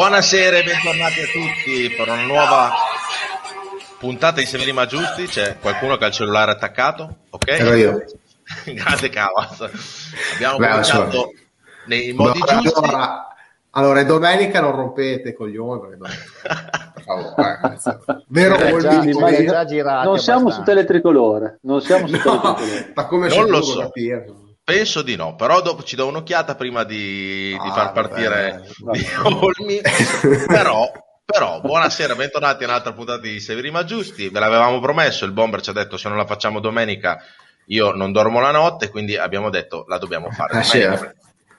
Buonasera e bentornati a tutti per una nuova puntata di Severima Giusti. C'è qualcuno che ha il cellulare attaccato? Ok? Ero io. Grande Cavaz. Abbiamo Beh, cominciato insomma. nei modi Allora, giusti. Allora, allora, è domenica non rompete coglioni per favore, eh, vero Eh, già, già girati non siamo su abbastanza. teletricolore, non siamo su No, teletricolore. ma come Non lo so. capire? Penso di no, però dopo ci do un'occhiata prima di, di Ah, far partire vabbè. di Olmi. però, però, buonasera, bentornati a un'altra puntata di Severima Giusti. Ve l'avevamo promesso, il bomber ci ha detto se non la facciamo domenica io non dormo la notte, quindi abbiamo detto la dobbiamo fare. Ah, domenica. eh.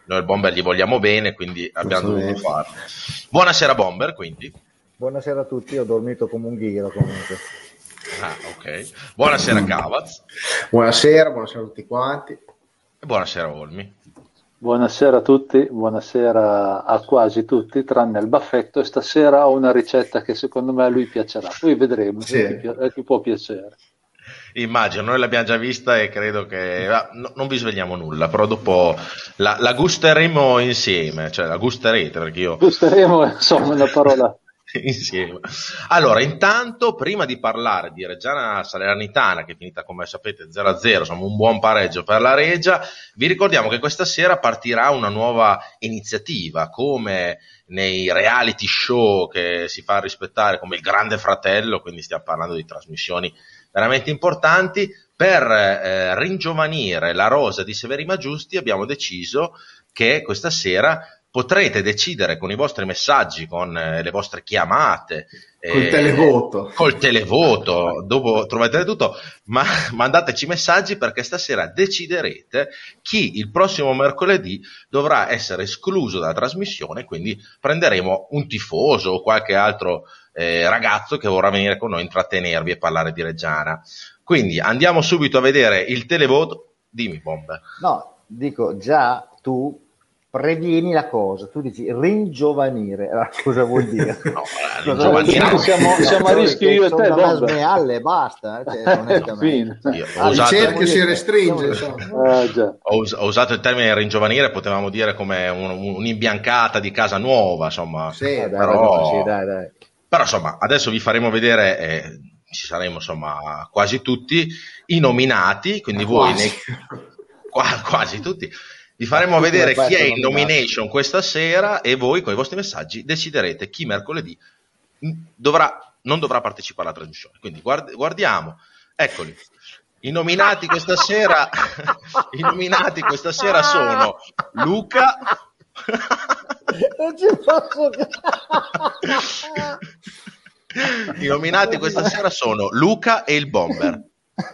Noi il bomber gli vogliamo bene, quindi abbiamo dovuto Assolutamente. farlo. Buonasera bomber, quindi. Buonasera a tutti, ho dormito come un ghiro comunque. Ah, ok. Buonasera Cavaz Buonasera, buonasera a tutti quanti. Buonasera Olmi. Buonasera a tutti, buonasera a quasi tutti, tranne il baffetto. E stasera ho una ricetta che secondo me a lui piacerà. Poi vedremo Sì. se ti, a chi può piacere. Immagino, noi l'abbiamo già vista e credo che no- non vi svegliamo nulla, però dopo la, la gusteremo insieme, cioè la gusterete perché io Gusteremo, insomma, una parola. insieme. Allora, intanto, prima di parlare di Reggiana Salernitana, che è finita come sapete 0-0, insomma un buon pareggio per la Regia, vi ricordiamo che questa sera partirà una nuova iniziativa, come nei reality show che si fa rispettare come il Grande Fratello, quindi stiamo parlando di trasmissioni veramente importanti, per eh, ringiovanire la rosa di Severima Giusti abbiamo deciso che questa sera potrete decidere con i vostri messaggi, con eh, le vostre chiamate, Col eh, televoto. col televoto, dopo troverete tutto, ma mandateci messaggi perché stasera deciderete chi il prossimo mercoledì dovrà essere escluso dalla trasmissione, quindi prenderemo un tifoso o qualche altro eh, ragazzo che vorrà venire con noi a intrattenervi e parlare di Reggiana. Quindi andiamo subito a vedere il televoto. Dimmi, Bomber. No, dico già tu previeni la cosa, tu dici ringiovanire, allora, cosa vuol dire? No, Cosa ringiovanire. vuol dire? Siamo- siamo a rischio io e te, Bob. smealle e basta, eh, cioè, onestamente. Io ho Ah, usato- cerchio si restringe. Eh, già. ho, us- ho usato il termine ringiovanire, potevamo dire come un- un- un'imbiancata di casa nuova, insomma. Sì, dai, però- sì, dai, dai. Però insomma, adesso vi faremo vedere, eh, ci saremo insomma quasi tutti i nominati, quindi voi Quasi. nei- qua- quasi tutti. Vi faremo vedere chi è in nominati. nomination questa sera e voi con i vostri messaggi deciderete chi mercoledì dovrà, non dovrà partecipare alla trasmissione. Quindi guard- guardiamo, eccoli. I nominati questa sera, i nominati questa sera sono Luca. Non ci posso I nominati questa sera sono Luca e il Bomber.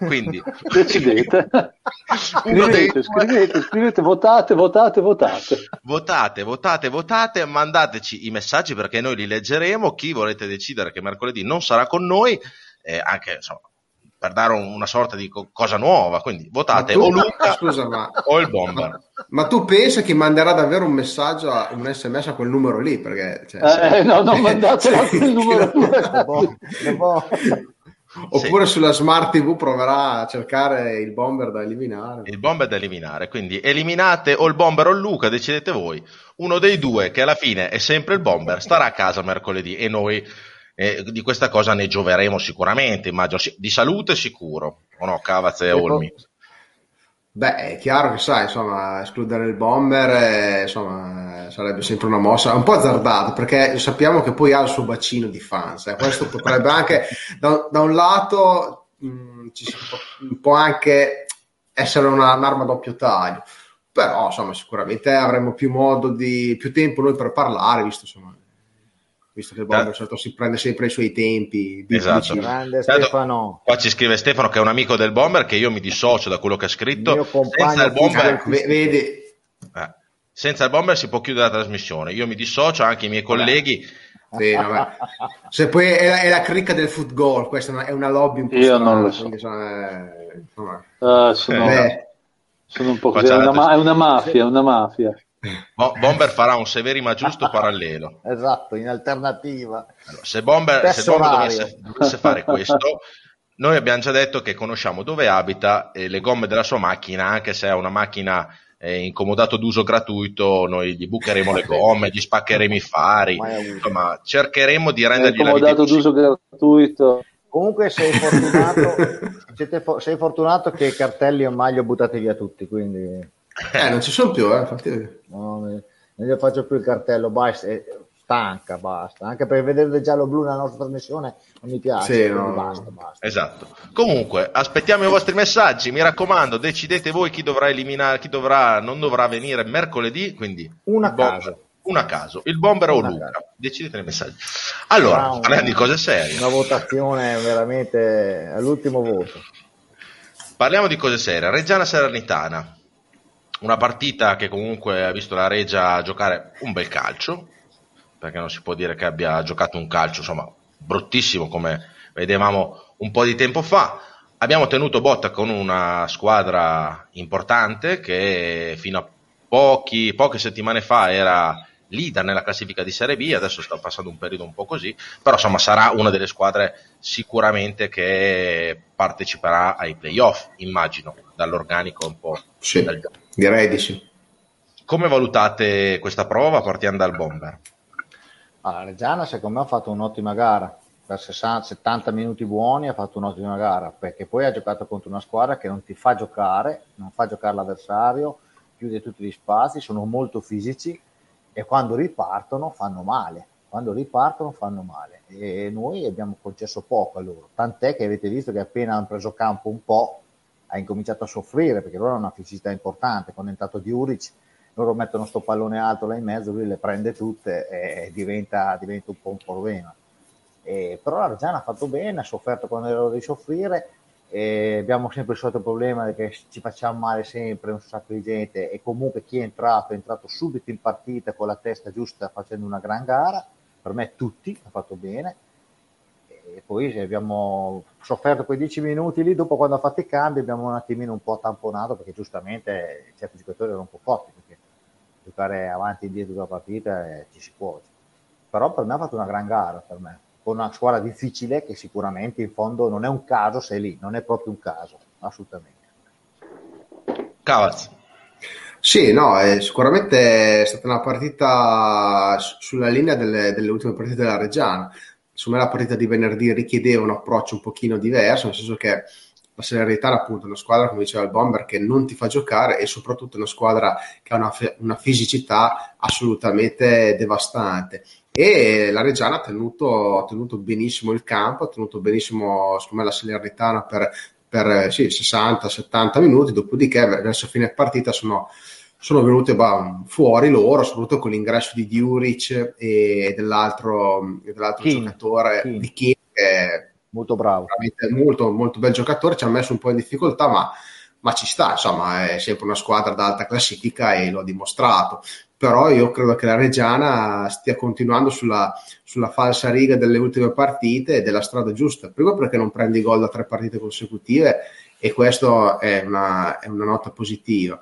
Quindi Decidete. Scrivete, scrivete, scrivete, votate, votate, votate. votate, votate, votate, mandateci i messaggi perché noi li leggeremo. Chi volete decidere che mercoledì non sarà con noi, eh, anche insomma, per dare un- una sorta di co- cosa nuova. Quindi votate Ma tu- o Luca Scusa, ma, o il Bomber. ma tu pensi che manderà davvero un messaggio, a- un sms a quel numero lì? Perché, cioè, Eh, no, non mandatelo a quel numero. Oppure sulla smart TV proverà a cercare il bomber da eliminare. Il Bomber da eliminare. Quindi eliminate o il Bomber o il Luca, decidete voi. Uno dei due, che alla fine è sempre il Bomber, starà a casa mercoledì e noi eh, di questa cosa ne gioveremo sicuramente. Immagino Sì, di salute sicuro, o no, Cavaz e Olmi. Beh, è chiaro che sai, insomma, escludere il bomber, eh, insomma, sarebbe sempre una mossa un po' azzardata, perché sappiamo che poi ha il suo bacino di fans. eh. Questo potrebbe anche, da, da un lato, mh, ci si può, può anche essere una- un'arma a doppio taglio, però, insomma, sicuramente avremo più modo di, più tempo noi per parlare, visto, insomma, visto che il bomber Eh. certo, si prende sempre i suoi tempi. Esatto. Grande Certo, Stefano. Qua ci scrive Stefano che è un amico del Bomber, che io mi dissocio da quello che ha scritto. Mio compagno Senza il Bomber, ve- vedi, eh, senza il Bomber si può chiudere la trasmissione. Io mi dissocio, anche i miei colleghi. Sì, vabbè. Se poi è la, è la cricca del football, questa è una, è una lobby un po' Io strana, non lo so. insomma, eh, Eh, sono, beh, sono un po' così. È una, ma- è una mafia, è una mafia. Bo- Bomber farà un Severima giusto parallelo. Esatto, in alternativa. Allora, se Bomber, se Bomber dovesse, dovesse fare questo, noi abbiamo già detto che conosciamo dove abita e le gomme della sua macchina, anche se è una macchina è incomodato d'uso gratuito, noi gli bucheremo le gomme, gli spaccheremo i fari, insomma cercheremo di rendergli la vita incomodato d'uso gratuito. Comunque sei fortunato, siete fo- sei fortunato che i cartelli ormai li ho buttati via tutti, quindi Eh, non ci sono più, eh, infatti. no, non gli faccio più il cartello, basta, è stanca, basta. Anche per vedere del giallo-blu nella nostra trasmissione non mi piace, Sì, no. basta, basta. Esatto. Comunque, aspettiamo i vostri messaggi. Mi raccomando, decidete voi chi dovrà eliminare, chi dovrà, non dovrà venire mercoledì. Quindi, Una il bomber- caso. Una a caso, il bomber o Luca. caso. Decidete nei messaggi. Allora, Wow. parliamo di cose serie. Una votazione veramente all'ultimo voto. Parliamo di cose serie. Reggiana Salernitana. Una partita che comunque ha visto la Regia giocare un bel calcio, perché non si può dire che abbia giocato un calcio, insomma, bruttissimo come vedevamo un po' di tempo fa. Abbiamo tenuto botta con una squadra importante che fino a pochi, poche settimane fa era leader nella classifica di Serie B, adesso sta passando un periodo un po' così, però insomma sarà una delle squadre sicuramente che parteciperà ai playoff, immagino, dall'organico un po'. Sì, dal- direi di sì. Come valutate questa prova partendo dal bomber? Allora, Reggiana secondo me ha fatto un'ottima gara, per 60, 70 minuti buoni ha fatto un'ottima gara, perché poi ha giocato contro una squadra che non ti fa giocare, non fa giocare l'avversario, chiude tutti gli spazi, sono molto fisici e quando ripartono fanno male, quando ripartono fanno male e noi abbiamo concesso poco a loro, tant'è che avete visto che appena hanno preso campo un po' ha incominciato a soffrire perché loro hanno una fisicità importante, quando è entrato Diuric loro mettono sto pallone alto là in mezzo, lui le prende tutte e diventa, diventa un po' un problema. E, però la Reggiana ha fatto bene, ha sofferto quando era di soffrire, abbiamo sempre il solito problema che ci facciamo male sempre un sacco di gente e comunque chi è entrato è entrato subito in partita con la testa giusta facendo una gran gara, per me tutti ha fatto bene e poi abbiamo sofferto quei dieci minuti lì, dopo quando ha fatto i cambi abbiamo un attimino un po' tamponato perché giustamente certi giocatori erano un po' forti perché giocare avanti e indietro della partita eh, ci si può. Però per me ha fatto una gran gara, per me, con una squadra difficile che sicuramente in fondo non è un caso se è lì, non è proprio un caso, assolutamente. Cavaz. Sì, no, eh, sicuramente è stata una partita sulla linea delle, delle ultime partite della Reggiana. Secondo la partita di venerdì richiedeva un approccio un pochino diverso, nel senso che la Salernitana appunto è una squadra, come diceva il Bomber, che non ti fa giocare e soprattutto una squadra che ha una, una fisicità assolutamente devastante. E la Reggiana ha tenuto, ha tenuto benissimo il campo, ha tenuto benissimo, me, la Salernitana per, per sì, 60-70 minuti, dopodiché verso fine partita sono, sono venute bah, fuori loro, soprattutto con l'ingresso di Diuric e dell'altro, e dell'altro Keane. giocatore Keane. di è Molto bravo. veramente molto, molto bel giocatore, ci ha messo un po' in difficoltà, ma, ma ci sta, insomma, è sempre una squadra d'alta classifica e lo ha dimostrato. Però io credo che la Reggiana stia continuando sulla, sulla falsa riga delle ultime partite e della strada giusta. Prima perché non prende i gol da tre partite consecutive e questo è una, è una nota positiva.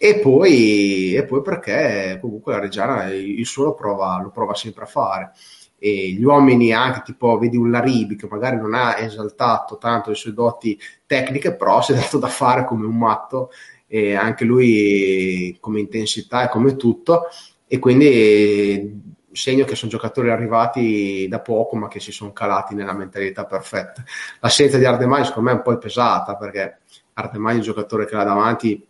E poi, e poi perché comunque la Reggiana il suo lo prova, lo prova sempre a fare. E gli uomini anche tipo vedi un Laribi che magari non ha esaltato tanto le sue doti tecniche però si è dato da fare come un matto e anche lui come intensità e come tutto. E quindi segno che sono giocatori arrivati da poco ma che si sono calati nella mentalità perfetta. L'assenza di Ardemagni secondo me è un po' pesata perché Ardemagni è un giocatore che là davanti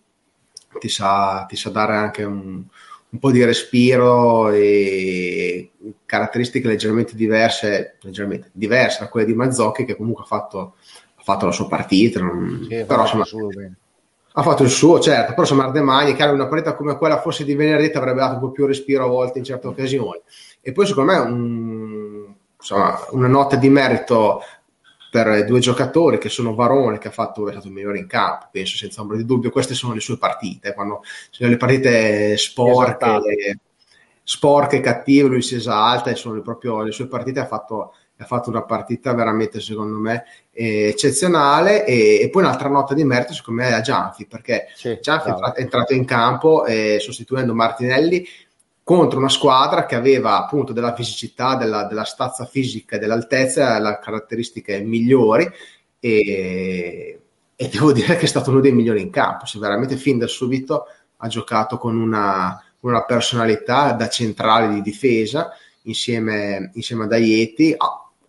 ti sa, ti sa dare anche un, un po' di respiro e caratteristiche leggermente diverse, leggermente diverse da quelle di Mazzocchi che comunque ha fatto, ha fatto la sua partita. Non... Sì, però, insomma, ha fatto il suo, certo, però insomma Ardemagni, che una partita come quella forse di venerdì avrebbe dato un po' più respiro a volte in certe occasioni. E poi secondo me un, insomma, una nota di merito per due giocatori che sono Varone che ha fatto è stato il migliore in campo penso senza ombra di dubbio. Queste sono le sue partite quando sono le partite sporche sporche cattive lui si esalta e sono proprio le sue partite ha fatto, ha fatto una partita veramente secondo me eh, eccezionale. E, e poi un'altra nota di merito secondo me è a Gianfi perché Sì, Gianfi bravo. è entrato in campo eh, sostituendo Martinelli contro una squadra che aveva appunto della fisicità, della, della stazza fisica e dell'altezza, le caratteristiche migliori e, e devo dire che è stato uno dei migliori in campo, si veramente fin da subito ha giocato con una, una personalità da centrale di difesa insieme, insieme a Daieti,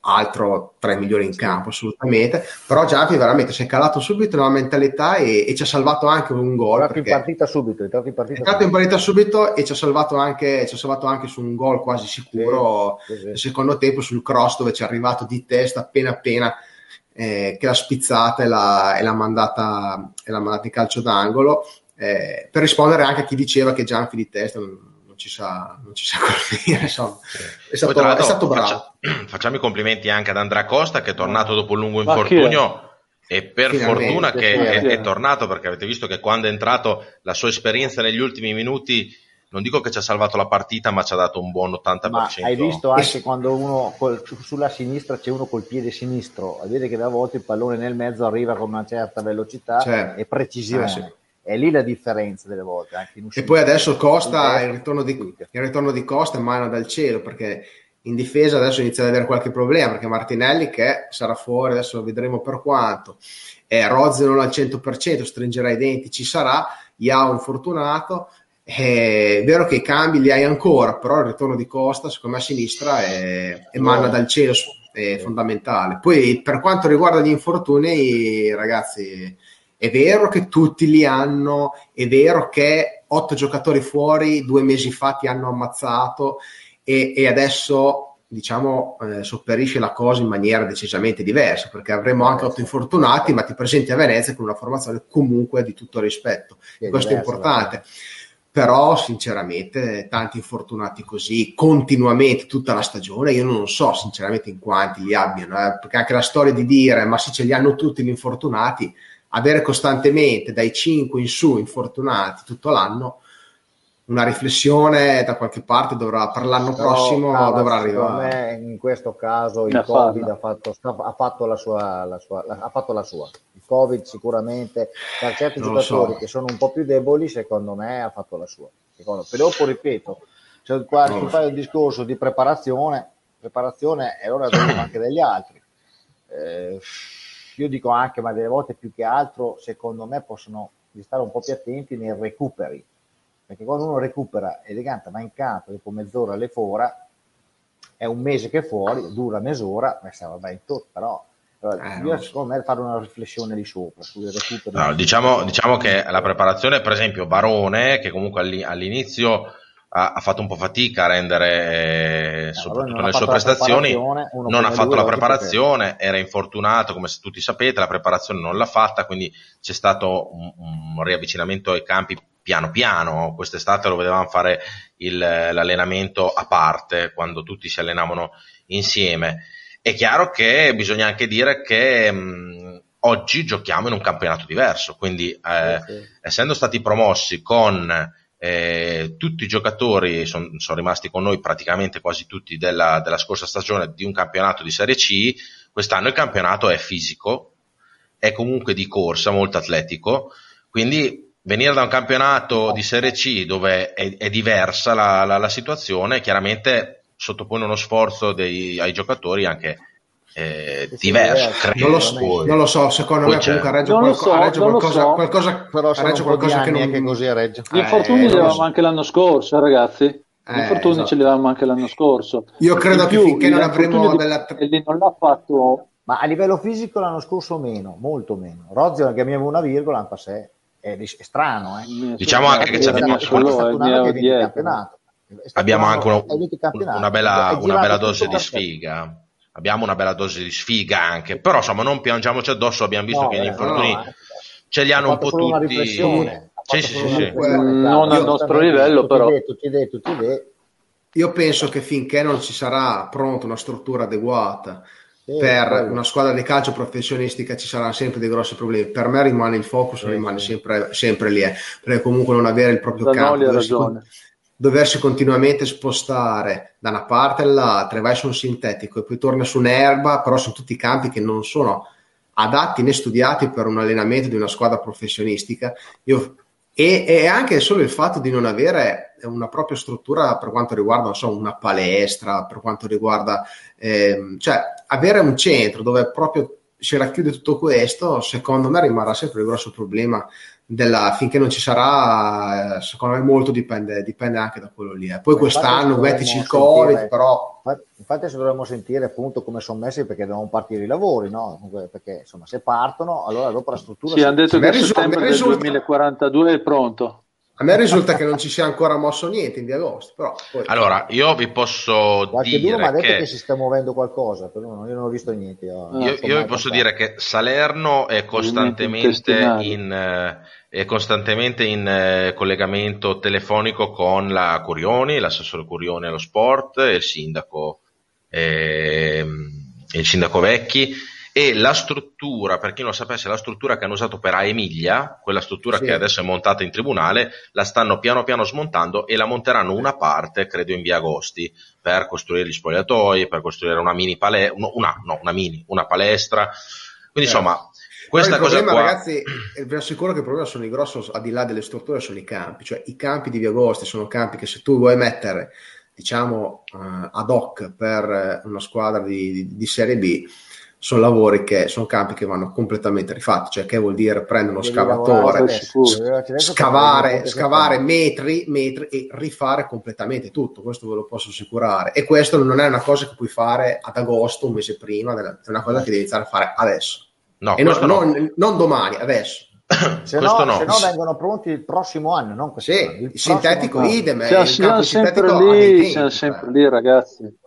altro tra i migliori in campo assolutamente però Giampi veramente si è calato subito nella mentalità e, e ci ha salvato anche un gol è in partita subito è entrato in partita, subito. in partita subito e ci ha salvato anche, ci ha salvato anche su un gol quasi sicuro sì, sì, sì. nel secondo tempo sul cross dove ci è arrivato di testa appena appena eh, che l'ha spizzata e l'ha, e l'ha, mandata, e l'ha mandata in calcio d'angolo eh, per rispondere anche a chi diceva che Gianfi di testa ci sa, non ci sa colpire, insomma. È stato, è stato bravo. Faccia, facciamo i complimenti anche ad Andrea Costa che è tornato dopo un lungo infortunio. E per Finalmente, fortuna che è, è, tornato perché avete visto che quando è entrato la sua esperienza negli ultimi minuti non dico che ci ha salvato la partita, ma ci ha dato un buon 80%. Ma hai visto anche quando uno col, sulla sinistra c'è uno col piede sinistro, vede che da volte il pallone nel mezzo arriva con una certa velocità certo. e precisione. Eh, sì è lì la differenza delle volte. e poi adesso Costa, il ritorno, di, il ritorno di Costa è mano dal cielo perché in difesa adesso inizia ad avere qualche problema perché Martinelli che sarà fuori, adesso vedremo per quanto, eh, Rozzi non al 100%, stringerà i denti, ci sarà, Iao infortunato, è vero che i cambi li hai ancora, però il ritorno di Costa secondo me a sinistra è, è manna dal cielo, è fondamentale. Poi per quanto riguarda gli infortuni, ragazzi è vero che tutti li hanno, è vero che otto giocatori fuori due mesi fa ti hanno ammazzato e, e adesso diciamo eh, sopperisce la cosa in maniera decisamente diversa perché avremo anche otto infortunati ma ti presenti a Venezia con una formazione comunque di tutto rispetto è questo diverso, è importante vai. però sinceramente tanti infortunati così continuamente tutta la stagione io non so sinceramente in quanti li abbiano eh, perché anche la storia di dire ma se ce li hanno tutti gli infortunati avere costantemente dai 5 in su infortunati tutto l'anno una riflessione da qualche parte dovrà per l'anno Però, prossimo cara, dovrà arrivare. in questo caso il covid ha fatto, ha fatto, la sua, la sua, ha fatto la sua. Il covid sicuramente per certi non giocatori so. che sono un po' più deboli secondo me ha fatto la sua. Secondo. Però dopo ripeto cioè, qua si fa il discorso di preparazione preparazione è ora anche degli altri. Eh, io dico anche, ma delle volte più che altro, secondo me possono stare un po' più attenti nei recuperi, perché quando uno recupera elegante, va in campo dopo mezz'ora alle fora, è un mese che è fuori, dura mezz'ora, ma va in tutto, però eh, io secondo me fare una riflessione di sopra. No, diciamo, diciamo, che la preparazione, per esempio, Barone, che comunque all'inizio ha, ha, fatto un po' fatica a rendere, eh, soprattutto nelle sue prestazioni, non ha fatto la preparazione, era infortunato, come tutti sapete, la preparazione non l'ha fatta, quindi c'è stato un, un riavvicinamento ai campi piano piano. Quest'estate lo vedevamo fare il, l'allenamento a parte, quando tutti si allenavano insieme. È chiaro che bisogna anche dire che mh, oggi giochiamo in un campionato diverso, quindi eh, sì, sì. essendo stati promossi con eh, tutti i giocatori sono son rimasti con noi praticamente quasi tutti della, della, scorsa stagione di un campionato di Serie C. Quest'anno il campionato è fisico, è comunque di corsa, molto atletico. Quindi venire da un campionato di Serie C dove è, è diversa la, la, la, situazione, chiaramente sottopone uno sforzo dei, ai giocatori anche eh, diverso. Credo. Non, lo so, non lo so, secondo Poi me c'è. comunque Reggio, qualco, so, Reggio qualcosa, so. qualcosa, Però Reggio qualcosa che non... Che così a Reggio. Gli infortuni eh, li avevamo so. anche l'anno scorso, eh, ragazzi. Gli eh, infortuni esatto. ce li avevamo anche l'anno scorso. Io credo che finché non avremo della... non l'ha fatto... Ma a livello fisico l'anno scorso meno, molto meno. Rozio che aveva una virgola, anche se è, è strano. Eh. Diciamo anche che abbiamo solo abbiamo anche una, una bella, una bella dose di sfiga abbiamo una bella dose di sfiga anche, però insomma non piangiamoci addosso, abbiamo visto no, che gli eh, infortuni no, ce li hanno un po' tutti. Sì, sì, sì, Non al nostro livello, però. Io penso che finché non ci sarà pronta una struttura adeguata per una squadra di calcio professionistica ci saranno sempre dei grossi problemi. Per me rimane il focus, rimane sempre, sempre lì, eh, perché comunque non avere il proprio Zanoli campo doversi continuamente spostare da una parte all'altra vai su un sintetico e poi torna su un'erba, però sono tutti campi che non sono adatti né studiati per un allenamento di una squadra professionistica. Io, e, e, anche solo il fatto di non avere una propria struttura per quanto riguarda so, una palestra, per quanto riguarda, ehm, cioè avere un centro dove proprio si racchiude tutto questo, secondo me rimarrà sempre il grosso problema della, finché non ci sarà, secondo me molto dipende, dipende anche da quello lì. Eh. Poi quest'anno mettici il Covid, però... Infatti se dovremmo sentire appunto come sono messi perché devono partire i lavori, no? Perché insomma se partono, allora dopo la struttura... Sì, si... hanno detto che a settembre risulta... del 2042 è pronto. A me risulta che non ci sia ancora mosso niente in di agosto. Però poi... Allora, io vi posso Qualche dire. mi ha detto che... che... si sta muovendo qualcosa, però io non ho visto niente. Io, io, io vi posso dire che Salerno è costantemente in, eh, è costantemente in eh, collegamento telefonico con la Curioni, l'assessore Curioni allo sport il sindaco, eh, il sindaco Vecchi e la struttura, per chi non lo sapesse, la struttura che hanno usato per A Emilia, quella struttura sì. che adesso è montata in tribunale, la stanno piano piano smontando e la monteranno una parte, credo in via Agosti, per costruire gli spogliatoi, per costruire una mini palestra, una, no, una mini, una palestra. Quindi eh. insomma, questa il problema, qua... ragazzi, vi assicuro che il problema sono i grossi, al di là delle strutture, sono i campi. Cioè, i campi di Via Agosti sono campi che se tu vuoi mettere, diciamo, uh, ad hoc per una squadra di, di, di Serie B, sono lavori che sono campi che vanno completamente rifatti, cioè che vuol dire prendere uno scavatore, scavare, scavare metri, metri e rifare completamente tutto, questo ve lo posso assicurare. E questo non è una cosa che puoi fare ad agosto, un mese prima, è una cosa che devi iniziare a fare adesso. No, e non, no. non, non domani, adesso. Se no, no. se no, vengono pronti il prossimo anno, non sì, il, il sintetico anno. idem. Siamo, siamo sempre lì, siamo sempre lì, ragazzi.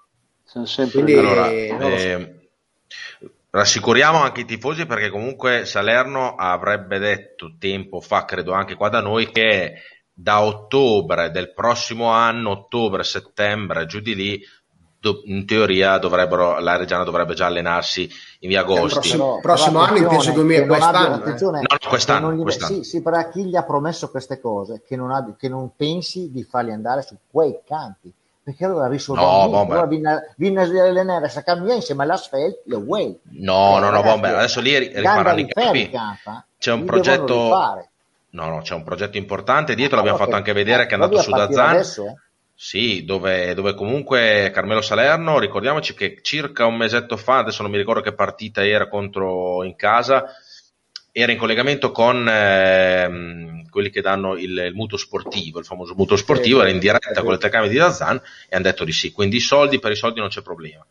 Siamo sempre Quindi, lì. Allora, eh, Rassicuriamo anche i tifosi perché comunque Salerno avrebbe detto tempo fa, credo anche qua da noi, che da ottobre del prossimo anno, ottobre-settembre, giù di lì, in teoria dovrebbero, la Reggiana dovrebbe già allenarsi in via Agosti. Prossimo, prossimo anno inteso 2000 quest'anno. Eh. No, no, quest'anno, gli, quest'anno. Sì, sì, però chi gli ha promesso queste cose, che non, ha, che non pensi di farli andare su quei campi perché allora risolviamo no, allora viene, viene allenare a camminare insieme all'asfalto le way no no no bomber. adesso lì rifaranno i campi c'è un progetto no no c'è un progetto importante dietro l'abbiamo fatto anche vedere che è andato su da Zan eh? Sì dove, dove, comunque Carmelo Salerno ricordiamoci che circa un mesetto fa adesso non mi ricordo che partita era contro in casa era in collegamento con ehm, quelli che danno il, il, mutuo sportivo, il famoso mutuo sportivo, era in diretta con le telecamere di Dazan e hanno detto di sì, quindi i soldi per i soldi non c'è problema.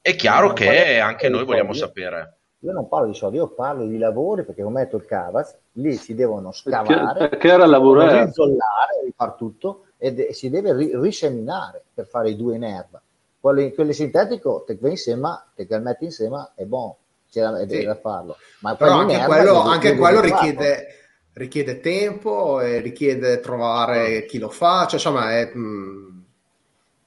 È chiaro che anche noi vogliamo sapere. Io non parlo di soldi, io parlo di lavori perché come metto il Cavaz, lì si devono scavare, perché, perché era lavorare, rizollare, rifare tutto e si deve ri- riseminare per fare i due in erba. Quelli, quelli sintetico, te insieme, te che metti insieme è buono c'era sì. da farlo. Ma Però anche quello, anche quello richiede, richiede, tempo e richiede trovare chi lo fa, cioè insomma è, mh, mm,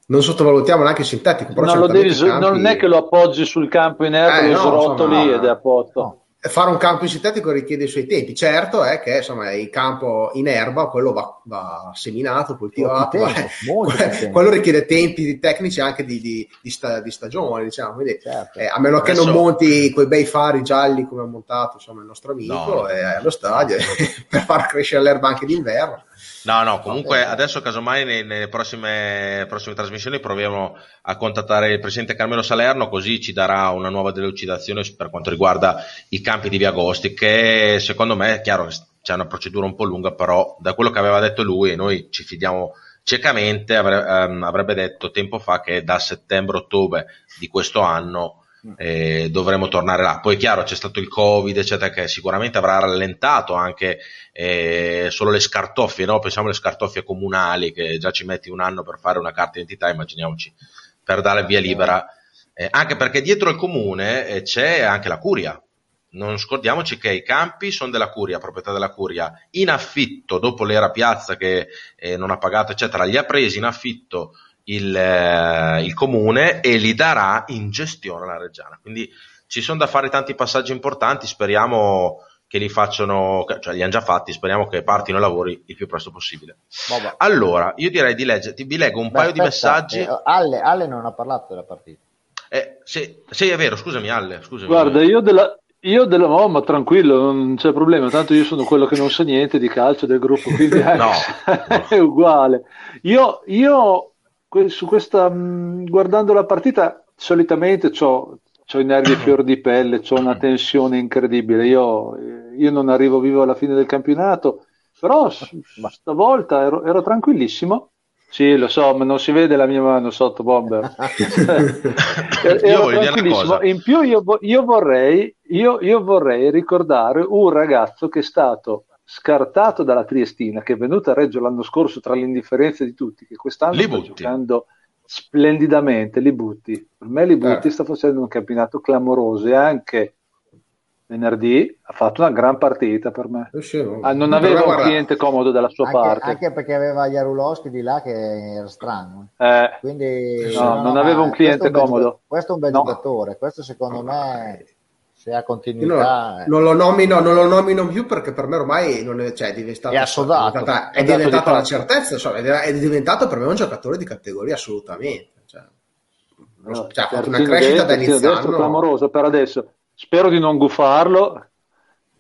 non sottovalutiamo neanche il sintetico. Però non, devi, campi... non è che lo appoggi sul campo in erba, eh, lo no, srotoli insomma, ed è a posto. No fare un campo in sintetico richiede i suoi tempi. Certo è che insomma, il campo in erba, quello va, va seminato, coltivato, tempo, va, quello richiede tempi tecnici anche di, di, di, sta, di stagione, diciamo. Quindi, certo. eh, a meno Adesso... che non monti quei bei fari gialli come ha montato insomma, il nostro amico no. eh, allo stadio per far crescere l'erba anche d'inverno. No, no, comunque adesso casomai nelle prossime, prossime trasmissioni proviamo a contattare il presidente Carmelo Salerno così ci darà una nuova delucidazione per quanto riguarda i campi di Via Agosti che secondo me è chiaro che c'è una procedura un po' lunga però da quello che aveva detto lui e noi ci fidiamo ciecamente ehm, avrebbe detto tempo fa che da settembre-ottobre di questo anno eh, dovremo tornare là. Poi è chiaro, c'è stato il Covid, eccetera, che sicuramente avrà rallentato anche eh, solo le scartoffie, no? pensiamo alle scartoffie comunali, che già ci metti un anno per fare una carta d'identità, immaginiamoci, per dare via libera. Eh, anche perché dietro il comune eh, c'è anche la curia. Non scordiamoci che i campi sono della curia, proprietà della curia, in affitto dopo l'era piazza che eh, non ha pagato, eccetera, li ha presi in affitto il, eh, il comune e li darà in gestione alla Reggiana. Quindi ci sono da fare tanti passaggi importanti, speriamo che li facciano, cioè li hanno già fatti, speriamo che partino i lavori il più presto possibile. Vabbè. Allora, io direi di leggere, vi leggo un Beh, paio aspetta, di messaggi. Eh, Alle, Alle, non ha parlato della partita. Eh, sì, sì, è vero, scusami Alle, scusami. Guarda, io della, io della oh, ma tranquillo, non c'è problema, tanto io sono quello che non sa niente di calcio del gruppo, quindi no, è uguale. Io, io su questa, mh, guardando la partita, solitamente ho i nervi a fior di pelle, ho una tensione incredibile. Io, io, non arrivo vivo alla fine del campionato, però stavolta ero, ero, tranquillissimo. Sì, lo so, ma non si vede la mia mano sotto bomber. ero tranquillissimo. In più io, io, vorrei, io, io vorrei ricordare un ragazzo che è stato scartato dalla Triestina, che è venuto a Reggio l'anno scorso tra l'indifferenza di tutti, che quest'anno Li sta butti. giocando splendidamente, li butti. Per me li butti eh. sta facendo un campionato clamoroso e anche venerdì ha fatto una gran partita per me. Ah, non aveva un cliente comodo dalla sua anche, parte. Anche perché aveva Jarulowski di là che era strano. Eh, Quindi, no, no, non aveva un cliente questo comodo. Un questo è un bel no. giocatore, questo secondo me se ha continuità non, non, lo nomino, non lo nomino più perché per me ormai non è, cioè, è diventato è assodato. è diventata, è diventata la certezza insomma, è diventato per me un giocatore di categoria assolutamente cioè, no, cioè, ha fatto una crescita da inizio anno clamoroso per adesso. Spero di non gufarlo.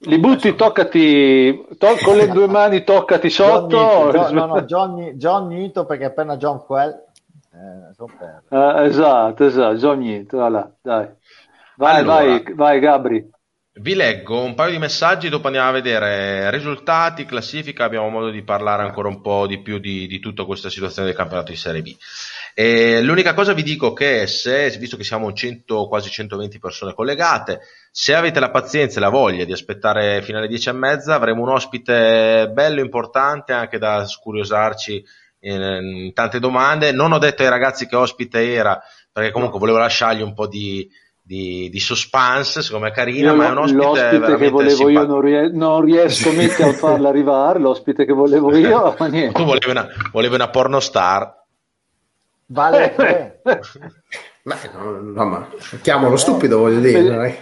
Li butti, toccati to- con le due mani, toccati sotto. John Nito, no, no, John, John Nito perché appena John Quell. Eh, uh, esatto, esatto, John Nito, voilà, dai. Vai, allora, vai, vai, Gabri. Vi leggo un paio di messaggi, dopo andiamo a vedere risultati, classifica, abbiamo modo di parlare ancora un po' di più di, di tutta questa situazione del campionato di Serie B. E l'unica cosa vi dico che se, visto che siamo 100, quasi 120 persone collegate, se avete la pazienza e la voglia di aspettare fino alle 10 e mezza, avremo un ospite bello importante anche da scuriosarci in, in tante domande. Non ho detto ai ragazzi che ospite era, perché comunque volevo lasciargli un po' di, di, di suspense, secondo me è carina, io ma è un ospite l'ospite che volevo simpatico. io non, ries- non riesco mica a farla arrivare, l'ospite che volevo io, ma niente. Tu volevi una, volevi una pornostar. Vale. Beh, no, no, ma chiamalo stupido, voglio dire. dai.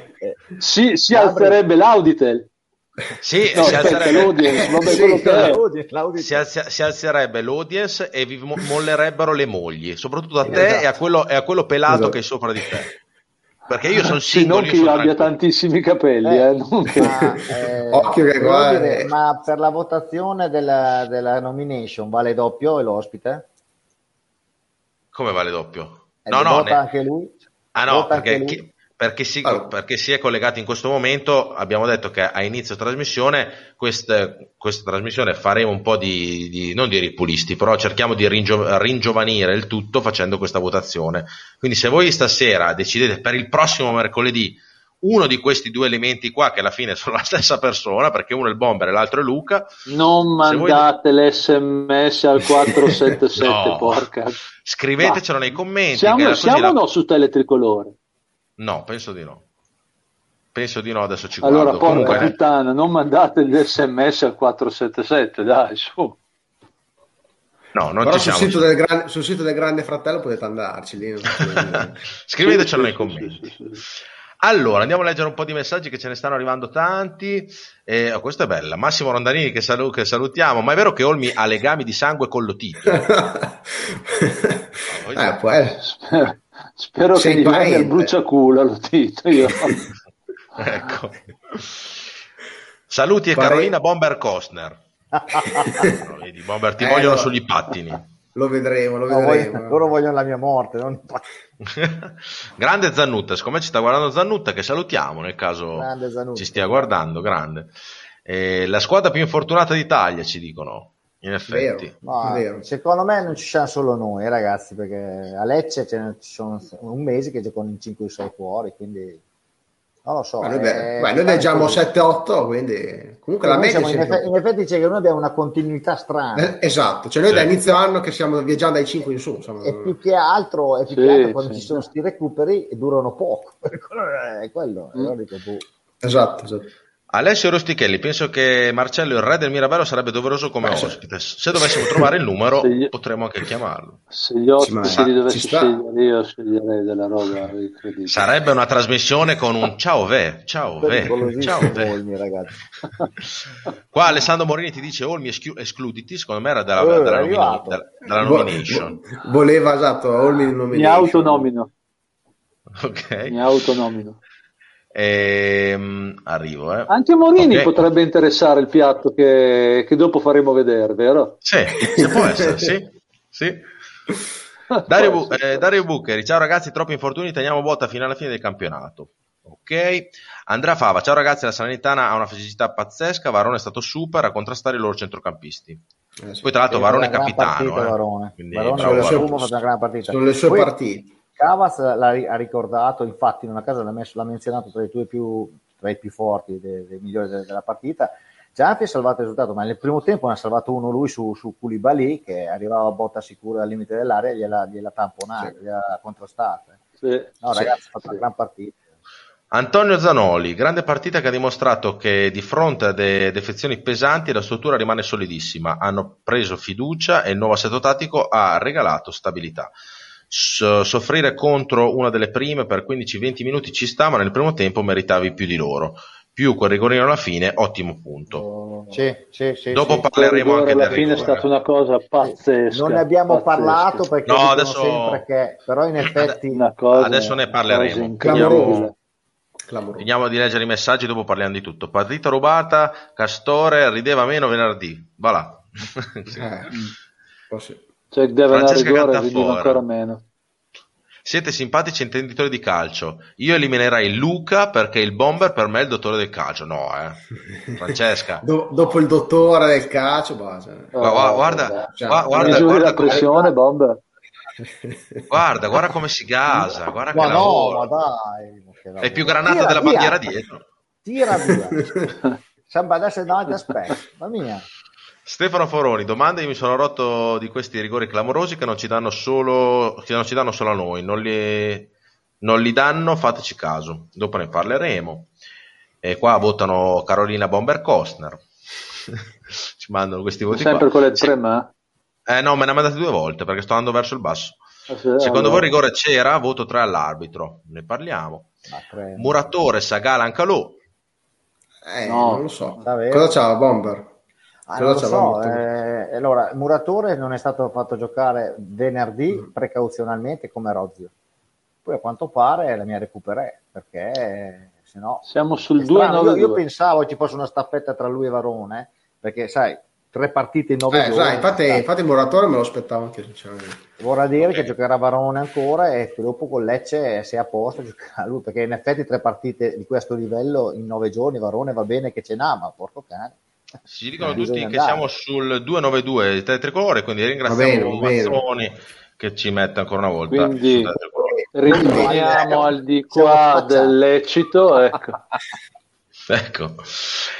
Si, si alzerebbe l'Auditel. Sì, No, si, aspetta, alzerebbe, l'audience, vabbè, Sì. L'audience, si, si alzerebbe l'audience e vi mo- mollerebbero le mogli, soprattutto a te Esatto. e, a quello, e a quello pelato Esatto. che è sopra di te. Perché io sono Sì, singolo, non che io abbia tranquillo. tantissimi capelli, Eh, eh, non che- ma, eh, Occhio che qua dire, ma per la votazione della, della nomination vale doppio e l'ospite? Come vale doppio? Eh, No, no, vota ne- anche lui? Ah no, Vota perché, lui? chi- perché si, Allora. perché si è collegato in questo momento, abbiamo detto che a inizio trasmissione, questa, questa trasmissione faremo un po' di, di- non di ripulisti, però cerchiamo di ringio- ringiovanire il tutto facendo questa votazione. Quindi se voi stasera decidete per il prossimo mercoledì uno di questi due elementi qua, che alla fine sono la stessa persona, perché uno è il Bomber e l'altro è Luca, non Se voi- mandate l'SMS al 477, No. porca. scrivetecelo nei commenti. Siamo, siamo la- o no su Teletricolore? No, penso di no. Penso di no, adesso ci Allora, guardo. porca Comunque, puttana, non mandate l'SMS al 477, dai, su. no, non Però ci sul siamo. sito, del gran- sul sito del Grande Fratello potete andarci lì. Scrivetecelo Sì, nei commenti. sì, sì, sì. Allora, andiamo a leggere un po' di messaggi che ce ne stanno arrivando tanti. Eh, oh, questa è bella. Massimo Rondanini che, salu- che salutiamo. Ma è vero che Olmi ha legami di sangue con Lotito? eh, può essere. Spero, spero che Sei gli venga il bruciaculo, lo tito io. ecco. Saluti e Pare- Carolina Bomber Costner. Vedi, Bomber, ti Eh, vogliono no. sugli pattini. Lo vedremo, lo No, vedremo. voglio- loro vogliono la mia morte. non- grande Zannutta, siccome ci sta guardando Zannutta, che salutiamo nel caso ci stia guardando, grande. Eh, la squadra più infortunata d'Italia, ci dicono, in effetti. Vero. Ma Vero. secondo me non ci siamo solo noi, ragazzi, perché a Lecce ci sono un mese che giocano in 5-6 fuori, quindi non lo so. Ma noi, eh, beh, noi leggiamo così. 7-8, quindi comunque la media è siamo in, effe- in effetti c'è che noi abbiamo una continuità strana. Eh, Esatto, cioè noi Sì. da inizio anno che stiamo viaggiando dai 5 in su. Insomma. E più che altro, e più Sì, che altro quando sì. ci sono sti recuperi durano poco. è quello. Mm. allora dico, boh. Esatto, esatto. Alessio Rostichelli, penso che Marcello, il re del Mirabello, sarebbe doveroso come Beh, ospite. Se dovessimo trovare il numero, Sì. potremmo anche chiamarlo. Se gli ospiti li dovessi scegliere io, sceglierei della roba incredibile. Sarebbe una trasmissione con un ciao ve, ciao ve, ciao ve. Olmi, ragazzi. Qua Alessandro Morini ti dice Olmi esclu- escluditi, secondo me era della, Eh, della nomini- della- della nomination. vo- voleva, esatto, Olmi il Mi autonomino, Ok. mi autonomino. Ehm, arrivo, eh. Anche Morini Ok. potrebbe interessare il piatto che, che dopo faremo vedere, vero? Sì, se può essere, sì. sì. Dario, Bu- eh, Dario Buccheri, ciao ragazzi, troppi infortuni, teniamo botta fino alla fine del campionato. Ok, Andrea Fava, ciao ragazzi, la Salernitana ha una fisicità pazzesca, Varone è stato super a contrastare i loro centrocampisti. Eh, sì. Poi tra l'altro Varone è capitano, partita, eh. Varone. Quindi Varone bravo, Varone. Partita. Sono le sue Poi partite. Cavas l'ha, ri- ha ricordato, infatti in una casa l'ha, messo- l'ha menzionato tra i, più, tra i più forti, dei, dei migliori de- della partita. Gianti ha salvato il risultato, ma nel primo tempo ne ha salvato uno lui su, su Koulibaly che arrivava a botta sicura al limite dell'area e gliela, gliela tamponata, Sì. gliela contrastata. Sì. No Sì, ragazzi, ha fatto sì. una gran partita. Antonio Zanoli, grande partita che ha dimostrato che di fronte a de- defezioni pesanti la struttura rimane solidissima. Hanno preso fiducia e il nuovo assetto tattico ha regalato stabilità. Soffrire contro una delle prime per 15-20 minuti ci sta, ma nel primo tempo meritavi più di loro. Più quel rigorino alla fine, ottimo punto. Sì, sì, sì, Dopo sì. parleremo anche alla del fine è rigore. stata una cosa pazzesca. Non ne abbiamo pazzesca. parlato perché No, adesso- sempre che, però in effetti Una cosa- Adesso ne parleremo. Clamoroso. Finiamo di leggere i messaggi, dopo parliamo di tutto. Partita rubata, Castore rideva meno venerdì. Va là. Sì. Eh, sì. Cioè, deve andare Francesca rigore, ancora meno. Siete simpatici intenditori di calcio. Io eliminerei Luca perché il bomber per me è il dottore del calcio. No, eh. Francesca. Do- dopo il dottore del calcio, basta. Gua- gua- guarda. Cioè, gua- guarda, Misuri guarda la come, pressione, bomber. guarda, guarda come si gasa. Guarda Ma che no, ma dai. È più granata Tira della bandiera dietro. Tira via. Sembra adesso davanti a specchio. Ma mia. Stefano Foroni, domanda, io mi sono rotto di questi rigori clamorosi che non ci danno solo, che non ci danno solo a noi, non li, non li danno, fateci caso, dopo ne parleremo. E qua votano Carolina Bomber Costner, ci mandano questi voti Sempre qua. quelle Sì. tre, ma... Eh no, me ne ha mandati due volte perché sto andando verso il basso. Sì, Secondo allora. voi rigore c'era? Voto 3 all'arbitro, ne parliamo. Muratore, Sagala, Ancalò. Eh, No. non lo so. Davvero? Cosa c'ha Bomber? Ah, lo so, eh, allora, Muratore non è stato fatto giocare venerdì Mm. precauzionalmente come Rozio. Poi a quanto pare la mia recuperè perché se no Siamo sul È strano, io, io 2-9-2. pensavo ci fosse una staffetta tra lui e Varone, perché sai, tre partite in nove Eh, giorni. sai, infatti, sai, infatti il moratore me lo aspettavo anche sinceramente. vorrà dire Ok. che giocherà Varone ancora e che dopo con Lecce se è a posto giocherà lui, perché in effetti tre partite di questo livello in nove giorni Varone va bene che ce n'ha, ma porco cane. Ci dicono Eh, tutti che andare. siamo sul 292 di Tricolore, quindi ringraziamo Va bene, va bene. Mazzoni che ci mette ancora una volta. Quindi-. Riteniamo al di qua spacciati. del lecito. Ecco. Ecco.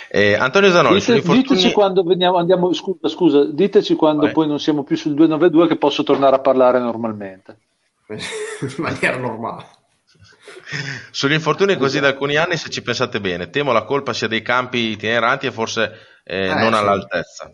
Eh, Antonio Zanoli, Dite- infortuni... diteci quando veniamo, andiamo, scusa, scusa, diteci quando Vai. poi non siamo più sul 292 che posso tornare a parlare normalmente. in maniera normale. Sugli infortuni così da alcuni anni, se ci pensate bene, temo la colpa sia dei campi itineranti e forse eh, Eh, non sì. all'altezza,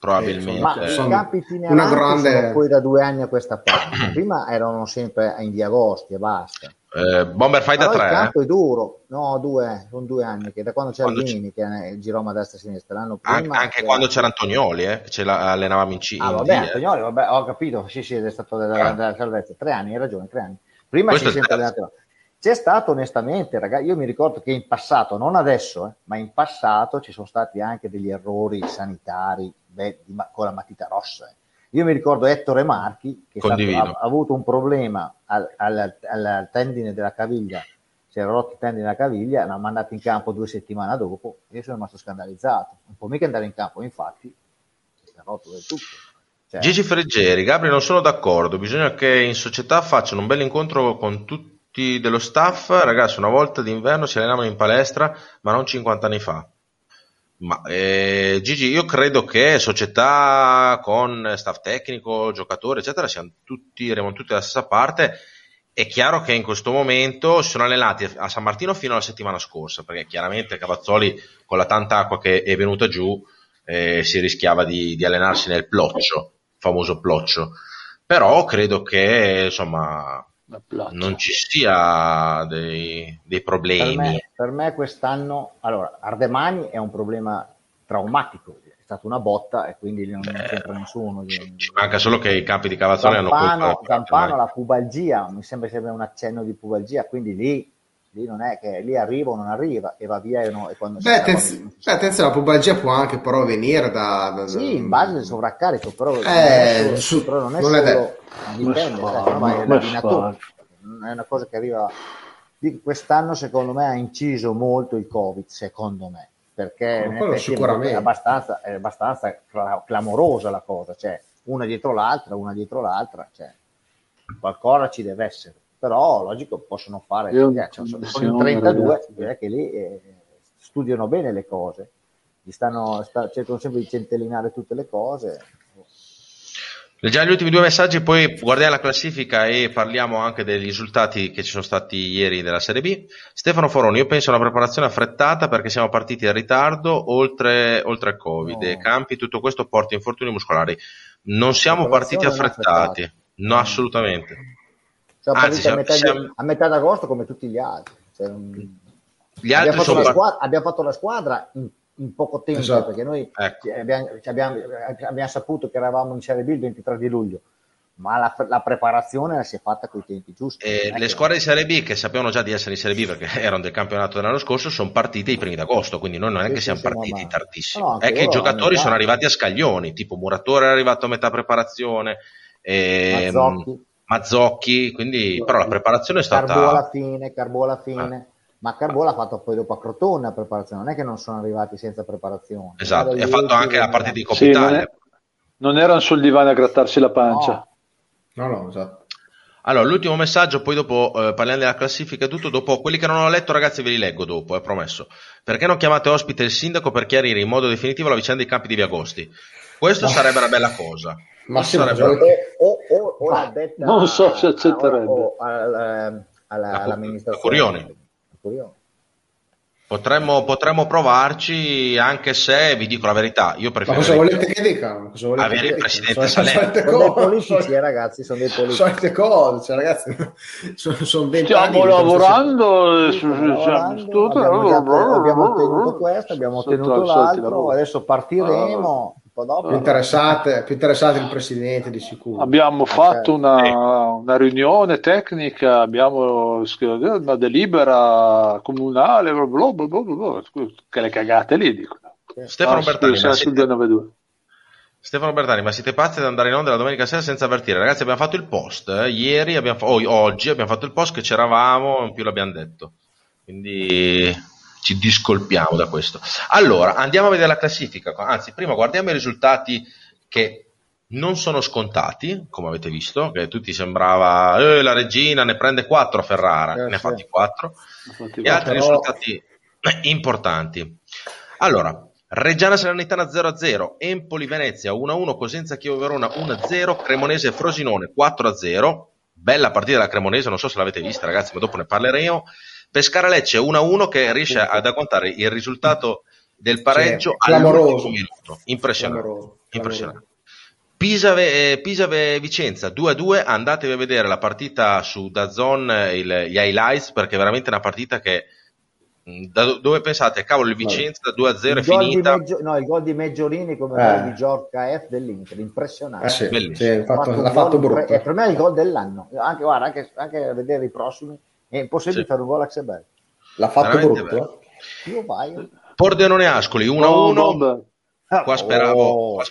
probabilmente. Ma Eh, i sono campi itineranti grande- sono poi da due anni a questa parte. Prima erano sempre in via Agosti e basta. Eh, Bomber fai da Però il tre, campo eh? è duro, no, due, sono due anni che da quando c'era Quando Vini che eh, girò a destra e a sinistra l'anno An- prima. anche c'era- quando c'era Antonioli, eh, che ce la allenavamo in C. Ah, vabbè, D, eh. Antonioli, vabbè, ho capito, sì, sì, è stato della, Ah. della salvezza. Tre anni, hai ragione, tre anni. Prima Questo si è sempre allenato. C'è stato onestamente, ragazzi, io mi ricordo che in passato, non adesso, eh, ma in passato ci sono stati anche degli errori sanitari beh, di con la matita rossa. eh. Io mi ricordo Ettore Marchi che stato- ha, ha avuto un problema al, al- al tendine della caviglia, si era rotto il tendine della caviglia, l'ha mandato in campo due settimane dopo e io sono rimasto scandalizzato. Non può mica andare in campo, infatti si è rotto del tutto. Cioè, Gigi Freggeri, Gabri, non sono d'accordo. Bisogna che in società facciano un bel incontro con tutti dello staff. Ragazzi, una volta d'inverno si allenavano in palestra, ma non 50 anni fa. Ma eh, Gigi, io credo che società con staff tecnico, giocatori, eccetera, siamo tutti, erano tutti dalla stessa parte. È chiaro che in questo momento si sono allenati a San Martino fino alla settimana scorsa, perché chiaramente Cavazzoli con la tanta acqua che è venuta giù eh, si rischiava di, di allenarsi nel ploccio, famoso ploccio. Però credo che insomma. Non ci sia dei, dei per, problemi. me, per me quest'anno, allora, Ardemani è un problema traumatico, è stata una botta e quindi non, non Beh, c'entra nessuno. Ci, ci manca solo che i campi di Cavazzoli hanno colpa. Zampano la pubalgia, mi sembra che sia un accenno di pubalgia, quindi lì lì non è che lì arriva o non arriva e va via e, no, e quando Beh, attenzione, beh, attenzione, la pubalgia può anche però venire da... da sì, in base al sovraccarico, però, Eh, non, è solo, su- però non è non solo dipende, Ma sai, ormai è ma Non è una cosa che arriva... Quest'anno secondo me ha inciso molto il Covid, secondo me, perché è abbastanza, è abbastanza cla- clamorosa la cosa, cioè una dietro l'altra, una dietro l'altra, cioè qualcosa ci deve essere. Però logico possono fare, Io- eh, cioè, sono, sono in no, 32, ragazzi. direi che lì eh, studiano bene le cose, gli stanno, sta- cercano sempre di centellinare tutte le cose. Leggiamo gli ultimi due messaggi, poi guardiamo la classifica e parliamo anche degli risultati che ci sono stati ieri nella Serie B. Stefano Foroni, io penso a una preparazione affrettata perché siamo partiti in ritardo oltre, oltre al Covid No. e campi, tutto questo porta infortuni muscolari. Non siamo partiti affrettati, affrettata. no assolutamente. Siamo Anzi, partiti a, siamo- metà di- siamo- a metà d'agosto come tutti gli altri. Cioè, Gli abbiamo, altri fatto sono la squadra, abbiamo fatto la squadra in, in poco tempo Esatto. perché noi Ecco. abbiamo, abbiamo- abbiamo saputo che eravamo in Serie B il 23 di luglio, ma la, la preparazione si è fatta con i tempi giusti. E è le che- squadre di Serie B che sapevano già di essere in Serie B perché erano del campionato dell'anno scorso sono partite i primi d'agosto, quindi noi non è Sì, che sì, siamo sì, partiti ma- tardissimo, no, è che i giocatori hanno sono arrivati a scaglioni, tipo Muratore è arrivato a metà preparazione, e, Mazzocchi. Mazzocchi, quindi però la preparazione è Carbò stata... alla fine, Carbò alla fine. Ma Carbò l'ha fatto poi dopo a Crotone la preparazione, non è che non sono arrivati senza preparazione. Esatto, e ha fatto che anche la partita di Coppa Sì, non, Italia. è- non erano sul divano a grattarsi la pancia. No, No, no, esatto. Allora, l'ultimo messaggio, poi dopo eh, parliamo della classifica e tutto. Dopo quelli che non ho letto, ragazzi, ve li leggo dopo, è promesso. Perché non chiamate ospite il sindaco per chiarire in modo definitivo la vicenda dei campi di Via Agosti? Questo sarebbe una bella cosa. Ma Questo sì, ma sarebbe- o, o, o detta non so se accetterebbe. o- o alla- alla- La- all'amministrazione. Curioni. Potremmo, potremmo provarci, anche se vi dico la verità, io Ma cosa preferirei volete che dicano? Cosa volete Avere che il presidente Sono- Salerno. Sono dei cose, politici, eh, ragazzi, sono dei politici. solite cose, cioè, ragazzi, sono, sono Stiamo lavorando, Sì, stiamo lavorando, tutto- abbiamo, abbiamo ottenuto questo, abbiamo ottenuto l'altro, adesso partiremo, dopo. più interessate, più interessate il presidente di sicuro. Abbiamo fatto certo. una, una riunione tecnica, abbiamo scritto una delibera comunale, bla bla bla bla bla, che le cagate lì dicono. Stefano Ah, Bertani, siamo ma sul siete, 292. Stefano Bertani, ma siete pazzi ad andare in onda la domenica sera senza avvertire? Ragazzi, abbiamo fatto il post, eh, ieri, abbiamo, fa- o- oggi abbiamo fatto il post che c'eravamo, in più l'abbiamo detto. Quindi ci discolpiamo da questo. Allora, andiamo a vedere la classifica. Anzi, prima guardiamo i risultati che non sono scontati, come avete visto, che tutti sembrava "Eh, la regina ne prende 4 a Ferrara, Eh, ne ha sì. fatti 4 Infatti, e altri però- risultati importanti. Allora, Reggiana Salernitana 0-0, Empoli Venezia 1-1, Cosenza Chievo Verona 1-0, Cremonese Frosinone 4-0. Bella partita della Cremonese, non so se l'avete vista ragazzi, ma dopo ne parleremo. Pescara Lecce 1-1 che riesce ad agguantare il risultato del pareggio Sì, all'ultimo clamoroso. minuto. Impressionante. Clamoroso, Impressionante. Pisa, eh, Pisa eh, Vicenza 2-2, andatevi a vedere la partita su Dazon, eh, il- gli highlights, perché è veramente una partita che mh, da do- dove pensate, cavolo, il Vicenza 2-0 è finita. Meggio- no, il gol di Meggiorini come Eh. quello di George KF dell'Inter, impressionante. Eh sì, Bellissimo. sì, ha fatto- l'ha fatto brutto. per me è il gol dell'anno. Anche, guarda, anche, anche a vedere i prossimi è impossibile Sì. fare un gol a Xebel. L'ha fatto Veramente brutto. eh. Io vai. Pordenone Ascoli 1-1. Oh, vabbè. Qua speravo, Oh. qua,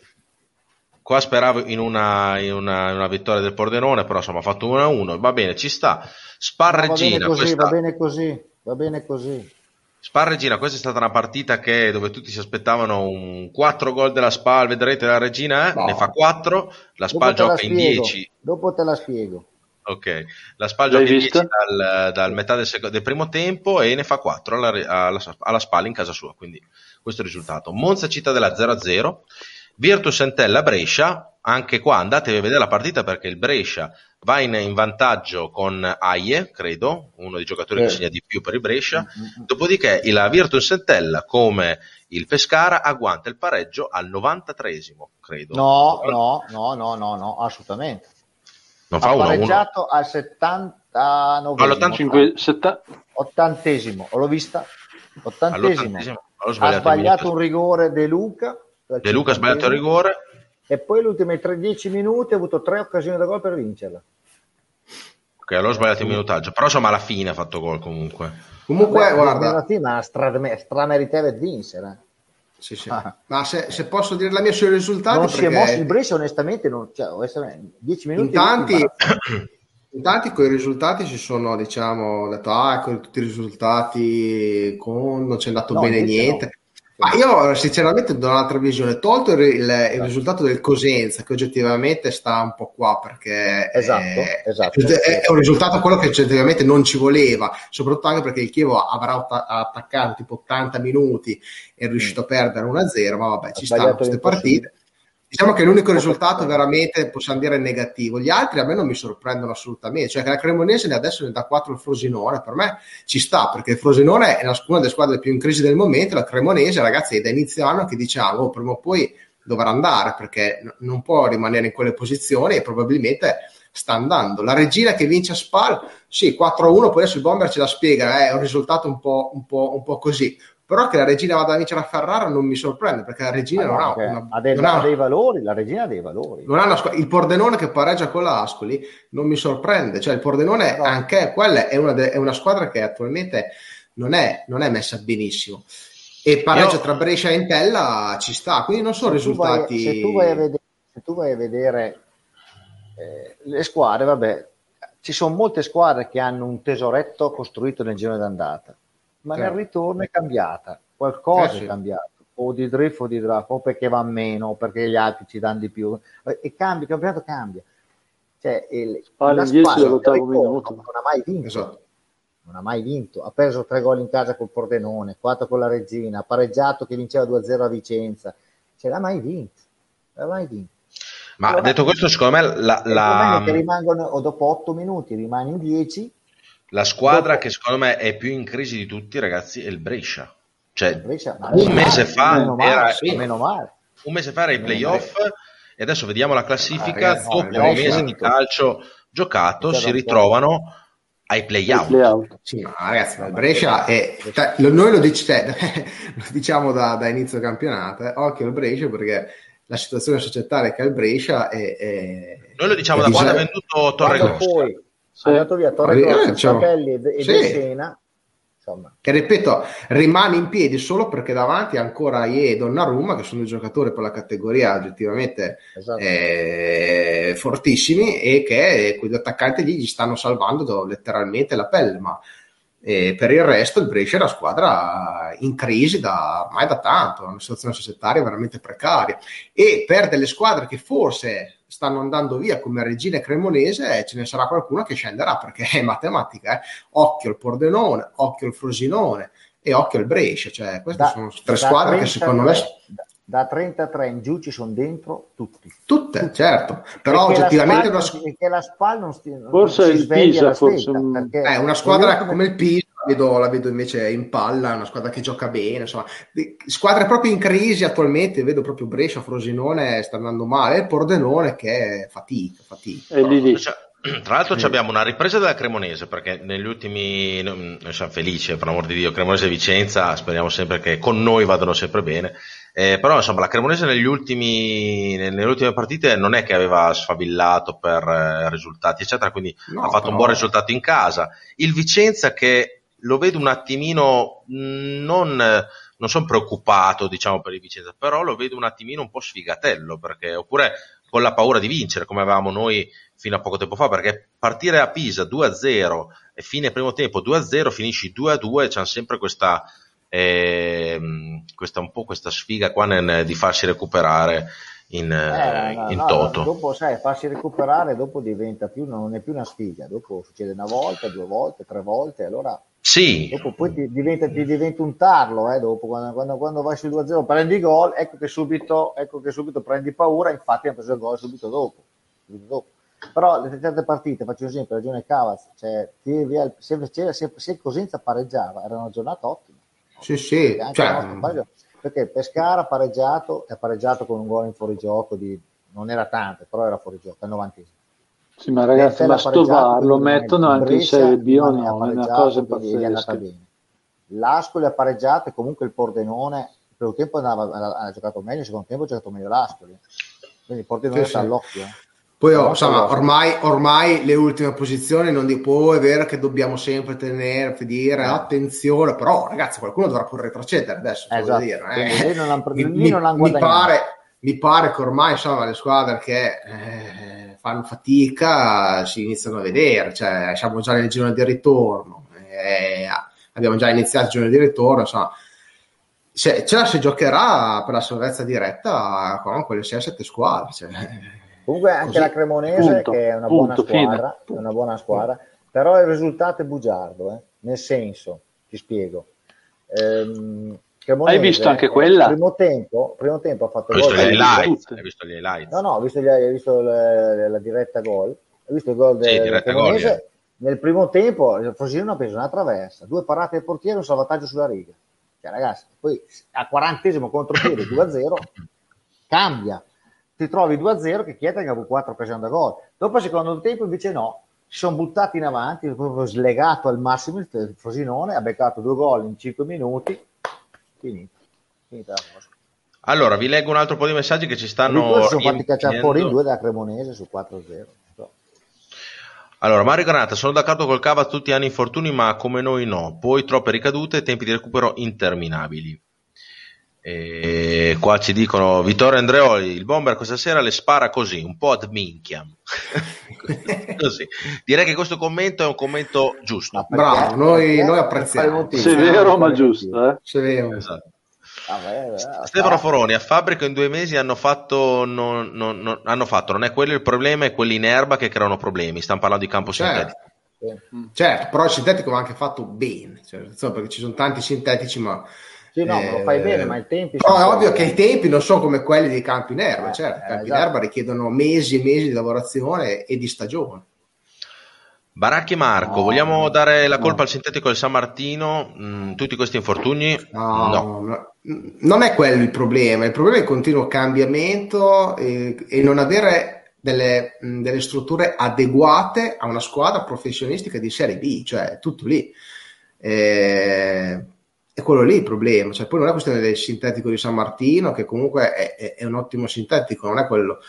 qua speravo in, una, in, una, in una vittoria del Pordenone, però insomma ha fatto 1-1. Va bene, ci sta. No, va bene Sparregina, così, questa, va bene così, va bene così. Sparregina, questa è stata una partita che, dove tutti si aspettavano un 4 gol della Spal, vedrete la Regina, eh? No. ne fa 4, la Spal la gioca in spiego. 10. Dopo te la spiego. Ok, la Spal gioca in 10 vista? dal, dal metà del, seco- del primo tempo e ne fa 4 alla, alla, alla Spal in casa sua, quindi questo è il risultato. Monza Cittadella 0-0, Virtus Entella Brescia, anche qua andatevi a vedere la partita perché il Brescia va in, in vantaggio con Aie, credo, uno dei giocatori che Sì. segna di più per il Brescia, Mm, mm. dopodiché il Virtus Entella come il Pescara agguanta il pareggio al 93esimo, credo. No, no, no, no, no, no, assolutamente. Non fa Ha 1-1. pareggiato al 79 All'85. 5, 7, ottantesimo, l'ho vista, ottantesimo. Ha sbagliato un rigore De Luca. De Luca ha sbagliato il rigore. E poi gli ultimi 3-10 minuti ha avuto tre occasioni da gol per vincerla. Ok, allora ho sbagliato il minutaggio, però insomma alla fine ha fatto gol comunque. Comunque, Vabbè, guarda, sì, ma stra- strameritevole vincere. Sì, sì. Ah. ma se, se posso dire la mia sui risultati, non si è mosso il Brescia onestamente non, cioè, 10 minuti in tanti, in tanti con i risultati si sono, diciamo, detto, ah, con tutti i risultati, con, non c'è andato No, bene niente. no. Ma io sinceramente do un'altra visione, tolto il, il- il risultato del Cosenza, che oggettivamente sta un po' qua perché Esatto, è, esatto. è- è un risultato quello che oggettivamente non ci voleva, soprattutto anche perché il Chievo avrà attaccato tipo 80 minuti e è riuscito a perdere 1-0, ma vabbè, ci stanno queste partite. Diciamo che l'unico risultato veramente possiamo dire negativo. Gli altri a me non mi sorprendono assolutamente. Cioè, che la Cremonese ne adesso ne dà 4 al Frosinone. Per me ci sta perché il Frosinone è una, delle squadre più in crisi del momento. La Cremonese, ragazzi, è da inizio anno che diciamo oh, prima o poi dovrà andare perché non può rimanere in quelle posizioni e probabilmente sta andando. La regina che vince a Spal, sì, 4-1, poi adesso il Bomber ce la spiega, eh, è un risultato un po', un po', un po' così. Però che la regina vada a vincere a Ferrara non mi sorprende perché la regina Ah, non no, ha una, ha, dei, non ha dei valori, la regina ha dei valori. non ha una il Pordenone che pareggia con la Ascoli non mi sorprende, cioè il Pordenone No. anche quella è una, de- è una squadra che attualmente non è, non è messa benissimo e pareggio Io- tra Brescia e Entella ci sta, quindi non sono se tu vai- risultati se tu vai a vedere, se tu vai a vedere eh, le squadre, vabbè, ci sono molte squadre che hanno un tesoretto costruito nel girone d'andata, ma Certo. nel ritorno è cambiata, qualcosa Eh sì. è cambiato, o di drift o di draft, o perché va meno, o perché gli altri ci danno di più, e cambia, il campionato cambia. Cioè, il, Spalle la in 10 squadra dall'ottavo del ritorno minuto. non ha mai vinto Esatto. non ha mai vinto, ha perso tre gol in casa col Pordenone, quattro con la Regina, ha pareggiato che vinceva 2-0 a Vicenza, ce l'ha mai vinto, l'ha mai vinto. Ma Allora, detto questo, secondo me la, Il la- problema è che rimangono, o dopo 8 minuti rimani in 10, la squadra dopo- che secondo me è più in crisi di tutti, ragazzi, è il Brescia. Cioè, Brescia, ma un mese male, fa meno male, era- sì, meno male. un mese fa era Meno playoff e adesso vediamo la classifica. Ah, ragazzi, dopo no, un mese di calcio giocato si ritrovano ai playout. Playout. Sì, ma ragazzi, ma il Brescia è, cioè, lo- noi lo, dic- lo diciamo da, da inizio campionato, eh, occhio al Brescia perché la situazione societaria che ha il Brescia è, è- Noi lo diciamo è da quando ha venduto Quando Torregrossa. poi Sì. è andato via Eh, Torregrossa, diciamo- Sapelli e De, e sì. De Sena, insomma, che ripeto rimane in piedi solo perché davanti ha ancora Ie e Donnarumma che sono due giocatori per la categoria oggettivamente esatto. eh, fortissimi e che quegli attaccanti lì gli stanno salvando letteralmente la pelle ma eh, per il resto il Brescia è una squadra in crisi da, ormai da tanto, una situazione societaria veramente precaria e per delle squadre che forse stanno andando via come Regina e Cremonese eh, ce ne sarà qualcuna che scenderà perché è matematica, eh. occhio al Pordenone, occhio al Frosinone e occhio al Brescia, cioè queste Da- sono tre squadre che 33 secondo me da- da 33 in giù ci sono dentro tutti. tutte, certo, però Perché la oggettivamente Spal una, non perché la SPAL non, sti- non Forse si il sveglia Pisa, la forse sera, un- perché eh, una squadra come il Pisa la vedo, la vedo invece in palla, è una squadra che gioca bene, insomma, squadre proprio in crisi attualmente, vedo proprio Brescia, Frosinone sta andando male, e Pordenone che è fatica, fatica. È lì lì. Cioè, Tra l'altro ci abbiamo una ripresa della Cremonese perché negli ultimi noi noi siamo felici, per l'amor di Dio, Cremonese e Vicenza, speriamo sempre che con noi vadano sempre bene. Eh, però insomma la Cremonese negli ultimi, nelle ultime partite non è che aveva sfavillato per eh, risultati eccetera, quindi No, ha fatto però- un buon risultato in casa. Il Vicenza che lo vedo un attimino non, eh, non sono preoccupato diciamo per il Vicenza, però lo vedo un attimino un po' sfigatello perché oppure con la paura di vincere come avevamo noi fino a poco tempo fa perché partire a Pisa 2-0 e fine primo tempo 2-0 finisci 2-2 c'hanno sempre questa ehm, questa un po' questa sfiga qua nel- di farsi recuperare in, eh, Eh, no, in no, toto Dopo, sai, farsi recuperare dopo diventa più, non è più una sfiga, dopo succede una volta, due volte, tre volte, allora sì dopo poi ti diventa, ti diventa un tarlo, eh, dopo quando, quando, quando vai sul 2-0 prendi gol, ecco che subito, ecco che subito prendi paura, infatti hanno preso il gol subito dopo. subito dopo. Però le certe partite, faccio un esempio, ragione Cavaz, cioè, se, se, se, se Cosenza pareggiava, era una giornata ottima. Sì, sì, Anche il perché Pescara ha pareggiato, e ha pareggiato con un gol in fuorigioco di non era tanto, però era fuorigioco al 90 Sì, ma ragazzi, Entella ma sto VAR lo mettono anche in Serie B o no? È una pareggiato, cosa gli è andata pazzesca. bene. L'Ascoli ha pareggiato e comunque il Pordenone il primo tempo andava, ha, ha giocato meglio, il secondo tempo ha giocato meglio l'Ascoli. Quindi il Pordenone Sì, sta sì. all'occhio. eh. Poi oh, insomma, ormai, ormai, le ultime posizioni non dico, oh, è vero che dobbiamo sempre tenere, dire attenzione, però ragazzi qualcuno dovrà pure retrocedere adesso. Esatto. Dire, eh. non mi, mi, mi, pare, mi, pare, che ormai insomma, le squadre che eh, fanno fatica si iniziano a vedere, cioè siamo già nel giro di ritorno, eh, abbiamo già iniziato il giro di ritorno, insomma se, ce la si giocherà per la salvezza diretta con quelle 6-7 squadre. Cioè, Comunque anche Così, la Cremonese, punto, che è una punto, buona squadra, è una buona squadra, però il risultato è bugiardo, eh? nel senso, ti spiego. Ehm, Cremonese, Hai visto anche quella? Primo tempo, primo tempo ha fatto hai gol. Hai visto gli highlights? No, no, ho visto, gli, ho visto la, la, diretta gol. Ho visto il gol sì, del Cremonese. Gol, Nel primo tempo il Frosinone ha preso una traversa, due parate del portiere e un salvataggio sulla riga. Cioè, ragazzi, poi a 40 contropiede 2-0 cambia ti trovi 2-0 che che ha avuto 4 occasioni da gol. Dopo il secondo tempo invece no, si sono buttati in avanti, proprio slegato al massimo il Frosinone, ha beccato due gol in 5 minuti, finito. Finita la cosa. Allora, vi leggo un altro po' di messaggi che ci stanno. Sono fatti cacciare fuori in due da Cremonese su 4-0. Allora, Mario Granata, sono d'accordo col Cava, tutti hanno infortuni, ma come noi no. Poi troppe ricadute e tempi di recupero interminabili. E qua ci dicono Vittorio Andreoli, il bomber questa sera le spara così, un po' ad minchia. così. Direi che questo commento è un commento giusto. Bravo, noi, noi apprezziamo. Severo ma giusto. Eh? Severo. Esatto. Stefano Foroni a Fabbrico in due mesi hanno fatto non, non, non, hanno fatto non è quello il problema è quelli in erba che creano problemi stiamo parlando di campo certo. sintetico certo però il sintetico va anche fatto bene cioè, insomma, perché ci sono tanti sintetici ma sì, no, eh, lo fai bene, ma i tempi... Però è ovvio che i tempi non sono come quelli dei campi in erba, eh, certo, i campi esatto. in erba richiedono mesi e mesi di lavorazione e di stagione. Baracchi Marco, no, vogliamo dare la colpa no. al sintetico del San Martino? Mm, tutti questi infortuni? No, no, non è quello il problema, il problema è il continuo cambiamento e, e non avere delle, delle, strutture adeguate a una squadra professionistica di Serie B, cioè tutto lì. Eh, è quello lì il problema. Cioè, poi non è questione del sintetico di San Martino, che comunque è, è, è un ottimo sintetico, non è quello.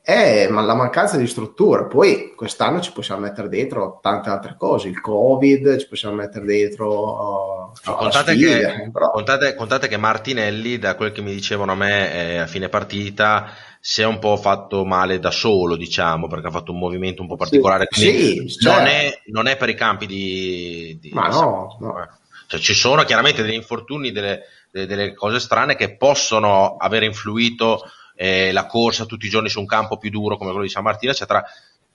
È ma la mancanza di struttura. Poi quest'anno ci possiamo mettere dentro tante altre cose, il Covid, ci possiamo mettere dentro. Uh, contate, sfide, che, però... contate, contate, che, Martinelli, da quel che mi dicevano a me eh, a fine partita, si è un po' fatto male da solo, diciamo, perché ha fatto un movimento un po' particolare. Sì, sì non, cioè... è, non, è, per i campi di. di ma no, no. Eh. Cioè, ci sono chiaramente degli infortuni, delle, delle, cose strane che possono aver influito eh, la corsa tutti i giorni su un campo più duro come quello di San Martino, eccetera.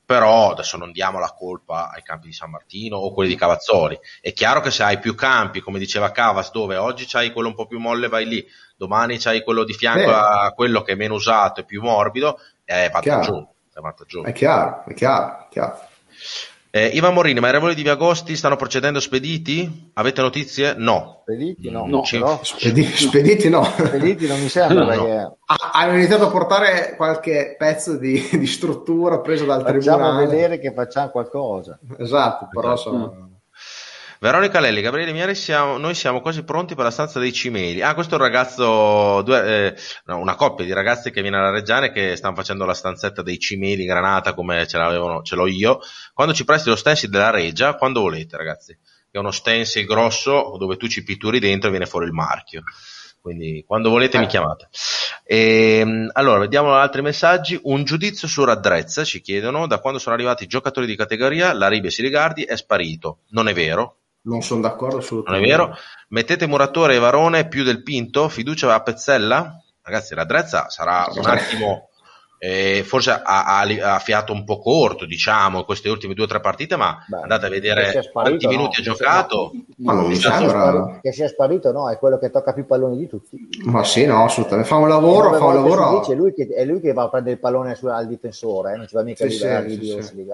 Però adesso non diamo la colpa ai campi di San Martino o quelli di Cavazzoli. È chiaro che se hai più campi, come diceva Cavas, dove oggi c'hai quello un po' più molle, vai lì, domani c'hai quello di fianco Beh. a quello che è meno usato e più morbido, è vantaggioso. È, vantaggioso. è chiaro, è chiaro, è chiaro. Eh, Ivan Morini, ma i revoli di Viagosti stanno procedendo spediti? Avete notizie? No. Spediti no. no Ci... spediti, spediti, no. Spediti non mi sembra no. perché... Ah, hanno iniziato a portare qualche pezzo di, di struttura preso dal facciamo tribunale. Facciamo vedere che facciamo qualcosa. Esatto, però esatto. sono... Veronica Lelli, Gabriele Mieri, siamo, noi siamo quasi pronti per la stanza dei cimeli. Ah, questo è un ragazzo, due, eh, no, una coppia di ragazzi che viene alla Reggiane che stanno facendo la stanzetta dei cimeli granata come ce, ce l'ho io. Quando ci presti lo stencil della Reggia, quando volete ragazzi, che è uno stencil grosso dove tu ci pitturi dentro e viene fuori il marchio. Quindi quando volete mi chiamate. E, ehm, allora, vediamo altri messaggi. Un giudizio su Raddrezza, ci chiedono, da quando sono arrivati i giocatori di categoria, la Ribia Siligardi è sparito. Non è vero, non sono d'accordo assolutamente. Non è vero? Mettete Muratore e Varone più del Pinto? Fiducia a Pezzella? Ragazzi, la Drezza sarà un attimo, eh, forse ha, ha, ha, fiato un po' corto, diciamo, queste ultime due o tre partite, ma Beh, andate a vedere sparito, quanti minuti no, ha giocato. Ma non mi sembra... Che sia sparito, no, è quello che tocca più palloni di tutti. Ma sì, no, assolutamente. Fa un lavoro, fa un lavoro. Dice, lui che, è lui che va a prendere il pallone al difensore, eh? non ci va mica sì, a sì, sì, sì.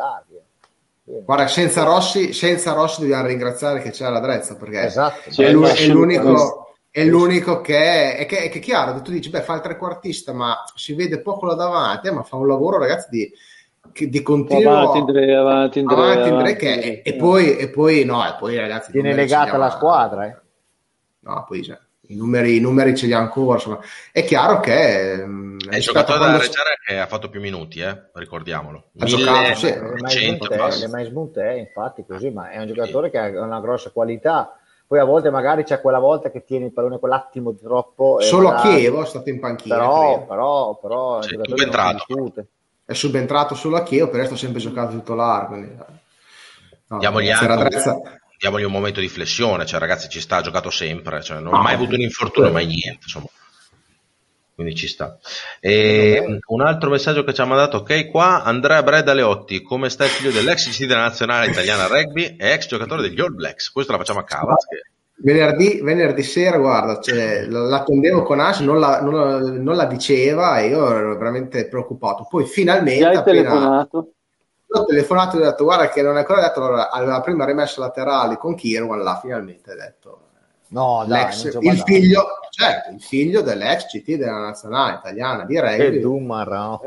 Guarda, senza Rossi, senza Rossi dobbiamo ringraziare che c'è la Drezza perché esatto. è, l'un- è, l'unico, è, l'unico, che è, che è, che è chiaro, tu dici, beh, fa il trequartista, ma si vede poco là davanti, ma fa un lavoro, ragazzi, di, di continuo avanti, Indre, avanti, Indre, avanti, Indre, che, avanti, e, poi, e poi, no, e poi ragazzi, viene legata alla squadra, eh? No, poi, cioè, i numeri, i numeri ce li ha ancora. Insomma. È chiaro che mm, è il giocatore della Reggiana che ha fatto più minuti, eh? ricordiamolo. Ha giocato, sì. Le Mais Monte, infatti, così, ma è un giocatore che ha una grossa qualità. Poi a volte magari c'è quella volta che tiene il pallone quell'attimo di troppo. Solo a Chievo è stato in panchina. Però, però, però è, subentrato. è subentrato solo a Chievo, per il resto ha sempre giocato titolare. Quindi... No, Diamogli anche diamogli un momento di flessione, cioè ragazzi ci sta, ha giocato sempre, cioè, non ha mai avuto un infortunio, mai niente, insomma. Quindi ci sta. E un altro messaggio che ci ha mandato, ok, qua Andrea Breda Leotti, come sta il figlio dell'ex della nazionale italiana rugby e ex giocatore degli All Blacks? Questo la facciamo a Cavaz. Che... Venerdì, venerdì, sera, guarda, cioè, l'attendevo con Ash, non la, non, non la, diceva e io ero veramente preoccupato. Poi finalmente... Hai appena... telefonato? Ho telefonato e ho detto guarda che non è ancora detto allora, aveva prima rimesso laterali con Kirwan là finalmente ha detto no dai, il figlio certo il figlio dell'ex CT della nazionale italiana direi che Dumar no?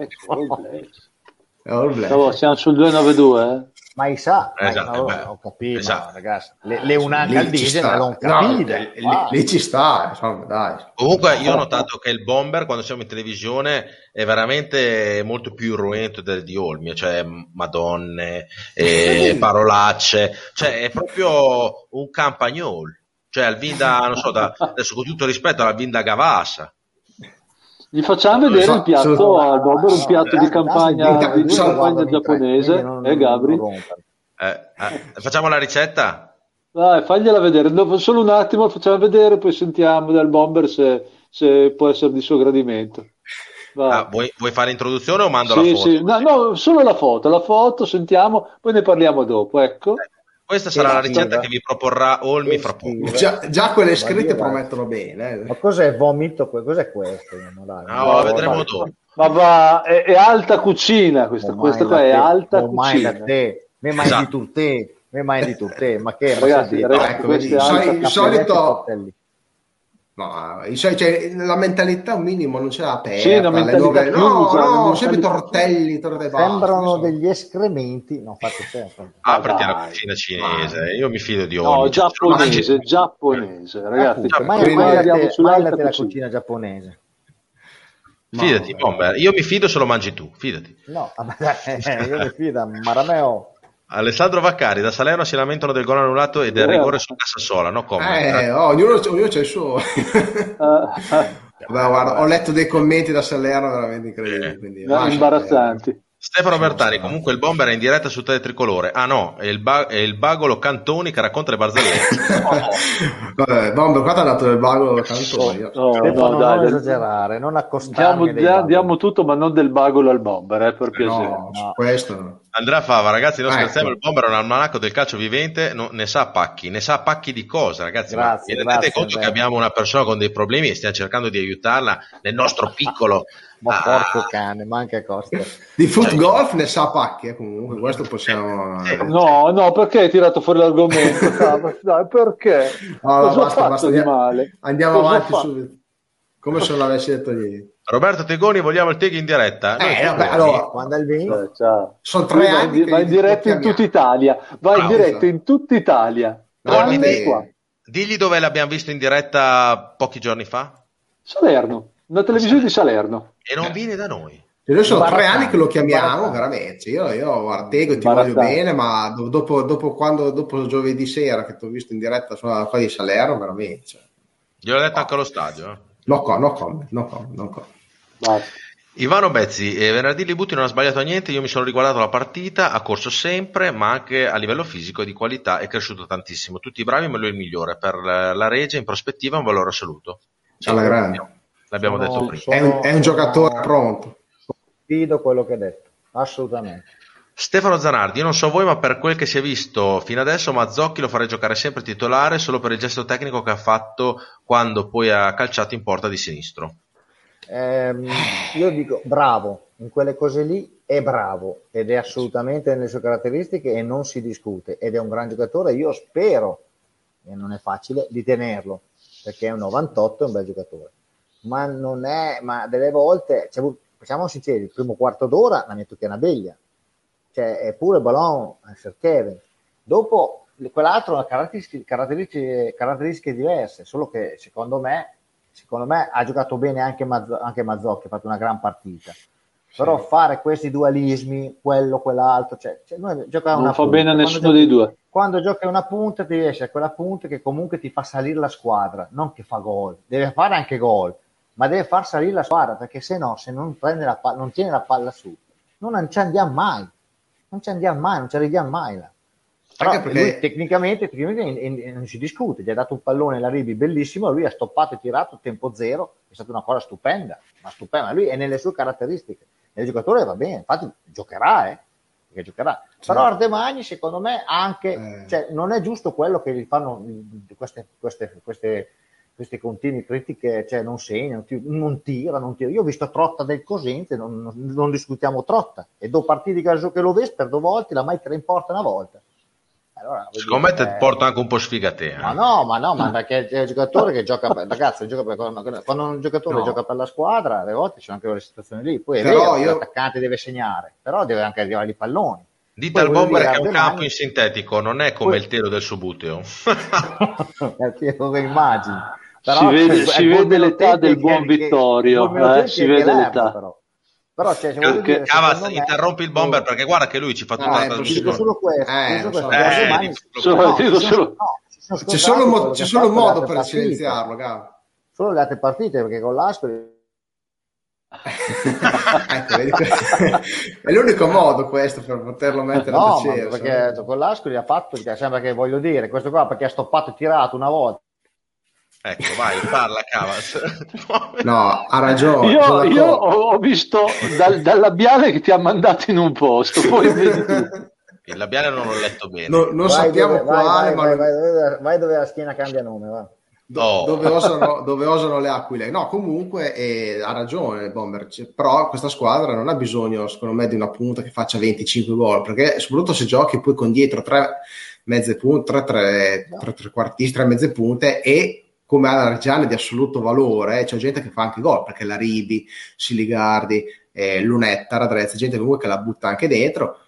siamo sul 292 eh? Ma sa, esatto, ma, ho capito, esatto. ragazzi, le, le un'anche al diesel non capite. No, lì, lì, ci sta, insomma, dai. Comunque io ho notato che il bomber quando siamo in televisione è veramente molto più irruento del di Olmi, cioè madonne, eh, parolacce, cioè è proprio un campagnol. Cioè Alvinda, non so, da, adesso con tutto rispetto all'Alvinda Gavassa, gli facciamo vedere so, il piatto so, a Dober, un piatto di campagna, di campagna giapponese, eh Gabri? Eh, eh, facciamo la ricetta? Dai, fagliela vedere, Dopo, solo un attimo facciamo vedere, poi sentiamo dal bomber se, se può essere di suo gradimento. Ah, vuoi, vuoi, fare l'introduzione o mando sì, la foto? Sì. No, no, solo la foto, la foto, sentiamo, poi ne parliamo dopo, ecco. Eh, questa sarà la ricetta che vi proporrà Olmi fra poco. Già, già quelle scritte promettono bene. Eh. Ma cos'è vomito? Cos'è questo? No, no, vedremo dopo. Ma va, è, è, alta cucina questa, questa qua è alta non cucina. Mai te, me mai esatto. di tu te, me mai di tu te, ma che ragazzi, ragazzi, ecco, il solito No, cioè, la mentalità un minimo non c'è aperta. Sì, la mentalità dove... No, no, sempre tortelli, tortelli Sembrano degli escrementi. No, fate certo. Apriti ah, la cucina cinese. Ma... Io mi fido di ogni. No, giapponese, giapponese, ragazzi. Mai mai la cucina giapponese. Fidati, Bomber. Io mi fido se lo mangi tu, fidati. No, io mi fido, Marameo. Alessandro Vaccari da Salerno si lamentano del gol annullato e del rigore su Cassasola. No eh, oh, ognuno, ognuno c'è il suo. Beh, guarda, ho letto dei commenti da Salerno veramente incredibili. Quindi, no, imbarazzanti. Stefano Bertani, comunque il bomber è in diretta su Tele Tricolore. Ah no, è il, ba- è il bagolo Cantoni che racconta le barzellette. Vabbè, bomber, qua ti ha dato il bagolo Cantoni. Oh, no, Stefano, no, dai, non esagerare, non accostarmi. Diamo, diamo, tutto, ma non del bagolo al bomber, eh, per piacere. No, no. questo no. Andrea Fava, ragazzi, non ah, scherziamo, ecco. il bomber è un almanacco del calcio vivente, no, ne sa pacchi, ne sa pacchi di cosa, ragazzi. Grazie, ma rendete conto Andrea. che abbiamo una persona con dei problemi e stiamo cercando di aiutarla nel nostro piccolo ma ah. porco cane, manca Costa. Di foot golf ne sa pacche, eh, comunque, questo possiamo... No, no, perché hai tirato fuori l'argomento? Dai, perché? No, no, basta, basta, andiamo, andiamo avanti subito. Come se non l'avessi detto ieri. Roberto Tegoni, vogliamo il Teg in diretta? Eh, vabbè, allora, quando il vino? Eh, Sono tre anni. Vai, in diretta in tutta Italia. Vai in diretta in tutta Italia. No, digli, digli dove l'abbiamo visto in diretta pochi giorni fa. Salerno. Una televisione di Salerno. E non viene da noi. E noi sono tre anni che lo chiamiamo, veramente. Io, io Artego ti voglio bene, ma dopo, dopo, quando, dopo giovedì sera che ti ho visto in diretta sulla qua di Salerno, veramente. Cioè. Gliel'ho detto anche allo stadio. Eh. No, no comment, no comment, no comment. Ivano Bezzi, eh, venerdì Libuti non ha sbagliato niente, io mi sono riguardato la partita, ha corso sempre, ma anche a livello fisico e di qualità è cresciuto tantissimo. Tutti bravi, ma lui è il migliore. Per la Regia in prospettiva è un valore assoluto. Alla grande. L'abbiamo sono, detto prima. Sono, è, un, è un giocatore pronto. Confido quello che hai detto, assolutamente. Stefano Zanardi, io non so voi, ma per quel che si è visto fino adesso, Mazzocchi lo farei giocare sempre titolare solo per il gesto tecnico che ha fatto quando poi ha calciato in porta di sinistro. Eh, io dico bravo, in quelle cose lì è bravo ed è assolutamente nelle sue caratteristiche e non si discute ed è un gran giocatore. Io spero, e non è facile, di tenerlo perché è un 98 è un bel giocatore ma non è, ma delle volte, cioè, siamo sinceri, il primo quarto d'ora la metto che è una beglia, cioè è pure Ballon, Kevin. Dopo quell'altro ha caratteristiche, caratteristiche, caratteristiche, diverse, solo che secondo me, secondo me ha giocato bene anche, Mazzo, anche Mazzocchi, ha fatto una gran partita. Però fare questi dualismi, quello, quell'altro, cioè, cioè noi non fa punta. bene a nessuno dei due. Quando giochi una punta ti riesce a quella punta che comunque ti fa salire la squadra, non che fa gol, deve fare anche gol, ma deve far salire la squadra perché se no, se non, prende la palla, non tiene la palla su, non ci andiamo mai, non ci andiamo mai, non ci arriviamo mai là. Però perché... lui tecnicamente, tecnicamente non si discute, gli ha dato un pallone la Ribi bellissimo, lui ha stoppato e tirato tempo zero, è stata una cosa stupenda, ma stupenda, lui è nelle sue caratteristiche il giocatore va bene, infatti giocherà, eh, perché giocherà. Certo. Però Ardemagni secondo me anche, eh. cioè, non è giusto quello che gli fanno queste, queste, queste, queste continue critiche, cioè non segna, non tira, non tira. Io ho visto Trotta del Cosenza, non, non, non discutiamo Trotta, e do partiti che lo vedo per due volte, la mai tre in porta una volta. Allora, Secondo me ti porta anche un po' sfiga te. Ma no, ma no, ma perché è il giocatore che gioca per, ragazzi, gioca per, quando un giocatore no. gioca per la squadra, alle volte c'è anche quelle situazioni lì. Poi è però vero io... l'attaccante deve segnare, però deve anche arrivare i palloni. Dite al bomber che è un campo in sintetico, non è come Poi... il telo del Subuteo. come immagini. Però, si vede, si vede l'età del buon Vittorio, eh, si vede l'età. Però. Però cioè, che, dire, Cavaz, me, interrompi il bomber perché guarda che lui ci fa tutta la trasmissione. solo questo. Eh, solo questo. Eh, solo, solo, no, c'è solo, mo- c'è solo modo per silenziarlo, Gav. Solo le altre partite perché con l'Ascoli ecco, è l'unico modo questo per poterlo mettere no, a tacere, perché con l'Ascoli ha fatto sembra che voglio dire questo qua perché ha stoppato e tirato una volta Ecco, vai, parla Cavas. no, ha ragione. Io, io ho visto dal, dal, labiale che ti ha mandato in un posto, poi vedi tu. Il labiale non l'ho letto bene. No, non vai sappiamo dove, quale, vai, ma... Vai, vai, vai, dove la schiena cambia nome, va. Do, oh. dove, osano, dove, osano, le aquile. No, comunque eh, ha ragione Bomber, però questa squadra non ha bisogno, secondo me, di una punta che faccia 25 gol, perché soprattutto se giochi poi con dietro tre mezze punte, tre, tre, tre, tre quartisti, tre mezze punte e come alla Reggiana di assoluto valore, eh, c'è gente che fa anche gol, perché la Ribi, Siligardi, eh, Lunetta, Radrezza, gente comunque che la butta anche dentro,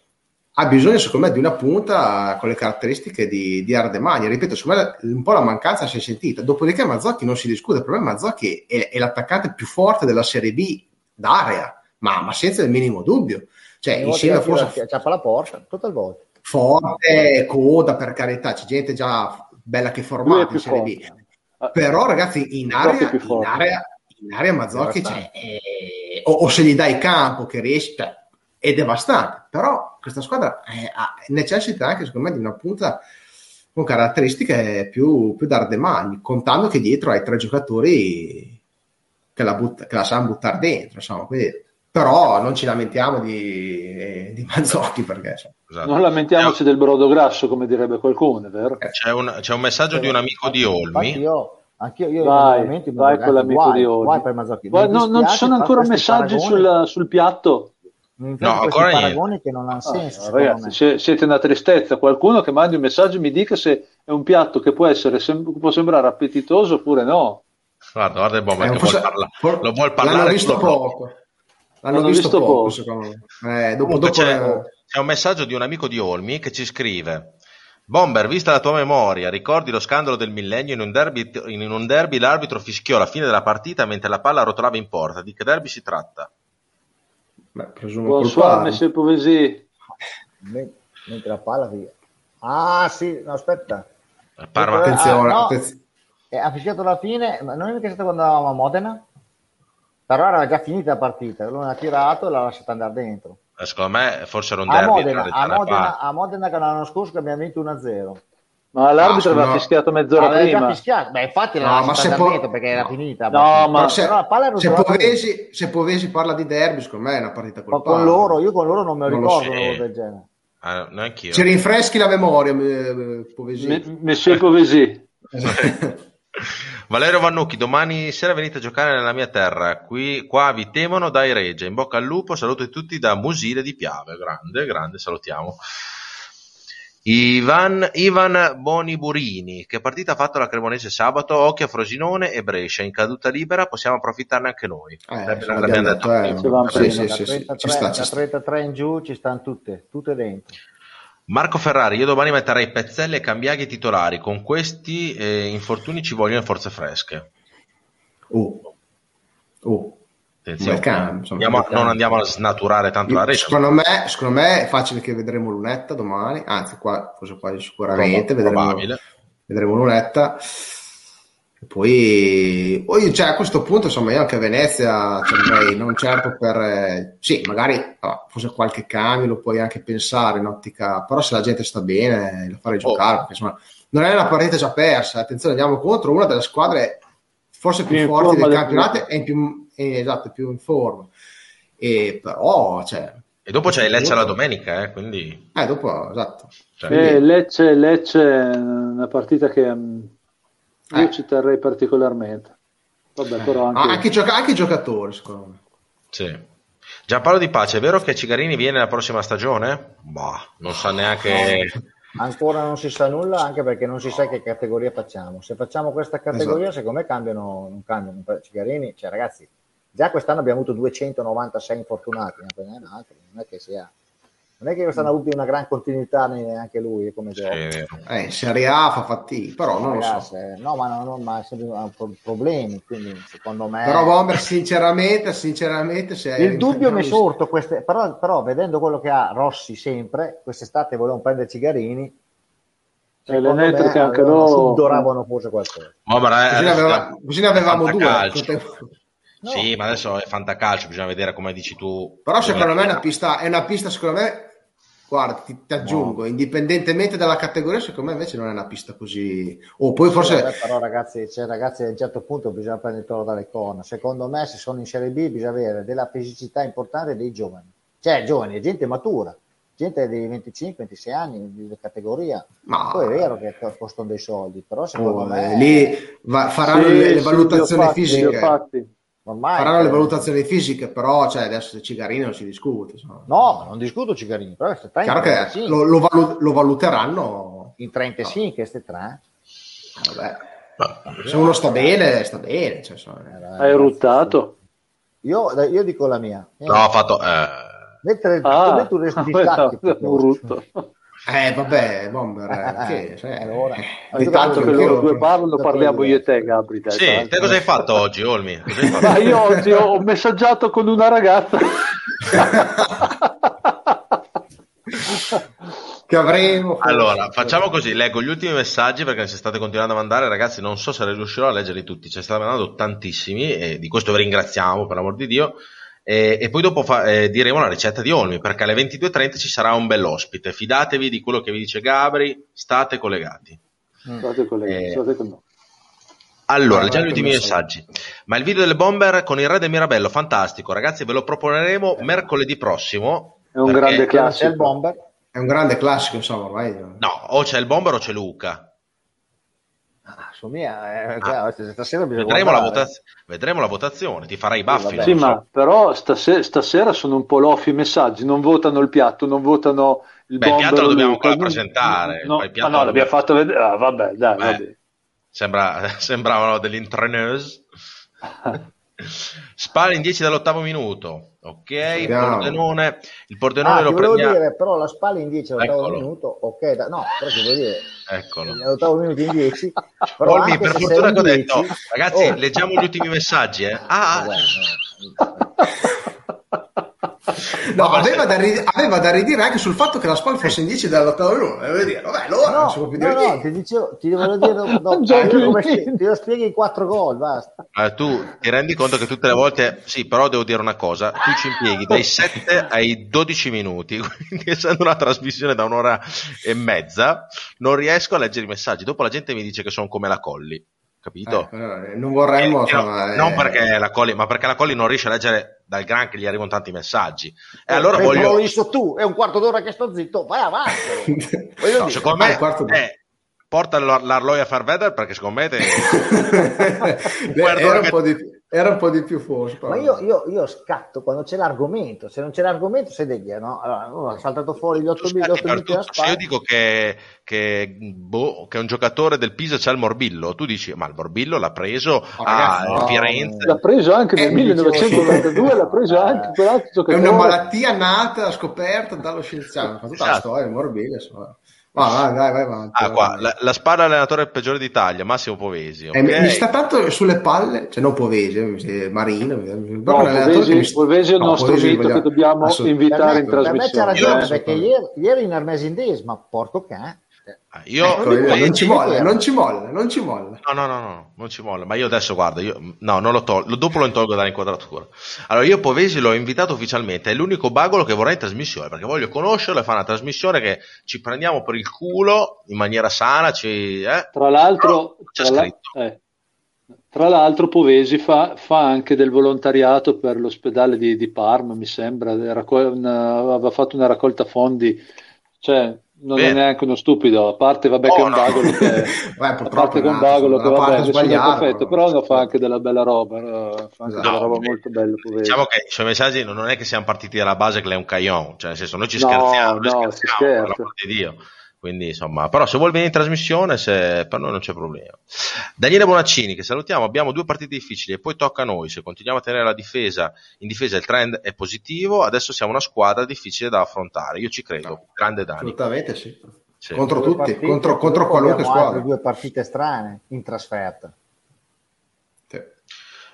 ha bisogno secondo me di una punta con le caratteristiche di, di Ardemagna. Ripeto, secondo me un po' la mancanza si è sentita. Dopodiché Mazzocchi non si discute, per me Mazzocchi è, è l'attaccante più forte della Serie B d'area, ma, ma senza il minimo dubbio. Cioè, insieme forse... Ciappa la porta, tutte le volte. Forte, coda, per carità, c'è gente già bella che è formata in Serie B. Però ragazzi in area, in area, in area Mazzocchi cioè, è, o, o, se gli dai campo che riesce cioè, è devastante. Però questa squadra è, necessita anche secondo me di una punta con caratteristiche più, più d'ardemagni contando che dietro hai tre giocatori che la, butta, che la sanno buttare dentro insomma quindi però non ci lamentiamo di, di Mazzocchi perché esatto. non lamentiamoci del brodo grasso come direbbe qualcuno vero? Eh, c'è un, c'è un messaggio eh, di un amico di Olmi. io, anch'io io vai, vai con l'amico guai, di Olmi. guai non, non, ci sono ancora messaggi sul, sul, piatto? No ancora paragoni che non hanno senso ah, ragazzi siete una tristezza qualcuno che mandi un messaggio e mi dica se è un piatto che può, essere, può sembrare appetitoso oppure no. Guarda guarda il bomba eh, che vuol parla- lo vuol parlare l'hanno visto poco. L'hanno visto, visto, poco, secondo me. Eh, dopo, dopo c'è. C'è, un messaggio di un amico di Olmi che ci scrive: Bomber, vista la tua memoria, ricordi lo scandalo del millennio in un derby, in un derby l'arbitro fischiò la fine della partita mentre la palla rotolava in porta. Di che derby si tratta? Beh, presumo Bonsoir, Monsieur Povesi. Mentre la palla via. Ah, sì, no, aspetta. Parma. Attenzione, ah, no. attenzione. Eh, ha fischiato la fine, ma non è che stato quando andavamo a Modena? però era già finita la partita, lui ha tirato e l'ha lasciata andare dentro. Eh, secondo me forse era un derby. A Modena, a Modena, a Modena che l'anno scorso che abbiamo vinto 1-0. Ma l'arbitro aveva no. fischiato mezz'ora aveva prima. Fischiato. Beh, infatti l'ha no, po- perché era finita. No, ma se, se, Povesi, se, Povesi, parla di derby, secondo me è una partita col con loro, io con loro non me lo ricordo lo del genere. Ah, neanch'io. Ci rinfreschi la memoria, eh, Povesi. Messie Povesi. Valerio Vannucchi, domani sera venite a giocare nella mia terra. Qui, qua vi temono dai Regia. In bocca al lupo, saluto tutti da Musile di Piave. Grande, grande, salutiamo. Ivan, Ivan Boniburini, che partita ha fatto la Cremonese sabato? Occhio a Frosinone e Brescia in caduta libera, possiamo approfittarne anche noi. Eh, l'abbiamo detto, eh, sì, sì, sì, sì, ci sta, ci sta. 33 in giù ci stanno tutte, tutte dentro. Marco Ferrari, io domani metterei Pezzelle e Cambiaghi titolari. Con questi eh, infortuni ci vogliono forze fresche. Uh. Attenzione, Bel insomma, andiamo- non andiamo a snaturare tanto la rete. secondo, me, secondo me è facile che vedremo Lunetta domani, anzi qua, forse quasi sicuramente vedremo, Probabile. vedremo Lunetta. E poi, poi cioè, a questo punto insomma io anche a Venezia ci andrei non certo per eh, sì magari ah, forse qualche cambio lo puoi anche pensare in ottica però se la gente sta bene la farei giocare perché insomma non è una partita già persa attenzione andiamo contro una delle squadre forse più forti del campionato e in più, eh, esatto, più in forma. E però cioè, E dopo c'è Lecce la domenica, eh, quindi... eh, dopo esatto. Cioè, Eh, Lecce, Lecce è una partita che mm, io Eh. ci terrei particolarmente. Vabbè, però anche... Ah, anche, i gioca- anche i giocatori secondo me sì. Giampaolo Di Pace, è vero che Cigarini viene la prossima stagione? Bah, non sa neanche... Ancora non si sa nulla, anche perché non si sa che categoria facciamo. Se facciamo questa categoria, Esatto. secondo me cambiano, non cambiano. Cigarini, cioè ragazzi, già quest'anno abbiamo avuto 296 infortunati, altro, non è che sia... Non è che quest'anno ha avuto una gran continuità neanche lui come gioco. eh, in Serie A fa fatica però non lo so Ragazzi, eh, no, ma, no, no, ma ha pro- problemi, quindi secondo me... Però Bomber, sinceramente, sinceramente, se Il dubbio mi è sorto, queste, però, però vedendo quello che ha Rossi sempre, quest'estate volevano prendere Cigarini, le secondo elettriche me anche loro- sudoravano forse qualcosa. Ma Così ne, aveva- così ne avevamo due. No. Sì, ma adesso è fantacalcio, bisogna vedere come dici tu. Però secondo me è una pista, è una pista, secondo me, guarda, ti, ti aggiungo, indipendentemente dalla categoria, secondo me invece non è una pista così... O poi forse... Vabbè, però ragazzi, cioè, ragazzi, a un certo punto bisogna prendere il toro dalle corna. Secondo me, se sono in Serie B, bisogna avere della fisicità importante dei giovani. Cioè, giovani, gente matura, gente di 25-26 anni di categoria. Ma- Poi è vero che costano dei soldi, però secondo oh, me... lì va- faranno Sì, le, le sì, valutazioni ho fisiche. fatti. Ormai, Faranno le valutazioni fisiche, però cioè, adesso se Cigarini non si discute. insomma. No, ma non discuto Cigarini, però tre Chiaro in che 35, lo, lo valu- lo valuteranno. in 35 queste tre. Vabbè. Se uno sta bene, sta bene. Cioè, insomma, Eh, Hai ruttato? Io, io dico la mia. Eh, No, ha fatto... eh, Mentre Ah, mentre tu resti distacchi, un rutto. Eh, vabbè, Bomber, eh, che, cioè, allora. eh, di Tanto che che loro due parlano, parliamo io e te, Gabri. dai, Sì, te cosa hai fatto oggi, Olmi? Fatto? Io oggi ho messaggiato con una ragazza. che avremo. Allora, facciamo così, leggo gli ultimi messaggi perché se state continuando a mandare, ragazzi, non so se riuscirò a leggerli tutti, ce ne state mandando tantissimi e di questo vi ringraziamo, per l'amor di Dio. E, e poi dopo fa- eh, diremo la ricetta di Olmi, perché alle 22.30 ci sarà un bell'ospite. Fidatevi di quello che vi dice Gabri, state collegati. State con lei, Eh, state con noi. Allora, leggiamo gli che ultimi messaggi. Ma il video delle bomber con il re del Mirabello, fantastico. Ragazzi, ve lo proponeremo mercoledì prossimo. È un grande C'è il classico. bomber. È un grande classico, insomma, ormai. No, o c'è il bomber o c'è Luca. Ah, su mia, eh, chiaro, stasera bisogna Vedremo la, votaz- vedremo la votazione, ti farai i baffi. vabbè. Sì, so. ma però stase- stasera sono un po' loffi i messaggi, non votano il piatto, non votano il Beh, il piatto lo dobbiamo ancora presentare, No, il piatto ma no, l'abbiamo fatto vedere. Ah, vabbè, dai, Beh, vabbè. Sembra, sembravano degli entraîneuse. Spalla in 10 dall'ottavo minuto. Ok, il Vediamo. Pordenone, il Pordenone Ah, lo prendiamo. dire, però la spalla in 10 all'ottavo minuto, ok, da- no, però ti volevo dire, Eccolo. all'ottavo minuto in 10, però Olmi, per fortuna che ho detto, 10 ragazzi, oh, leggiamo gli ultimi messaggi. Eh. Ah, vabbè, no. No, aveva da, ri- aveva da ridire anche sul fatto che la Spal fosse in 10 dall'ottavo minuto. Devo dire, vabbè, allora non No, si può più no, dire no, niente. ti dicevo, ti volevo dire, no, come spie- ti lo spieghi in quattro gol, basta. eh, tu ti rendi conto che tutte le volte, sì, però devo dire una cosa, tu ci impieghi dai 7 ai 12 minuti, quindi essendo una trasmissione da un'ora e mezza, non riesco a leggere i messaggi. Dopo la gente mi dice che sono come la Colli, capito? Eh, eh, non vorremmo, Eh, no, insomma, eh, non perché la Colli, ma perché la Colli non riesce a leggere dal gran che gli arrivano tanti messaggi. E allora Eh, voglio... lo visto tu, è un quarto d'ora che sto zitto, vai avanti. No, dire, secondo Ah, me il porta l'Arloia Farveder perché secondo me te... era, un po di, era un po' di più forse. Ma io, io, io, scatto quando c'è l'argomento, se non c'è l'argomento sei degli, no? Allora, ha saltato fuori gli 8 minuti Se io dico che, che, boh, che, un giocatore del Pisa c'è il morbillo, tu dici ma il morbillo l'ha preso oh, a no, Firenze. L'ha preso anche nel eh, 1992, l'ha preso anche quell'altro giocatore. È una malattia nata, scoperta dallo scienziato, fa tutta esatto. la storia, il morbillo. Insomma. Vai, vai, vai, vai ah, qua, la, la spada allenatore peggiore d'Italia, Massimo Povesi. Okay? Eh, mi sta tanto sulle palle, cioè non Povesi, eh, Marino. No, Povesi, mi... Povesi è il no, nostro Povesi mito che dobbiamo invitare in trasmissione. Per me c'è ragione, eh? perché ieri, ieri in Armesindesma, porto can Ah, io, ecco, io non, ci molla, non ci molla, non ci molla. No, no, no, no, non ci molla. Ma io adesso guarda, io, no, non lo tolgo, dopo lo intolgo dall'inquadratura. Allora, io Povesi l'ho invitato ufficialmente, è l'unico bagolo che vorrei in trasmissione, perché voglio conoscerlo e fare una trasmissione che ci prendiamo per il culo in maniera sana. Ci, eh? Tra l'altro, tra, la, eh, tra l'altro Povesi fa, fa, anche del volontariato per l'ospedale di, di Parma, mi sembra, aveva fatto una raccolta fondi. Cioè, non Bene. è neanche uno stupido, a parte vabbè oh, che è un bagolo che, Beh, a parte che un bagolo che vabbè, è perfetto, però no, fa anche della bella roba, no? fa anche no, della roba molto bella. Diciamo che i suoi messaggi non è che siamo partiti dalla base che lei è un caglion, cioè nel senso noi ci scherziamo, no, noi si scherza. di Dio. Quindi insomma, però se vuol venire in trasmissione, se, per noi non c'è problema. Daniele Bonaccini, che salutiamo, abbiamo due partite difficili e poi tocca a noi. Se continuiamo a tenere la difesa, in difesa il trend è positivo, adesso siamo una squadra difficile da affrontare. Io ci credo, grande Dani. Assolutamente sì. sì. Contro tutti, partite, contro, contro qualunque squadra. due partite strane in trasferta. Sì.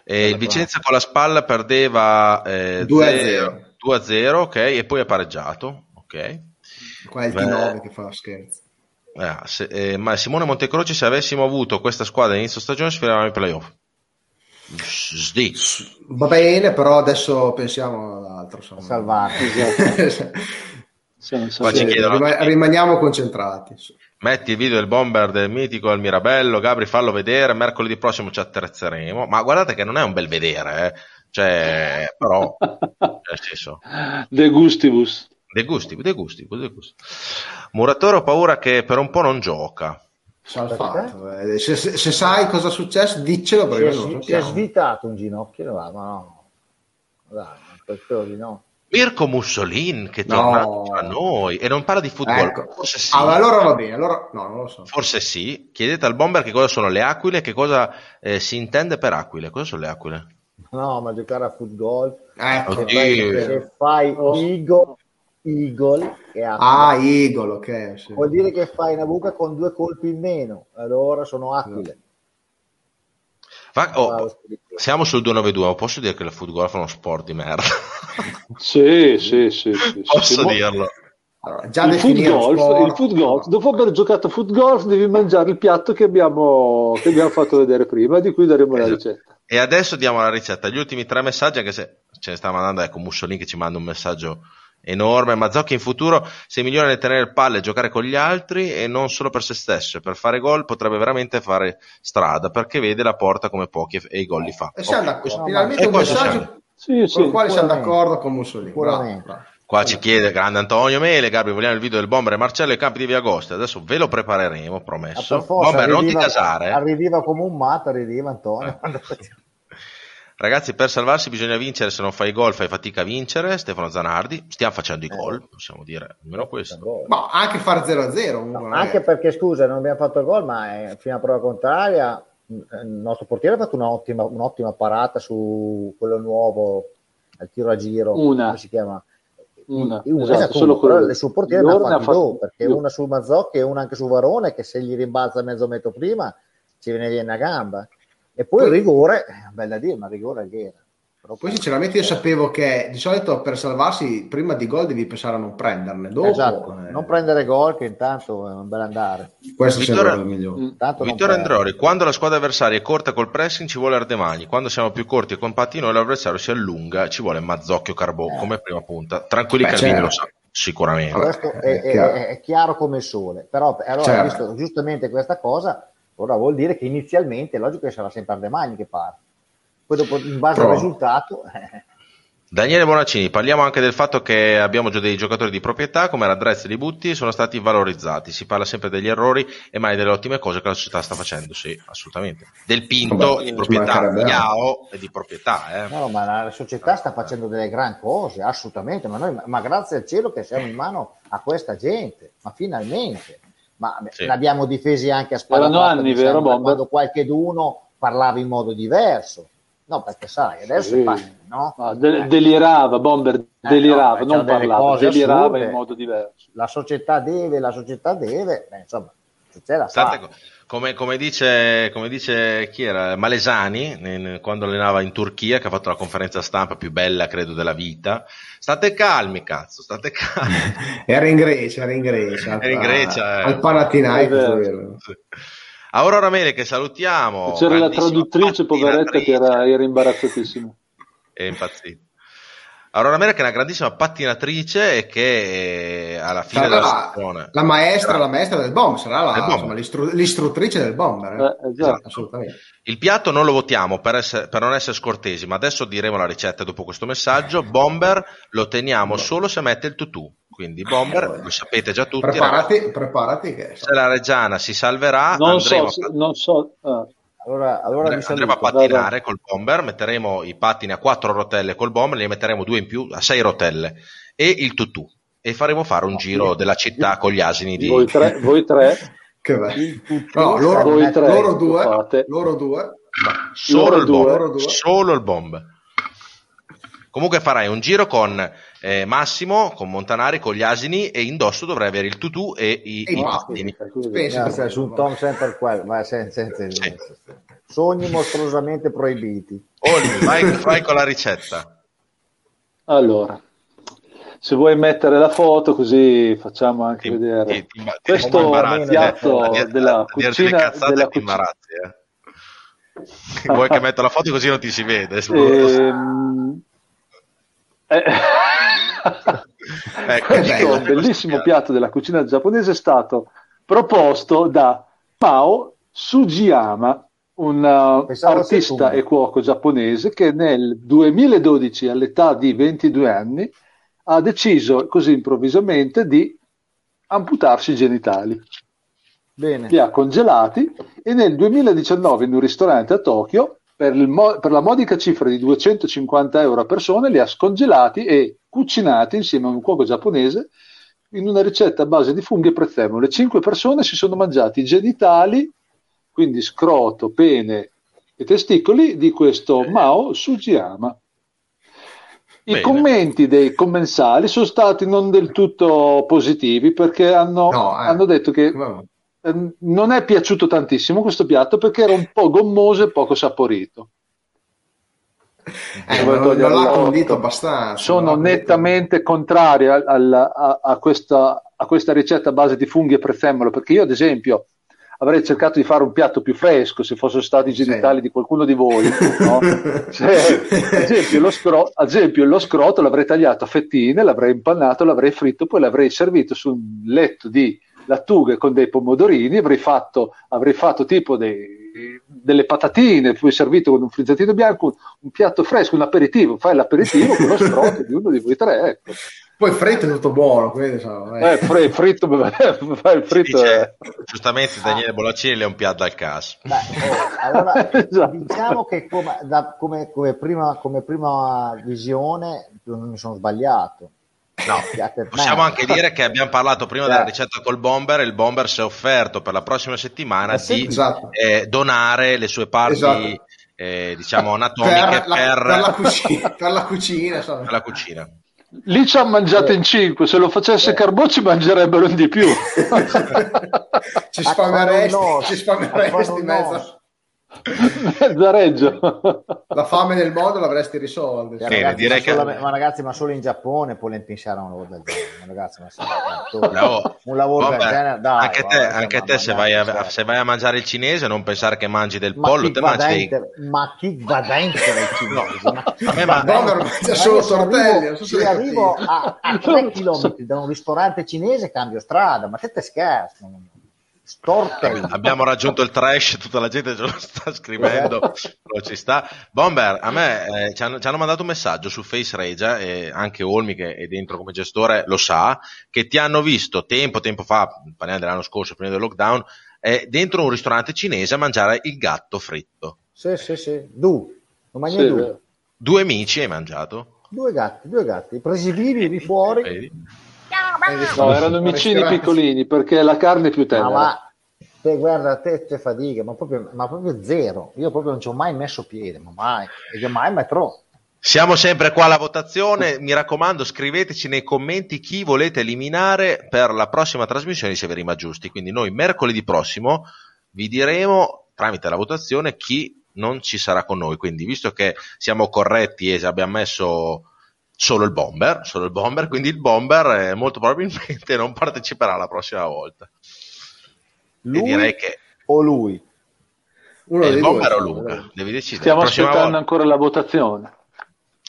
E il Vicenza con la spalla perdeva eh, 2-0, ok, e poi ha pareggiato, ok. Qua è il T9 che fa scherzo. Eh, se, eh, ma Simone Montecroci, se avessimo avuto questa squadra all'inizio stagione, sfilavamo i playoff. Sdi. Va bene, però adesso pensiamo ad altro. Salvarti. Esatto. Rima- rimaniamo concentrati. Metti il video del bomber del mitico al Mirabello, Gabri, fallo vedere. Mercoledì prossimo ci attrezzeremo. Ma guardate che non è un bel vedere, eh. cioè, però, nel senso, De gustibus. De gusti, de gusti, de gusti. Muratore ho paura che per un po' non gioca. Eh, se, se, se, sai cosa è successo, diccelo perché si, non si è svitato un ginocchio, ma no. Dai, di no. Mirko Mussolin che torna no. a noi e non parla di football. Ecco. Forse sì. Ah, allora va bene, allora no, non lo so. Forse sì. Chiedete al bomber che cosa sono le aquile, che cosa eh, si intende per aquile. Cosa sono le aquile? No, ma giocare a football. Ecco, che fai, che oh. Igo Eagle che ha ah Eagle ok sì. vuol dire che fai una buca con due colpi in meno. Allora sono aquile Va, oh, siamo sul 292 ma posso dire che il foot golf è uno sport di merda? Sì sì sì, sì posso sì. dirlo. Allora, già il, foot golf, il foot golf dopo aver giocato a foot golf devi mangiare il piatto che abbiamo, che abbiamo fatto vedere prima di cui daremo esatto. la ricetta. E adesso diamo la ricetta. Gli ultimi tre messaggi anche se ce ne sta mandando ecco Mussolini che ci manda un messaggio enorme. Mazzocchi in futuro se migliora nel tenere il palle e giocare con gli altri e non solo per se stesso. Per fare gol potrebbe veramente fare strada perché vede la porta come pochi e i gol li fa. E siamo d'accordo. Finalmente un messaggio sì, sì, con il quale siamo d'accordo con Mussolini. Qua ci chiede grande Antonio Mele, Gabri, vogliamo il video del bomber Marcello e campi di Via Agosto. Adesso ve lo prepareremo, promesso. Bomber, non ti casare. Arriviva come un matto, arriviva Antonio. Eh. Ragazzi, per salvarsi bisogna vincere, se non fai gol fai fatica a vincere. Stefano Zanardi, stiamo facendo i eh. gol, possiamo dire almeno questo. Ma anche fare 0-0. No, anche perché, scusa, non abbiamo fatto gol, ma è, fino a prova contraria il nostro portiere ha fatto un'ottima, un'ottima parata su quello nuovo, al tiro a giro, una. come si chiama? Una, una esatto, solo quello. il suo portiere ne ha fatti due, perché una su Mazzocchi e una anche su Varone, che se gli rimbalza mezzo metro prima ci viene via una gamba. E poi, il rigore, eh, bella dire, ma il rigore è era. Però poi sinceramente io sapevo che di solito per salvarsi prima di gol devi pensare a non prenderne dopo. Esatto, eh... non prendere gol che intanto è un bel andare. Questo Vittorio, è il migliore. Vittorio Androri, quando la squadra avversaria è corta col pressing ci vuole Ardemagni, quando siamo più corti e compatti noi l'avversario si allunga, ci vuole Mazzocchio Carbò eh. come prima punta. Tranquilli Calvini certo. lo sa. Sicuramente. Questo è, è, chiaro. È, è, chiaro come il sole, però allora, certo. visto giustamente questa cosa, Ora vuol dire che inizialmente è logico che sarà sempre Ardemagni che parte. Poi dopo, in base Però... al risultato... Eh. Daniele Bonaccini, parliamo anche del fatto che abbiamo già dei giocatori di proprietà come Radrezz e Li Butti sono stati valorizzati. Si parla sempre degli errori e mai delle ottime cose che la società sta facendo, sì, assolutamente. Del Pinto Vabbè, di proprietà, mancherebbe Yao e di proprietà, eh. No, ma la società sta facendo delle gran cose, assolutamente, ma, noi, ma grazie al cielo che siamo in mano a questa gente, ma finalmente. Ma Sì. l'abbiamo difesi anche a Erano anni, diciamo, vero, Bomber? quando qualcheduno parlava in modo diverso. No, perché sai, adesso Sì. fa- no? No, de- delirava, Bomber delirava, no, non parlava, delirava assurde. in modo diverso. la società deve, la società deve, beh, insomma, c'è fare. co- come, come dice, come dice chi era? Malesani in- quando allenava in Turchia, che ha fatto la conferenza stampa più bella, credo, della vita. State calmi, cazzo, state calmi. Era in Grecia, era in Grecia. Era in Grecia, eh. Al Panathinaikos, È vero. vero. Aurora Mele che salutiamo. C'era la traduttrice, poveretta, che era, era imbarazzatissima. È impazzita. Aurora Mele che è una grandissima pattinatrice e che eh, alla fine Sarà della la, stagione la maestra, la maestra del bomb, sarà la, bomber. insomma, l'istru- l'istruttrice del bomber. eh. Eh, esatto. Assolutamente. Il piatto non lo votiamo per, essere- per non essere scortesi, ma adesso diremo la ricetta dopo questo messaggio. Bomber lo teniamo solo se mette il tutù. Quindi Bomber, lo sapete già tutti, Preparati, preparati che se la Reggiana si salverà, Non andremo, so, a, non so, ah, Allora, allora andre- andremo a pattinare col Bomber, metteremo i pattini a quattro rotelle col Bomber, ne metteremo due in più, a sei rotelle, e il tutù. E faremo fare un giro della città con gli asini di... voi tre, voi tre Che bello. No, loro, Voi tre loro lo due, fate. loro due, Solo Loro il due, bomb. loro due. Solo il bomb. Comunque farai un giro con eh, Massimo, con Montanari, con gli asini e indosso dovrai avere il tutù e i, E i i pattini. Pensa. Grazie, su un Tom sempre quello, vai, senza, senza- Sì. sogni mostruosamente proibiti. Olli, vai, vai con la ricetta. Allora, se vuoi mettere la foto così facciamo anche Ti- vedere. ti- ti- ti- Questo imbarazzi, piatto eh. Della cucina, cazzate della cucina- eh. Vuoi che metto la foto così non ti si vede? Ehm, eh, Ecco, questo bello. bellissimo piatto della cucina giapponese è stato proposto da Mao Sugiyama, un uh, Pensavo artista e cuoco giapponese che nel 2012, all'età di 22 anni, ha deciso così improvvisamente di amputarsi i genitali. Bene. Li ha congelati e nel 2019 in un ristorante a Tokyo per, mo- per la modica cifra di 250 euro a persona li ha scongelati e cucinati insieme a un cuoco giapponese in una ricetta a base di funghi e prezzemolo. Le cinque persone si sono mangiati i genitali, quindi scroto, pene e testicoli di questo Mao Sugiyama. I Bene. commenti dei commensali sono stati non del tutto positivi perché hanno, No, eh. hanno detto che Vabbè. Eh, non è piaciuto tantissimo questo piatto perché era un po' gommoso e poco saporito. Eh, non, non l'ha condito abbastanza. Sono nettamente contrari al- al- a, a questa, a questa ricetta a base di funghi e prezzemolo perché io ad esempio avrei cercato di fare un piatto più fresco se fossero stati i Sì. genitali di qualcuno di voi. no? Se, ad, esempio, lo scro- ad esempio lo scroto l'avrei tagliato a fettine, l'avrei impannato, l'avrei fritto, poi l'avrei servito su un letto di lattughe con dei pomodorini, avrei fatto, avrei fatto tipo dei- delle patatine, poi servito con un frizzatino bianco, un, un piatto fresco, un aperitivo, fai l'aperitivo con lo scroto di uno di voi tre, ecco. Poi fritto è tutto buono, quindi insomma, eh. Eh, fri- fritto, fai il fritto Dice, è- giustamente Daniele Bonaccini le un piatto al caso. Beh, oh, allora, Esatto. diciamo che come, da- come- come prima, come prima visione non mi sono sbagliato. No, possiamo anche dire che abbiamo parlato prima Eh. della ricetta col bomber e il bomber si è offerto per la prossima settimana Eh sì, di esatto. eh, donare le sue parti Esatto. eh, diciamo anatomiche per, la, per, per la cucina, per la cucina per la cucina. Lì ci hanno mangiato in cinque, se lo facesse Eh. Carbò ci mangerebbero di più. ci nos, ci un in mezzo. Nos. Zareggio. La fame del mondo l'avresti risolta. Cioè, ragazzi, ma, che- solo- ma ragazzi, ma solo in Giappone può pensare a un lavoro del genere. Ragazzi, ma sì, No, un lavoro vabbè, del genere, dai, anche te, guarda, anche te se, vai a, se vai a mangiare il cinese non pensare che mangi del Ma pollo, chi te mangi dei... ma chi va dentro il cinese? Ma chi a me va dentro? Mangia Ma solo io se tortelli, arrivo- a, a 3 km da un ristorante cinese cambio strada, ma che te scherzi? Stortelli. Abbiamo raggiunto il trash, tutta la gente ce lo sta scrivendo, non ci sta. Bomber, a me eh, ci, hanno, ci, hanno, mandato un messaggio su Face Regia e anche Olmi che è dentro come gestore lo sa, che ti hanno visto tempo, tempo fa, parliamo dell'anno scorso, prima del lockdown, eh, dentro un ristorante cinese a mangiare il gatto fritto. Sì, sì, sì. Du. Non sì, due. due amici hai mangiato? Due gatti, due gatti, presi vivi di fuori. Vedi? No, erano micini piccolini perché la carne è più tenera. ma te, guarda, te, te fatica, ma proprio, ma proprio zero. Io proprio non ci ho mai messo piede, ma mai. E mai metro. Siamo sempre qua alla votazione. Mi raccomando, scriveteci nei commenti chi volete eliminare per la prossima trasmissione di Severi Maggiusti. Quindi noi mercoledì prossimo vi diremo tramite la votazione chi non ci sarà con noi. Quindi, visto che siamo corretti e abbiamo messo solo il bomber, solo il bomber, quindi il bomber eh, molto probabilmente non parteciperà la prossima volta. Lui e direi che o lui? Uno il bomber due, o Luca, devi decidere. Stiamo aspettando volta... ancora la votazione.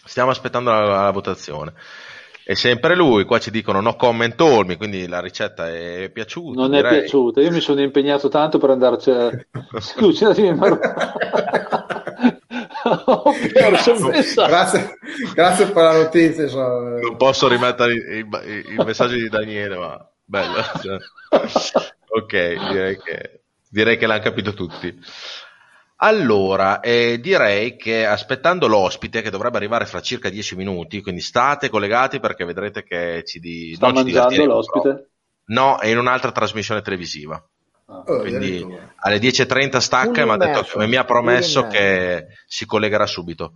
Stiamo aspettando la, la, votazione. È sempre lui, qua ci dicono no comment Olmi, quindi la ricetta è piaciuta. Non direi. è piaciuta, io mi sono impegnato tanto per andarci a... il messaggio. Grazie, grazie per la notizia. So. Non posso rimettere i, i, i, messaggi di Daniele, ma bello. Cioè. ok, direi che, direi che l'hanno capito tutti. Allora, eh, direi che aspettando l'ospite che dovrebbe arrivare fra circa 10 minuti, quindi state collegati perché vedrete che ci, di, Sta non mangiando l'ospite? Però. No, è in un'altra trasmissione televisiva. Ah, oh, quindi alle 10.30 stacca e mi, ha detto, mi ha promesso che si collegherà subito.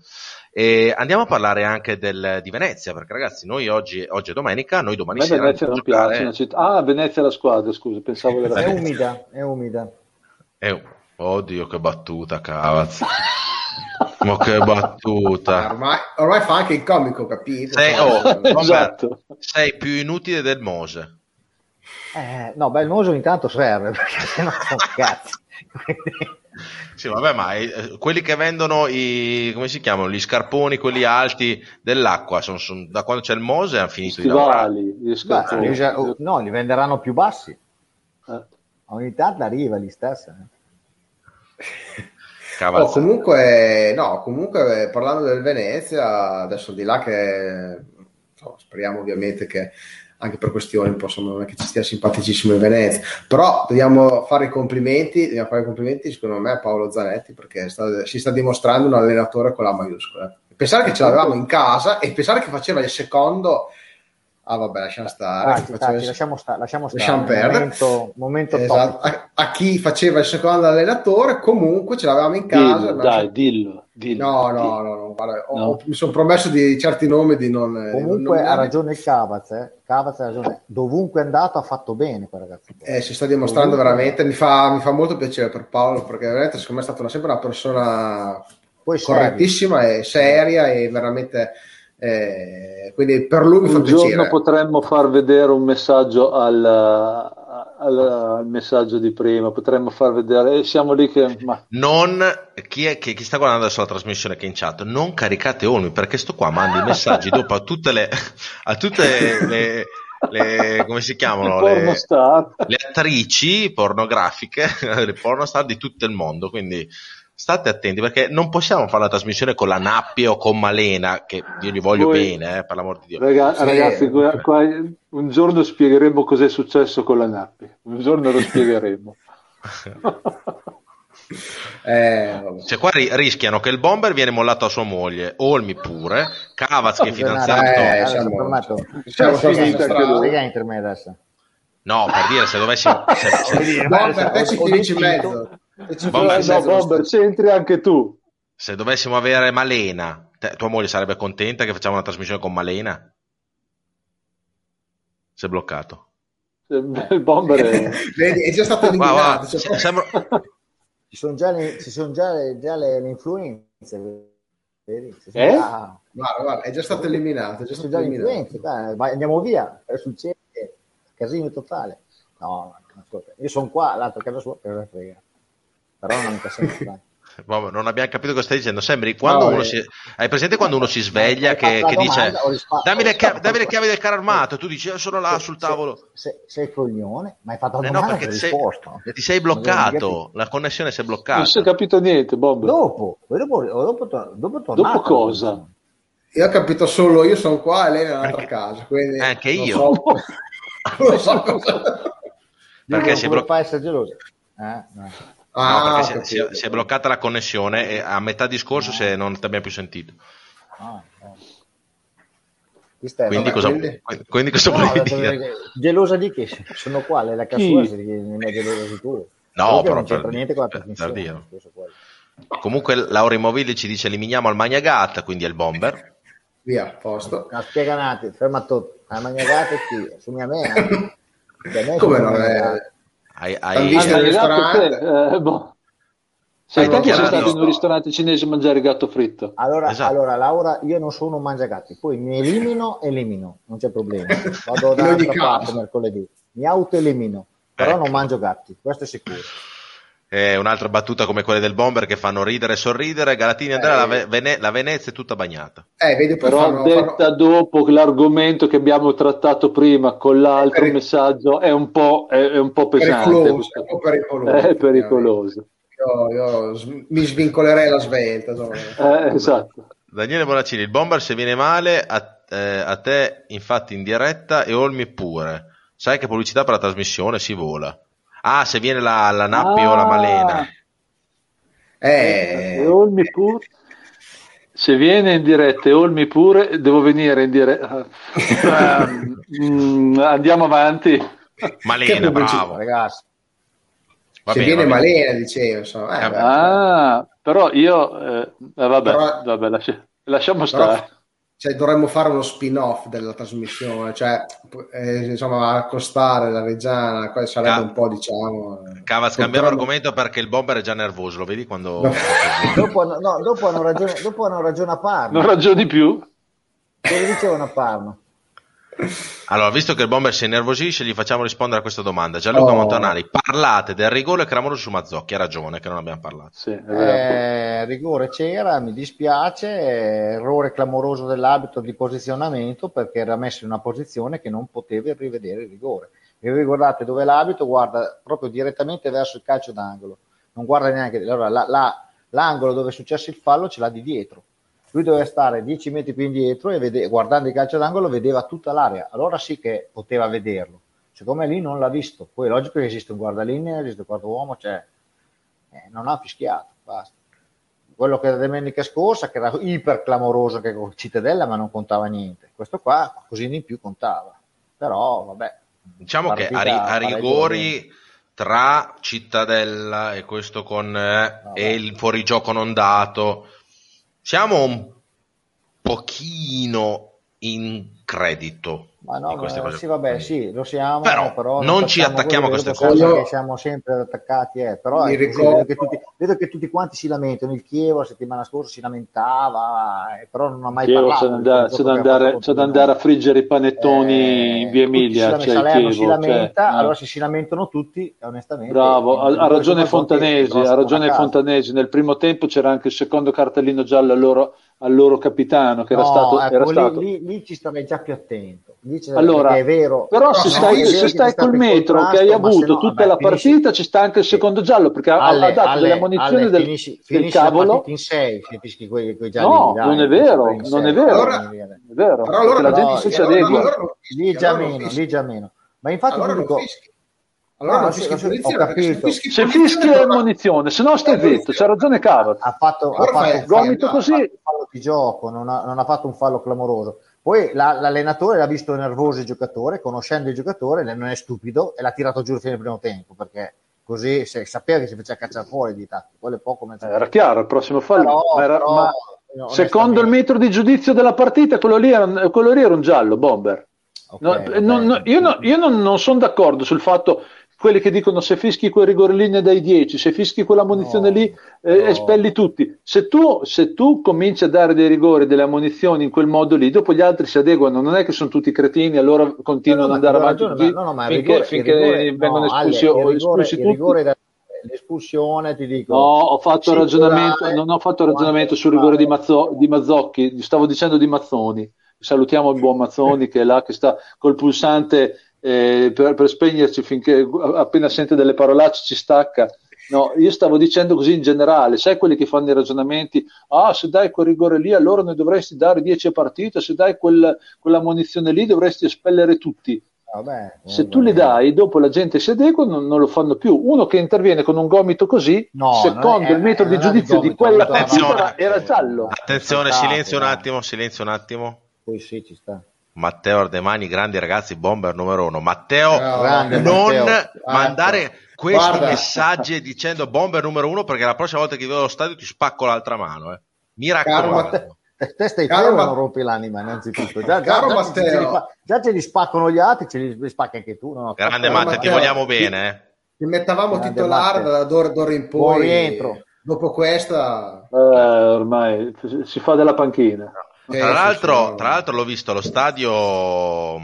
E andiamo a parlare anche del, di Venezia, perché ragazzi, noi oggi, oggi è domenica, noi domani sera. Venezia non giocare... piace. Ah, Venezia è la squadra, scusa, pensavo che era. È umida, è umida. È... Oddio, che battuta, cavazzo. Ma che battuta! Ormai, ormai, fa anche il comico, capito? Sei, oh, esatto. sei più inutile del Mose. Eh, no, beh, il muso intanto serve perché sennò sono cazzi. sì, vabbè, ma eh, quelli che vendono i come si chiamano? Gli scarponi, quelli alti dell'acqua, sono, sono, da quando c'è il Mose hanno finito Stivali, di lavorare. Beh, li, oh, no, li venderanno più bassi. Eh. Ogni tanto arriva lì stessa. Oh, comunque, no, comunque parlando del Venezia, adesso di là che insomma, speriamo ovviamente che anche per questioni un po' insomma non è che ci stia simpaticissimo in Venezia però dobbiamo fare i complimenti dobbiamo fare i complimenti secondo me a Paolo Zanetti perché sta, si sta dimostrando un allenatore con la maiuscola pensare che ce l'avevamo in casa e pensare che faceva il secondo Ah, vabbè, lasciamo stare. Ah, stati, lasciamo, sta, lasciamo stare. Lasciamo perdere. Momento, momento esatto. a, a, chi faceva il secondo allenatore, comunque ce l'avevamo in casa. Dillo, dai, dillo, dillo. No, no, no, no, guarda, no. Ho, mi sono promesso di certi nomi di non. Comunque non ha ragione il Cavaz, eh. Cavaz ha ragione. Dovunque è andato ha fatto bene quel ragazzo. Eh, si sta dimostrando Dovunque. veramente. Mi fa, mi fa, molto piacere per Paolo perché veramente secondo me è stata una, sempre una persona Poi correttissima serio. e seria e veramente eh, quindi per lui mi un fa piacere. Un giorno potremmo far vedere un messaggio al, al, al, messaggio di prima, potremmo far vedere, siamo lì che... Ma... Non, chi, è, chi, chi, sta guardando adesso la trasmissione che è in chat, non caricate Olmi perché sto qua mandi messaggi dopo a tutte le... A tutte le, le come si chiamano le, le, attrici pornografiche le pornostar di tutto il mondo quindi state attenti perché non possiamo fare la trasmissione con la Nappi o con Malena, che io gli voglio Poi, bene, eh, per l'amor di Dio. Raga, sì. Ragazzi, qua, qua, un giorno spiegheremo cos'è successo con la Nappi, un giorno lo spiegheremo. eh, cioè, qua ri- rischiano che il bomber viene mollato a sua moglie, Olmi pure, Cavaz che è fidanzato. Eh, siamo, siamo, siamo No, per dire se dovessi. Se, se, no, per te ci in mezzo. Bomber, no, Bomber, c'entri anche tu. Se dovessimo avere Malena, te, tua moglie sarebbe contenta che facciamo una trasmissione con Malena? Si è bloccato. Il bomber è... Vedi, è già stato eliminato. Cioè... Sembra... Ci sono già le, ci sono già le, già le, le influenze. Vedi? Eh? Già... Guarda, guarda, è già stato eliminato. È già stato già eliminato. Dai, andiamo via, è successo. Casino totale. No, ascolta, io sono qua, l'altro casa sua, per frega però non mi passa Boh, non abbiamo capito cosa stai dicendo. Sembri quando no, uno eh. si... Hai presente quando uno si sveglia che, che dice dammi le, chiavi, dammi le, chiavi del carro armato? Tu dici sono là sul tavolo. Sei, sei coglione, ma hai fatto la eh no, perché ti sei, ti sei bloccato. La connessione si è bloccata. Non si è capito niente, Bob. Dopo, dopo, dopo, dopo, dopo cosa? Io ho capito solo io sono qua e lei è nell'altra casa. Quindi anche io. So, non so cosa. Perché si è bloccato. essere geloso. Eh, no. Ah, no, perché si, si, si, è bloccata la connessione e a metà discorso se non ti abbiamo più sentito. Ah, eh. quindi, cosa, quindi... quindi cosa no, vuoi dire? Gelosa di che? Sono qua, la cassura se non è gelosa di tu. No, però non c'entra per, niente con la trasmissione. Comunque Laura Immovili ci dice eliminiamo al Magnagat, quindi è il bomber. Via, posto. No, spiega un attimo, ferma tutto. Al Magnagat chi? Su mia me. Eh? Come no? È... Hai, hai... visto il ristorante? Eh, boh. Sei te che sei stato in un ristorante cinese a mangiare gatto fritto? Allora, esatto. allora, Laura, io non sono un mangiagatti, poi mi elimino, elimino, non c'è problema. Vado da un'altra parte mercoledì, mi autoelimino, però ecco. non mangio gatti, questo è sicuro. Eh, un'altra battuta come quelle del bomber che fanno ridere e sorridere. Galatini Andrea, eh, la, Vene- la, Venezia è tutta bagnata. Eh, vedi, Però fanno, detta fanno... dopo l'argomento che abbiamo trattato prima con l'altro è messaggio è un po', è, è un po pesante. Pericoloso, è un po' pericoloso. È pericoloso. Io, io mi svincolerei la svelta. Eh, esatto. Daniele Bonaccini, il bomber se viene male a, eh, a te infatti in diretta e Olmi pure. Sai che pubblicità per la trasmissione si vola. Ah, se viene la, la Nappi ah. o la Malena. Eh. Olmi pure. Se viene in diretta e Olmi pure, devo venire in diretta. uh, andiamo avanti. Malena, bravo. Ragazzi. Va se bene, viene Malena, dicevo. Insomma. Eh, ah, però io... Eh, vabbè, però... vabbè lascia, lasciamo stare. Però cioè, dovremmo fare uno spin-off della trasmissione, cioè eh, insomma accostare la Reggiana, sarebbe Ca- un po' diciamo. Cava, scambiamo argomento perché il bomber è già nervoso, lo vedi quando. No. dopo, no, dopo, hanno ragione, dopo hanno ragione a Parma. Non ragioni più. Che dicevano a Parma? Allora, visto che il bomber si innervosisce, gli facciamo rispondere a questa domanda. Gianluca oh. Montanari, parlate del rigore clamoroso su Mazzocchi. Ha ragione che non abbiamo parlato. Sì, eh, rigore c'era, mi dispiace. Errore clamoroso dell'abito di posizionamento perché era messo in una posizione che non poteva rivedere il rigore. E vi guardate dove l'abito, guarda proprio direttamente verso il calcio d'angolo. Non guarda neanche. Allora, la, la, l'angolo dove è successo il fallo ce l'ha di dietro lui doveva stare 10 metri più indietro e vede, guardando il calcio d'angolo vedeva tutta l'area, allora sì che poteva vederlo. Siccome lì non l'ha visto, poi è logico che esiste un guardalinea, esiste un quarto uomo, cioè eh, non ha fischiato, basta. Quello che era domenica scorsa, che era iper clamoroso che con Cittadella, ma non contava niente. Questo qua, così in più contava. Però, vabbè. Diciamo che a, ri- a rigori tra Cittadella e questo con eh, e il fuorigioco non dato siamo un pochino in credito ma no, ma sì, vabbè, sì, lo siamo, però, però non ci attacchiamo a queste cose. Che siamo sempre attaccati, eh. però così, vedo, che tutti, vedo, che tutti, quanti si lamentano. Il Chievo la settimana scorsa si lamentava, eh, però non ha mai Chievo parlato. C'è da andare, c'è da andare, c'è da andare a friggere i panettoni eh, in via Emilia. Si, cioè, Salerno si lamenta, cioè, allora se si lamentano tutti, onestamente. Bravo, ha, ha ragione Fontanesi, ha ragione Fontanesi. Nel primo tempo c'era anche il secondo cartellino giallo a loro al loro capitano che no, era stato, ecco, era lì, stato... Lì, lì, ci starei già più attento allora, è vero. però se stai, se stai col metro che hai avuto no, tutta vabbè, la partita finisci, ci sta anche il secondo giallo perché alle, ha dato alle, delle munizioni alle, del, finisci, del cavolo. in 6 finisci quei, quei gialli no dai, non è vero non è vero. allora, è vero però allora la gente si adegua lì già meno lì già meno. Ma infatti dico allora no, fischi capito. Se fischi è munizione, se no stai zitto, c'ha ragione Cava. Ha fatto, ha fatto gomito così. Di gioco, non ha, non ha, fatto un fallo clamoroso. Poi la, l'allenatore l'ha visto nervoso il giocatore, conoscendo il giocatore, non è stupido e l'ha tirato giù fino al primo tempo perché così se, sapeva che si faceva cacciare fuori di tattico. Quello è poco era chiaro, il prossimo fallo. Però, era, però, ma, secondo il metro di giudizio della partita, quello lì era, quello lì era un giallo, Bomber. Okay, no, no, io, no, io non, non sono d'accordo sul fatto quelli che dicono se fischi quel rigore lì ne dai 10, se fischi quella munizione no, lì eh, no. espelli tutti. Se tu, se tu, cominci a dare dei rigori, delle ammunizioni in quel modo lì, dopo gli altri si adeguano, non è che sono tutti cretini, allora continuano ad andare avanti ragione, no, no, ma finché, rigore, finché vengono espulsi, rigore, espulsi tutti. espulsione, ti dico. No, ho fatto ragionamento, non ho fatto ragionamento sul rigore di, Mazzo- di Mazzocchi, stavo dicendo di Mazzoni. Salutiamo il buon Mazzoni che è là, che sta col pulsante eh, per, per spegnerci finché appena sente delle parolacce ci stacca. No, io stavo dicendo così in generale, sai quelli che fanno i ragionamenti, ah se dai quel rigore lì allora ne dovresti dare 10 a partita, se dai quel- quella munizione lì dovresti espellere tutti. Vabbè, Se vabbè. tu li dai, dopo la gente si adegua, non, non lo fanno più. Uno che interviene con un gomito così, No, secondo non è- il metodo è- di di giudizio di gomito, quella è un partita era, giallo. Attenzione, silenzio un attimo, silenzio un attimo. Poi sì, ci sta. Matteo Ardemani, grandi ragazzi, bomber numero uno. Matteo, No, Grande non Matteo. mandare questi Guarda. messaggi dicendo bomber numero uno perché la prossima volta che vedo allo stadio ti spacco l'altra mano. Eh. Mi Caro raccomando. Matteo. Te, stai Caro fermo Ma- non rompi l'anima innanzitutto. Già, già, Caro già, Matteo. ce li fa- già ce li spaccano gli altri, ce li, li spacchi anche tu. No, Grande Caro Matteo, ti Matteo. vogliamo bene. Eh. Ti mettavamo Grande titolare Matteo. da d'ora, d'ora in Buon poi. rientro. Dopo questa... Eh, ormai si fa della panchina. eh, Tra sì, l'altro, tra l'altro l'ho visto allo stadio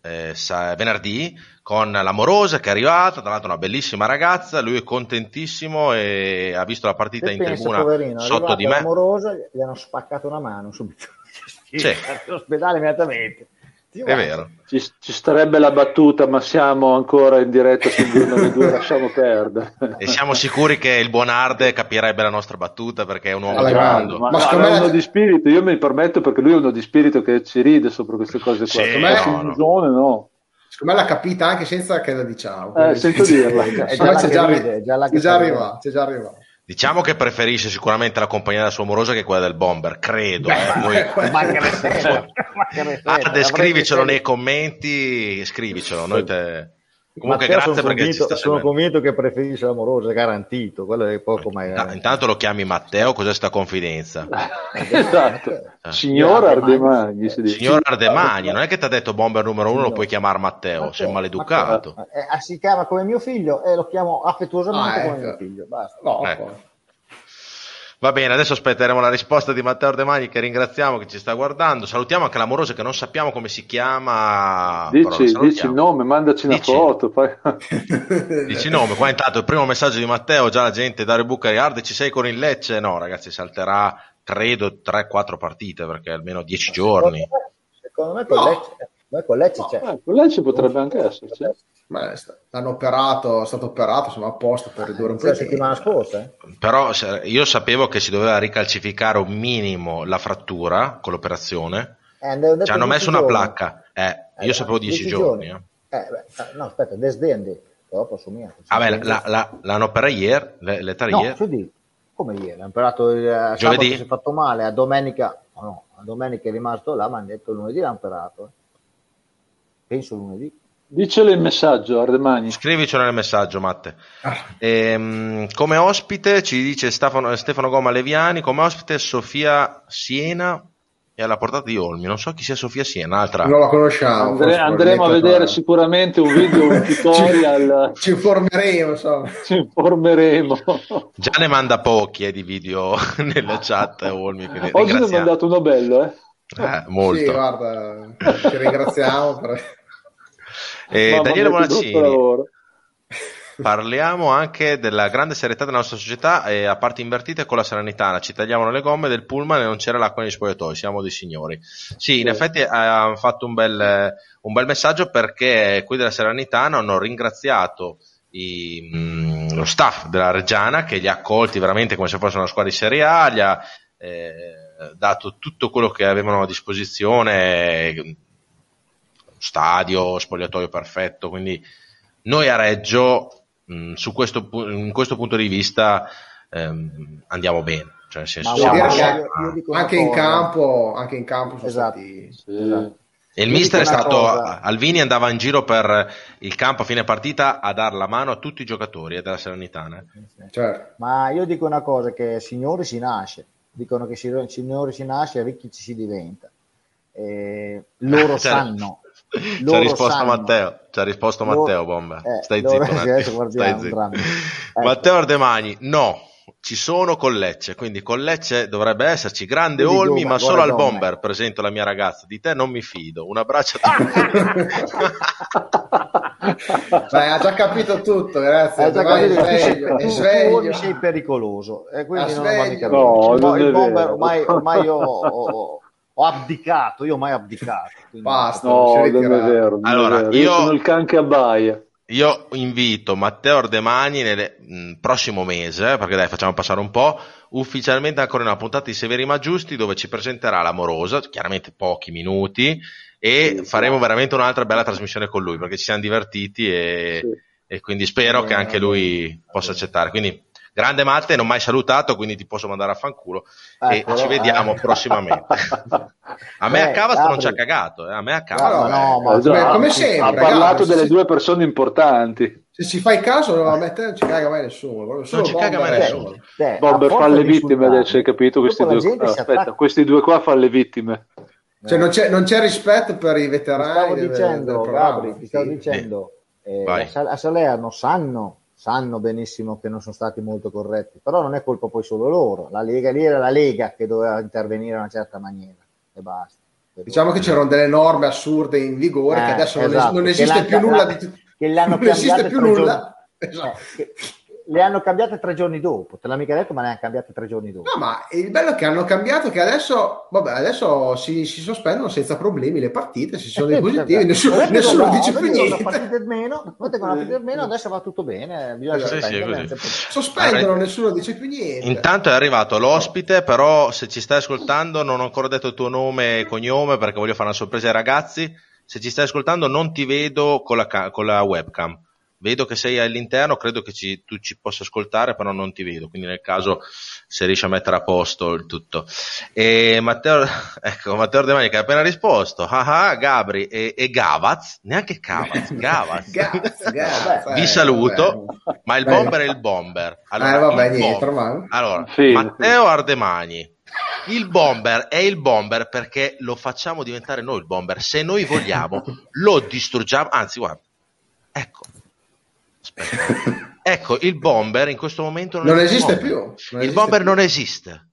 eh, venerdì con l'amorosa che è arrivata, tra l'altro una bellissima ragazza, lui è contentissimo e ha visto la partita Te in pensa, tribuna poverino, sotto di me. l'amorosa, gli hanno spaccato una mano subito. Sì. All'ospedale immediatamente. È vero. Ci, ci starebbe la battuta, ma siamo ancora in diretta sul giorno dei due, lasciamo perdere. E siamo sicuri che il buon Arde capirebbe la nostra battuta perché è un uomo di grande, mondo. Ma, Ma no, secondo è me- uno di spirito, io mi permetto perché lui è uno di spirito che ci ride sopra queste cose qua. Sì, Secondo me, no, no. Zone, no. Secondo me l'ha capita anche senza che la diciamo. Eh, senza dirla. È me già arrivato. Diciamo che preferisce sicuramente la compagnia della sua amorosa che quella del bomber, credo. eh. Poi- Ma che ne frega, ma che ne frega, Arde, avrei scrivicelo che- nei commenti, scrivicelo. Noi te... Comunque Matteo, grazie sono perché convinto, sta sono convinto che preferisce l'amorosa, garantito. Quello è poco mai. Inta- Intanto lo chiami Matteo, cos'è sta confidenza? esatto. Eh. Signor Ardemagni si dice. Signor Ardemagni, non è che ti ha detto bomber numero uno, lo Signor. puoi chiamare Matteo, sei maleducato. Matteo, eh, si chiama come mio figlio e lo chiamo affettuosamente Ah, come ecco. mio figlio. Basta. No, Ecco. Poi. Va bene, adesso aspetteremo la risposta di Matteo Ardemagni che ringraziamo che ci sta guardando. Salutiamo anche l'amorosa che non sappiamo come si chiama. Dici, dici il nome, mandaci una Dici. foto. fai- Dici il nome, qua intanto il primo messaggio di Matteo, già la gente, Dario Bucari, Arde ci sei con il Lecce? No ragazzi, salterà credo 3-4 partite perché almeno 10 giorni. Secondo me con No. Lecce, noi con Lecce c'è. Eh, con lei ci potrebbe anche esserci. Ma l'hanno operato, è stato operato, insomma, apposta per ridurre un po' la settimana scorsa. eh. Però io sapevo che si doveva ricalcificare un minimo la frattura con l'operazione. Eh, hanno Ci hanno 10 messo una giorni. placca. Eh, io Eh, sapevo 10 giorni. eh. Eh, beh, eh, no, aspetta, desde han detto. Dopo assumia. Vabbè, la, la, l'hanno operato ieri, le, le tre No, ieri. come ieri, hanno operato il eh, Giovedì? si è fatto male, a domenica, no, no, a domenica è rimasto là, ma hanno detto lunedì l'hanno operato. Eh. Penso lunedì. Dicelo in messaggio, Ardemagni. Scrivicelo nel messaggio, Matte. Ah, Ehm, come ospite ci dice Stefano, Stefano Goma Leviani, come ospite Sofia Siena e alla portata di Olmi. Non so chi sia Sofia Siena, un'altra. non la conosciamo. Andre- andremo a vedere tra- sicuramente un video, un tutorial. Ci informeremo, insomma. Ci informeremo. Già ne manda pochi eh, di video nella chat Olmi. quindi Oggi ne ho ringraziamo. mandato uno bello, eh. Eh, molto. Sì, guarda, ci ringraziamo. Per... Eh, Daniele Bonaccini, parliamo anche della grande serietà della nostra società e a parti invertite con la Serenitana. Ci tagliavano le gomme del pullman e non c'era l'acqua negli spogliatoi. Siamo dei signori. Sì, in Sì. effetti eh, hanno fatto un bel, un bel messaggio perché quelli della Serenitana hanno ringraziato i, mh, lo staff della Reggiana che li ha accolti veramente come se fosse una squadra di Serie A, gli ha eh, dato tutto quello che avevano a disposizione, stadio, spogliatoio perfetto, quindi noi a Reggio mh, su questo, in questo punto di vista ehm, andiamo bene. Cioè, nel senso, siamo- una anche in campo, anche in campo sono Esatto. stati... Sì. Esatto. E il Io mister è stato, cosa. Alvini andava in giro per il campo a fine partita a dar la mano a tutti i giocatori eh, della Serenitana. Certo. Ma io dico una cosa, che signori si nasce, dicono che si- signori si nasce, ricchi ci si diventa. Eh, loro Cioè, sanno. Ci ha risposto sanno. Matteo, ci ha risposto Loro- Matteo Bomba. eh, Stai loro- zitto guardiamo Stai zitto. Ecco. Matteo Ardemagni, no, ci sono con Lecce, quindi con Lecce dovrebbe esserci grande Quindi Olmi, ma solo al bomber presento la mia ragazza. Di te non mi fido. Un abbraccio a tutti. Beh, ha già capito tutto, grazie. Hai già capito sveglio, tu- è tu sveglio. sei pericoloso e quindi Ah, non va sveglio. mica No, bene. Il, non il è bomber ormai, ormai io ho, ho abdicato, io ho abdicato. quindi- Basta. No, non è vero. non è Allora, vero. io- sono il can che abbaia. Io invito Matteo Ardemagni nel mh, prossimo mese, perché dai facciamo passare un po', ufficialmente ancora in una puntata di Severi ma Giusti dove ci presenterà l'amorosa, chiaramente pochi minuti, e Sì, faremo sì. veramente un'altra bella trasmissione con lui, perché ci siamo divertiti e, Sì. e quindi spero che anche lui possa accettare. Quindi grande Matte, non mai salutato, quindi ti posso mandare a fanculo e Eccolo, ci vediamo eh. prossimamente. A me a Eh, Cavaz non Gabri. ci ha cagato, eh, a me a No, Cavaz. Ma no, eh, ma- come, Esatto. come ha sempre, parlato Gabri, delle due persone importanti. se ci fai caso, a te non ci caga mai nessuno. solo ci caga mai nessuno. eh. Bomber a fa le vittime adesso, hai capito? Questi due, aspetta, questi due qua fanno le vittime. Cioè, non, c'è, non c'è rispetto per i Ti veterani. stavo del- dicendo, del programma. Gabri, ti stavo Sì. dicendo, eh, a a Salerno sanno, sanno benissimo che non sono stati molto corretti, però non è colpa poi solo loro, la Lega lì era la Lega che doveva intervenire in una certa maniera e basta. Diciamo che c'erano delle norme assurde in vigore Eh, che adesso esatto, non, esiste l'hanno- più nulla la- di che le hanno non esiste più nulla. Esatto. Eh, che- le hanno cambiate tre giorni dopo, te l'ha mica detto, ma le hanno cambiate tre giorni dopo. No, ma il bello è che hanno cambiato che adesso, vabbè, adesso si, si sospendono senza problemi le partite, si sono dei positivi, nessuno, Adesso nessuno no, dice più con una niente. partita in meno, guardate con una partita in meno, adesso va tutto bene, bisogna Sì, sì. Sospendono, nessuno dice più niente. Intanto è arrivato l'ospite, però se ci stai ascoltando non ho ancora detto il tuo nome e cognome perché voglio fare una sorpresa ai ragazzi. Se ci stai ascoltando non ti vedo con la, con la webcam. Vedo che sei all'interno, credo che ci- tu ci possa ascoltare, però non ti vedo. Quindi nel caso se riesci a mettere a posto il tutto. E Matteo, ecco, Matteo Ardemagni che ha appena risposto. Ah ah, Gabri e, e Gavaz, neanche Cavaz, Gavaz. Gazz, gazz, Vi eh, saluto, vabbè. ma il bomber è il bomber. Allora, Eh, vabbè, il niente, bomber- allora, Sì, Matteo Ardemagni, il bomber è il bomber perché lo facciamo diventare noi il bomber. Se noi vogliamo, lo distruggiamo. Anzi, guarda, ecco. Ecco, il bomber in questo momento non, Non esiste bomber. più. Non il esiste bomber più. non esiste.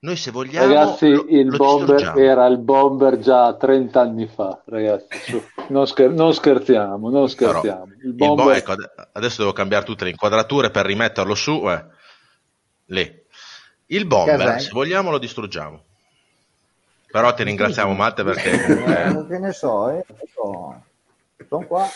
Noi se vogliamo, Ragazzi, lo, il lo bomber distruggiamo. era il bomber già 30 anni fa, ragazzi. su. Non, scher- non scherziamo, non scherziamo. il Il bo- bomber ecco, ade- adesso devo cambiare tutte le inquadrature per rimetterlo su. eh. Lì. Il bomber, se vogliamo, lo distruggiamo. Però ti ringraziamo, Matte, perché Eh, che ne so, eh, sono qua.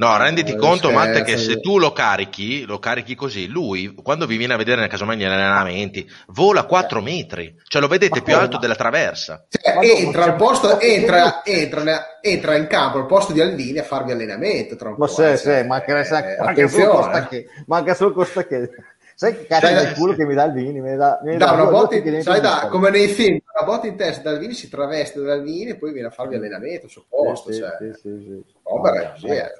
No, renditi Eh, conto, scherzo. Matte, che se tu lo carichi, lo carichi così, lui, quando vi viene a vedere nel casomai negli allenamenti, vola 4 metri. Cioè lo vedete Ma più come? alto della traversa. Cioè, entra, al posto, entra, entra, entra in campo al posto di Alvini a farvi allenamento. Tra un Ma po', sì, eh, sì, cioè, manca, eh, manca solo attenzione. costa che, manca solo costa che. Sai che cazzo Sai, del culo che mi dà il Vini? Mi dà, mi Da una due botta sai, da, come nei film, una botta in testa da Alvini si traveste da Alvini e poi viene a farvi allenamento al suo posto. Sì, cioè. sì, sì, sì. È No, così, no, eh.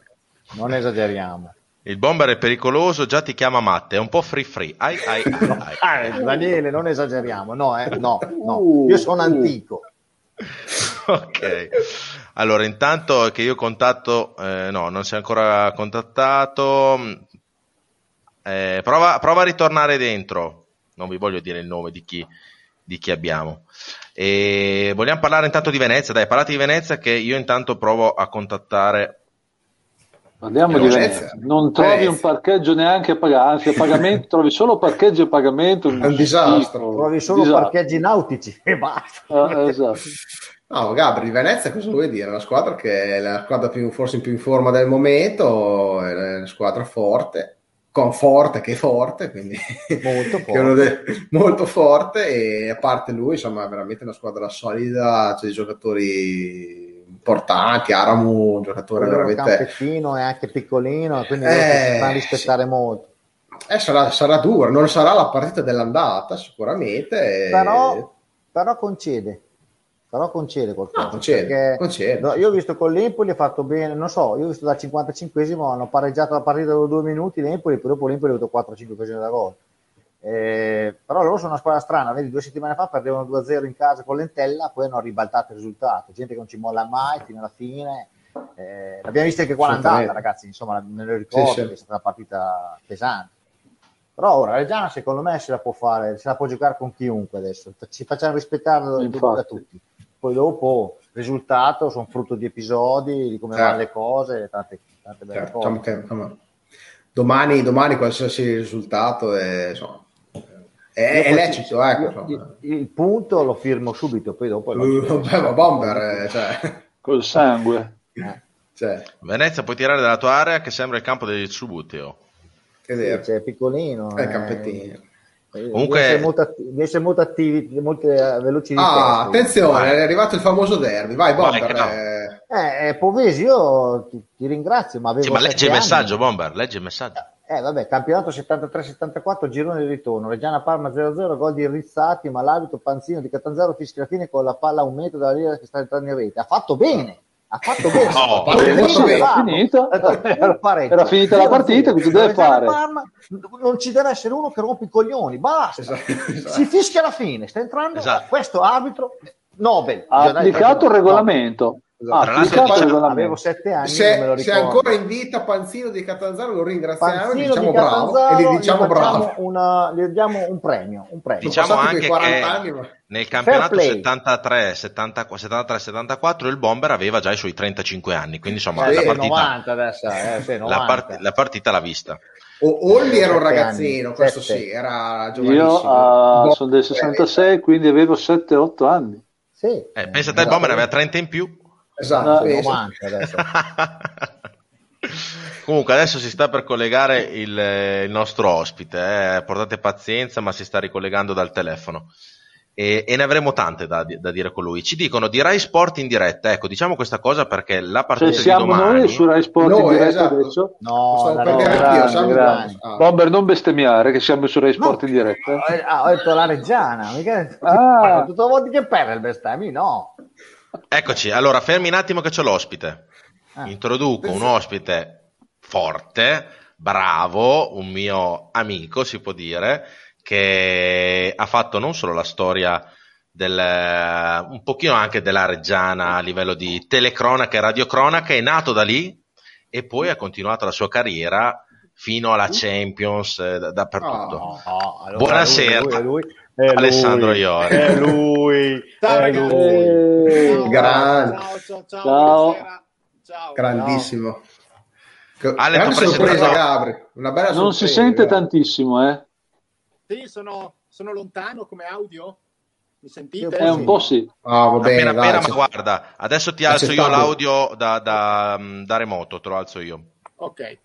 Non esageriamo. Il bomber è pericoloso, già ti chiama Matte, è un po' free free. Ai, ai, ai, ai. Ah, Daniele, non esageriamo. No, eh, no, no. Uh, Io sono uh. antico. ok. Allora, intanto che io contatto, eh, no, non si è ancora contattato. Eh, prova, prova a ritornare dentro. Non vi voglio dire il nome di chi, di chi abbiamo. E vogliamo parlare intanto di Venezia. Dai, parlate di Venezia che io intanto provo a contattare. Parliamo Eh, di Venezia. Non trovi Venezia. un parcheggio neanche a pagare, anzi a pagamento, trovi solo parcheggio e pagamento. È un disastro. Trovi solo Disastro. parcheggi nautici e basta. Ah, esatto. No, Gabri, di Venezia cosa vuoi dire? Una squadra che è la squadra più, forse più in forma del momento, è una squadra forte, con forte che è forte, quindi Molto che è uno forte. de- molto forte e a parte lui, insomma, è veramente una squadra solida, c'è dei giocatori importanti, Aramu, un giocatore Quello veramente... campettino è anche piccolino, quindi Eh, fanno rispettare molto. Eh, sarà, sarà dura, non sarà la partita dell'andata sicuramente. e- Però, però concede. Però concede qualcosa. No, concede, concede. no, io ho visto con l'Empoli ha fatto bene, non so, io ho visto dal 55esimo hanno pareggiato la partita dopo due minuti l'Empoli, poi dopo l'Empoli ha avuto 4-5 occasioni da gol. Eh, però loro sono una squadra strana, vedi due settimane fa perdevano 2-0 in casa con l'Entella, poi hanno ribaltato il risultato, gente che non ci molla mai fino alla fine. Eh, l'abbiamo vista anche qua l'andata, ragazzi, insomma, me lo ricordo Sì, sì. che è stata una partita pesante. Però ora Reggiana secondo me se la può fare, se la può giocare con chiunque adesso, ci facciamo rispettare da- tutti. Poi dopo risultato, sono frutto di episodi, di come Certo. vanno le cose, tante, tante belle Cioè, cose. diciamo che, domani, domani qualsiasi risultato è, insomma, è, è lecito, ecco. io- insomma. il, il punto lo firmo subito, poi dopo Uh, ma Bomber, eh, cioè, Col sangue. Cioè, Venezia, puoi tirare dalla tua area che sembra il campo degli Subuteo. è sì, vero. c'è piccolino. È il eh, campettino. eh, Comunque- deve essere molto, essere molto attivi, molto veloci di Ah, attenzione, Vai. è arrivato il famoso derby. Vai, Bomber. no. eh, Povesi, io ti, ti ringrazio, ma avevo Sì, ma leggi il messaggio, Bomber, leggi il messaggio. Eh, vabbè, campionato 73-74, girone di ritorno, Reggiana Parma 0-0, gol di Rizzati, ma l'arbitro Panzino di Catanzaro fischia la fine con la palla a un metro dalla linea che sta entrando in rete. Ha fatto bene, ha fatto bene. No, bene. Finito. Era finita la partita, cosa deve Reggiana fare? Parma, non ci deve essere uno che rompe i coglioni, basta. Esatto, esatto. Si fischia la fine, sta entrando Esatto. questo arbitro Nobel. Ha applicato il regolamento. Ha Tra l'altro diciamo- Avevo sette anni, non me lo Se, se ancora in vita Panzino di Catanzaro lo ringraziamo e Panzino gli diciamo di bravo e gli diciamo gli facciamo bravo. una- gli diamo un premio, un premio. Diciamo passati anche quei 40 che anni, ma- nel campionato play. 73, 73-74 il Bomber aveva già i suoi 35 anni, quindi insomma Eh, la, partita, 90 adesso, eh, sì, la 90. part- la partita l'ha vista. O- Olli era un ragazzino, anni, questo sette. sì, era giovanissimo. Io ah, Boh, sono del 66, quindi avevo 7-8 anni. Sì. Eh, pensa te, il Bomber aveva 30 in più. Esatto, pensa. 90 adesso. Comunque adesso si sta per collegare il, eh, il nostro ospite, eh. portate pazienza ma si sta ricollegando dal telefono e, e ne avremo tante da, da dire con lui. Ci dicono di Rai Sport in diretta, ecco diciamo questa cosa perché la partita Cioè, di siamo domani... noi su Rai Sport in Noi, diretta esatto. adesso. No, Stavo per Reggiana, anch'io, Grande, siamo grande. Ah. Bomber, non bestemmiare che siamo su Rai Sport No. in diretta. Eh, ah, ho detto la Reggiana, mica Ah. tutte le volte che perde il bestemmio, no. Eccoci, allora fermi un attimo che c'è l'ospite. Ah. Introduco un ospite forte, bravo, un mio amico si può dire, che ha fatto non solo la storia del, un pochino anche della Reggiana a livello di telecronaca e radiocronaca, è nato da lì e poi ha continuato la sua carriera fino alla Champions eh, da- dappertutto. No, no, allora Buonasera, lui, è lui, è lui, Alessandro Iori. È lui, Ciao, è ragazzi. lui. Eh, Ciao, grande. ciao, ciao, ciao, Ciao. Grandissimo. Che- Ale, grande sorpresa, Gabri. Una bella non si sorpresa, sente Gabri. tantissimo, eh? Sì, sono, sono lontano come audio? Mi sentite? È un po' sì. Ah, va bene, appena dai, appena, ma guarda, adesso ti alzo io l'audio da, da- da remoto, te lo alzo io. Ok.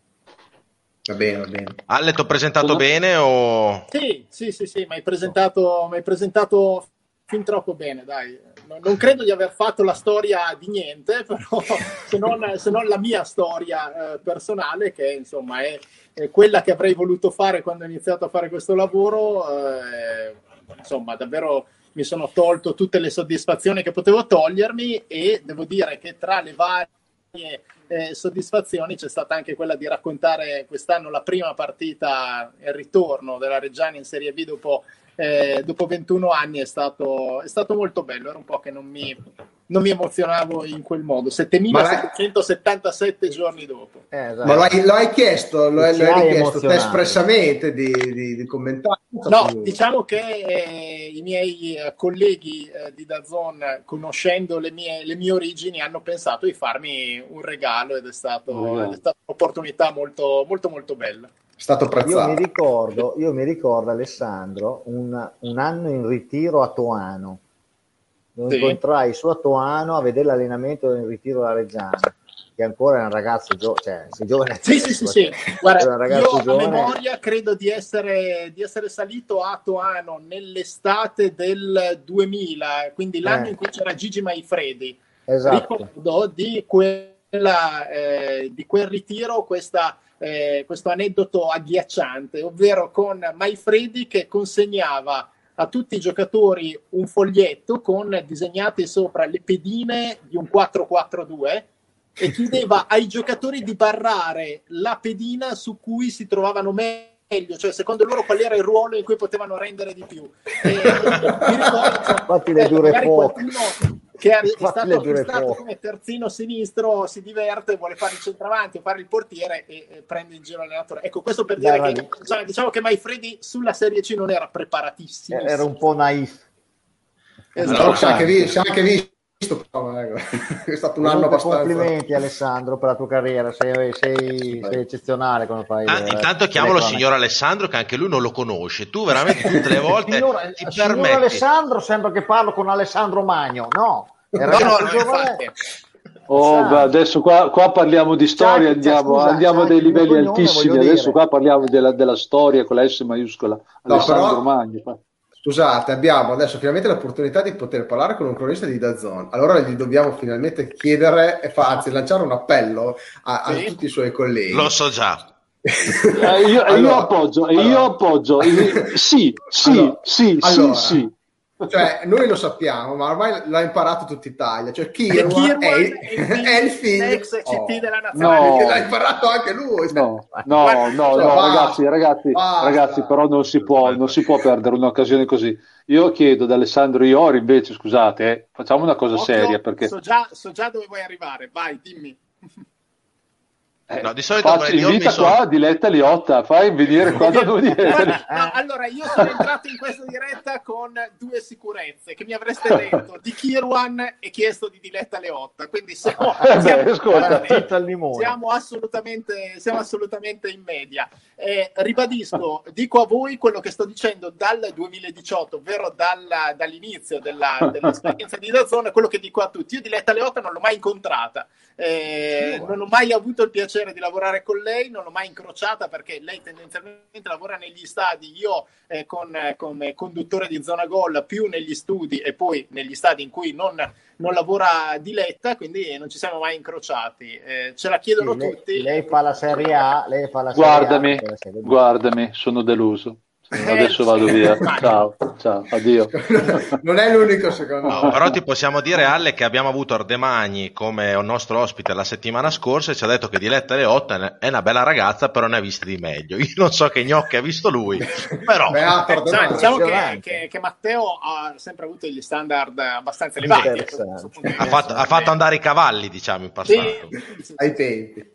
Va bene, va bene. Ale, ti ho presentato Cosa? bene o... Sì, sì, sì, sì, mi hai presentato, presentato fin troppo bene, dai. Non, non credo di aver fatto la storia di niente, però se non, se non la mia storia eh, personale, che insomma è, è quella che avrei voluto fare quando ho iniziato a fare questo lavoro, eh, insomma, davvero mi sono tolto tutte le soddisfazioni che potevo togliermi e devo dire che tra le varie eh, soddisfazioni c'è stata anche quella di raccontare quest'anno la prima partita e il ritorno della Reggiana in Serie B dopo, eh, dopo 21 anni è stato, è stato molto bello, era un po' che non mi, non mi emozionavo in quel modo, 7777 giorni dopo. Eh, esatto. Ma lo hai, chiesto, lo hai, lo hai richiesto te espressamente di, di, di commentare? No, diciamo che eh, i miei eh, colleghi eh, di Dazon, conoscendo le mie, le mie origini, hanno pensato di farmi un regalo ed è, stato, Oh, ed è stata un'opportunità molto, molto, molto bella. È stato Io mi ricordo, io mi ricordo Alessandro, un, un anno in ritiro a Toano. Lo Sì. incontrai su a Toano a vedere l'allenamento in ritiro alla Reggiana, che ancora era un ragazzo giovane, cioè sei giovane. Sì, sì, sì, sì. Un Guarda, io a giovane. memoria credo di essere, di essere salito a Toano nell'estate del 2000, quindi l'anno Eh. in cui c'era Gigi Maifredi. Esatto. ricordo di, quella, eh, di quel ritiro questa, eh, questo aneddoto agghiacciante, ovvero con Maifredi che consegnava a tutti i giocatori un foglietto con disegnate sopra le pedine di un 4-4-2 e chiedeva ai giocatori di barrare la pedina su cui si trovavano meglio, cioè secondo loro qual era il ruolo in cui potevano rendere di più. E, mi ricordo, Infatti le dure poco. qualcuno che è, è stato acquistato come terzino sinistro si diverte, vuole fare il centravanti o fare il portiere e, e prende in giro l'allenatore. Ecco, questo per dire Dai, che insomma, diciamo che Maifredi sulla Serie C non era preparatissimo. Era un po' naif. Esatto. Però si è anche, vi- visto è stato un anno abbastanza. Complimenti Alessandro per la tua carriera, sei, sei, sei eccezionale quando fai. Ah, eh, intanto chiamalo signor Alessandro, che anche lui non lo conosce. Tu veramente tutte le volte signor, ti signor permetti. Alessandro sembra che parlo con Alessandro Magno, no? No, no, no, infatti. Oh, beh, adesso qua, qua parliamo di storia, C'ha- andiamo, scusa, andiamo c'ha a dei livelli altissimi. Adesso dire. qua parliamo della, della storia con la S maiuscola. Alessandro però- Magno. Scusate, abbiamo adesso finalmente l'opportunità di poter parlare con un cronista di Dazon. Allora gli dobbiamo finalmente chiedere, e fa, anzi lanciare un appello a, a Sì. tutti i suoi colleghi. Lo so già. Eh, io, e io Allora, appoggio, e io allora. appoggio. Sì, sì, Allora, sì, allora. sì, sì. Cioè, noi lo sappiamo, ma ormai l'ha imparato tutta Italia. Cioè, Kirwan, Kirwan è, il, è il figlio. ex CT Oh, della nazionale. No. L'ha imparato anche lui. No, no, no, cioè, no, basta, ragazzi, ragazzi, basta. ragazzi, però non si può, non si può perdere un'occasione così. Io chiedo ad Alessandro Iori, invece, scusate, eh, facciamo una cosa Occhio, seria perché so, già, so già dove vuoi arrivare. Vai, dimmi. Eh, No, di solito mi invita sono- qua Diletta Liotta, fai venire qua da Diletta. Guarda, no, allora, io sono entrato in questa diretta con due sicurezze che mi avreste detto di Kirwan e chiesto di Diletta Leotta. Quindi siamo, Eh beh, siamo- ascolta. Limone. siamo assolutamente, siamo assolutamente in media. Eh, ribadisco, dico a voi quello che sto dicendo dal 2018, ovvero dalla- dall'inizio della- dell'esperienza di Dazon, quello che dico a tutti. Io Diletta Leotta non l'ho mai incontrata, eh, non ho mai avuto il piacere di lavorare con lei, non l'ho mai incrociata perché lei tendenzialmente lavora negli stadi, io eh, con, eh, come conduttore di zona gol più negli studi e poi negli stadi in cui non, non lavora Diletta, quindi non ci siamo mai incrociati. Eh, ce la chiedono Sì, lei, tutti. lei fa la Serie A, lei fa la Serie Guardami, A, Serie B. guardami, sono deluso. Adesso Eh, vado sì. via. Ciao, ciao, addio. non è l'unico, secondo No, me. però ti possiamo dire, Alle, che abbiamo avuto Ardemagni come nostro ospite la settimana scorsa e ci ha detto che Diletta Leotta è una bella ragazza, però ne ha viste di meglio. Io non so che gnocchi ha visto lui, però... Beato Eh, Ardemagni. diciamo che, che- che Matteo ha sempre avuto degli standard abbastanza elevati. di Ha fatto, ha fatto andare i cavalli, diciamo, in Sì, passato. sì. ai tempi.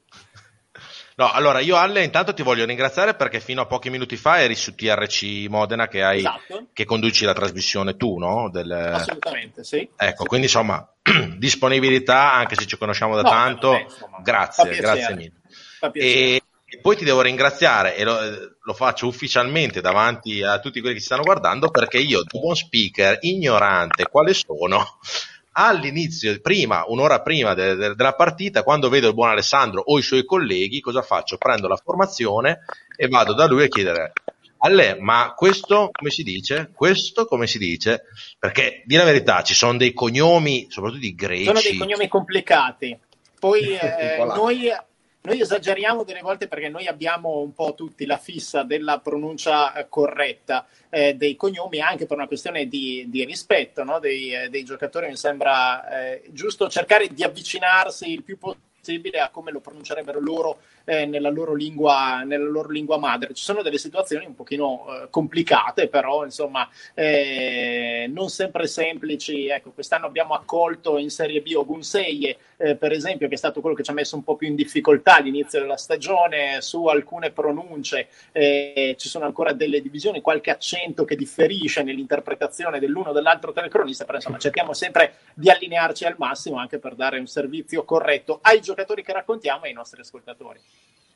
No, allora io Alle intanto ti voglio ringraziare perché fino a pochi minuti fa eri su TRC Modena che, hai, Esatto. che conduci la trasmissione tu, no? Del- assolutamente, sì. Ecco, quindi insomma, disponibilità, anche se ci conosciamo da No, tanto, vabbè, grazie, grazie mille. E, e poi ti devo ringraziare e lo, lo faccio ufficialmente davanti a tutti quelli che ci stanno guardando perché io, da buon speaker, ignorante quale sono, all'inizio, prima, un'ora prima de- de- della partita, quando vedo il buon Alessandro o i suoi colleghi, cosa faccio? Prendo la formazione e vado da lui a chiedere Alle, ma questo come si dice? Questo come si dice? Perché, di la verità, ci sono dei cognomi, soprattutto di greci. Sono dei cognomi complicati. Poi eh, noi, noi esageriamo delle volte perché noi abbiamo un po' tutti la fissa della pronuncia eh, corretta eh, dei cognomi, anche per una questione di, di rispetto no? dei, eh, dei giocatori. Mi sembra eh, giusto cercare di avvicinarsi il più possibile a come lo pronuncerebbero loro eh, nella, loro lingua, nella loro lingua madre. Ci sono delle situazioni un pochino eh, complicate, però insomma eh, non sempre semplici. Ecco, quest'anno abbiamo accolto in Serie B Ogunseye, eh, per esempio, che è stato quello che ci ha messo un po' più in difficoltà all'inizio della stagione su alcune pronunce. Eh, ci sono ancora delle divisioni, qualche accento che differisce nell'interpretazione dell'uno o dell'altro telecronista, però insomma cerchiamo sempre di allinearci al massimo anche per dare un servizio corretto ai giocatori che raccontiamo e ai nostri ascoltatori.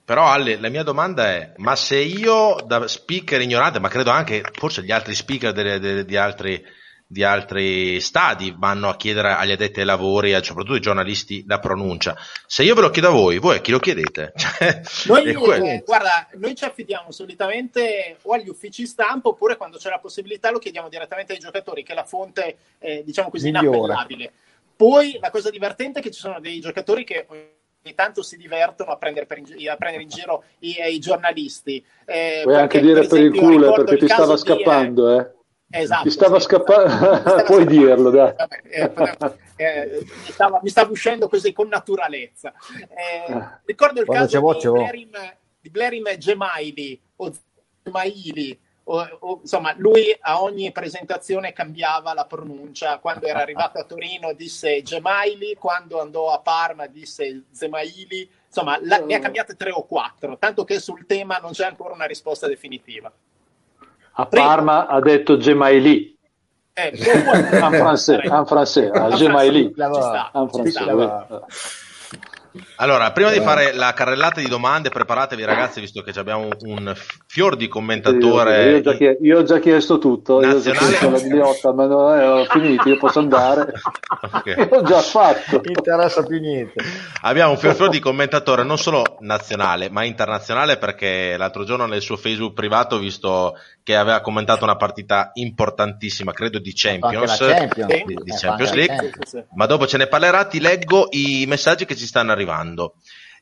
Però Ale, la mia domanda è, ma se io da speaker ignorante, ma credo anche forse gli altri speaker delle- delle- di, altri, di altri stadi vanno a chiedere agli addetti ai lavori, soprattutto ai giornalisti, la pronuncia, se io ve lo chiedo a voi, voi a chi lo chiedete? Cioè, Noi, eh, guarda, noi ci affidiamo solitamente o agli uffici stampa oppure quando c'è la possibilità lo chiediamo direttamente ai giocatori, che è la fonte, eh, diciamo così, Migliore. inappellabile. Poi la cosa divertente è che ci sono dei giocatori che ogni tanto si divertono a prendere, per in, gi- a prendere in giro i, i giornalisti. Eh, Puoi anche dire per il esempio, culo ricordo perché il ti stava di, eh, scappando, eh. Esatto, Ti stava sì. scappando, Mi stava puoi dirlo, dai. Vabbè, eh, eh, mi, stava, mi stava uscendo così con naturalezza. Eh, ricordo il Quando c'è caso di voce, oh. Blerim, di Blerim Gemaili o Gemaili. O- o- insomma, lui a ogni presentazione cambiava la pronuncia. Quando era arrivato a Torino disse Gemaili, quando andò a Parma disse Zemaili. Insomma, la- ne ha cambiate tre o quattro, tanto che sul tema non c'è ancora una risposta definitiva. A Parma ha detto Gemaili. Eh, en français, en français, sta, En français. Allora, prima di fare la carrellata di domande, preparatevi ragazzi, visto che abbiamo un fior di commentatore. Io, ho già chie- io ho già chiesto tutto, io ho già Nazionale. chiesto la bigliotta, ma no, eh, ho finito, io posso andare. Ok. Io ho già fatto. Non interessa più niente. Abbiamo un fior fior di commentatore non solo nazionale, ma internazionale perché l'altro giorno nel suo Facebook privato ho visto che aveva commentato una partita importantissima, credo di Champions, Champions. Di, di Eh, Champions League. Champions. Ma dopo ce ne parlerà, ti leggo i messaggi che ci stanno arrivando.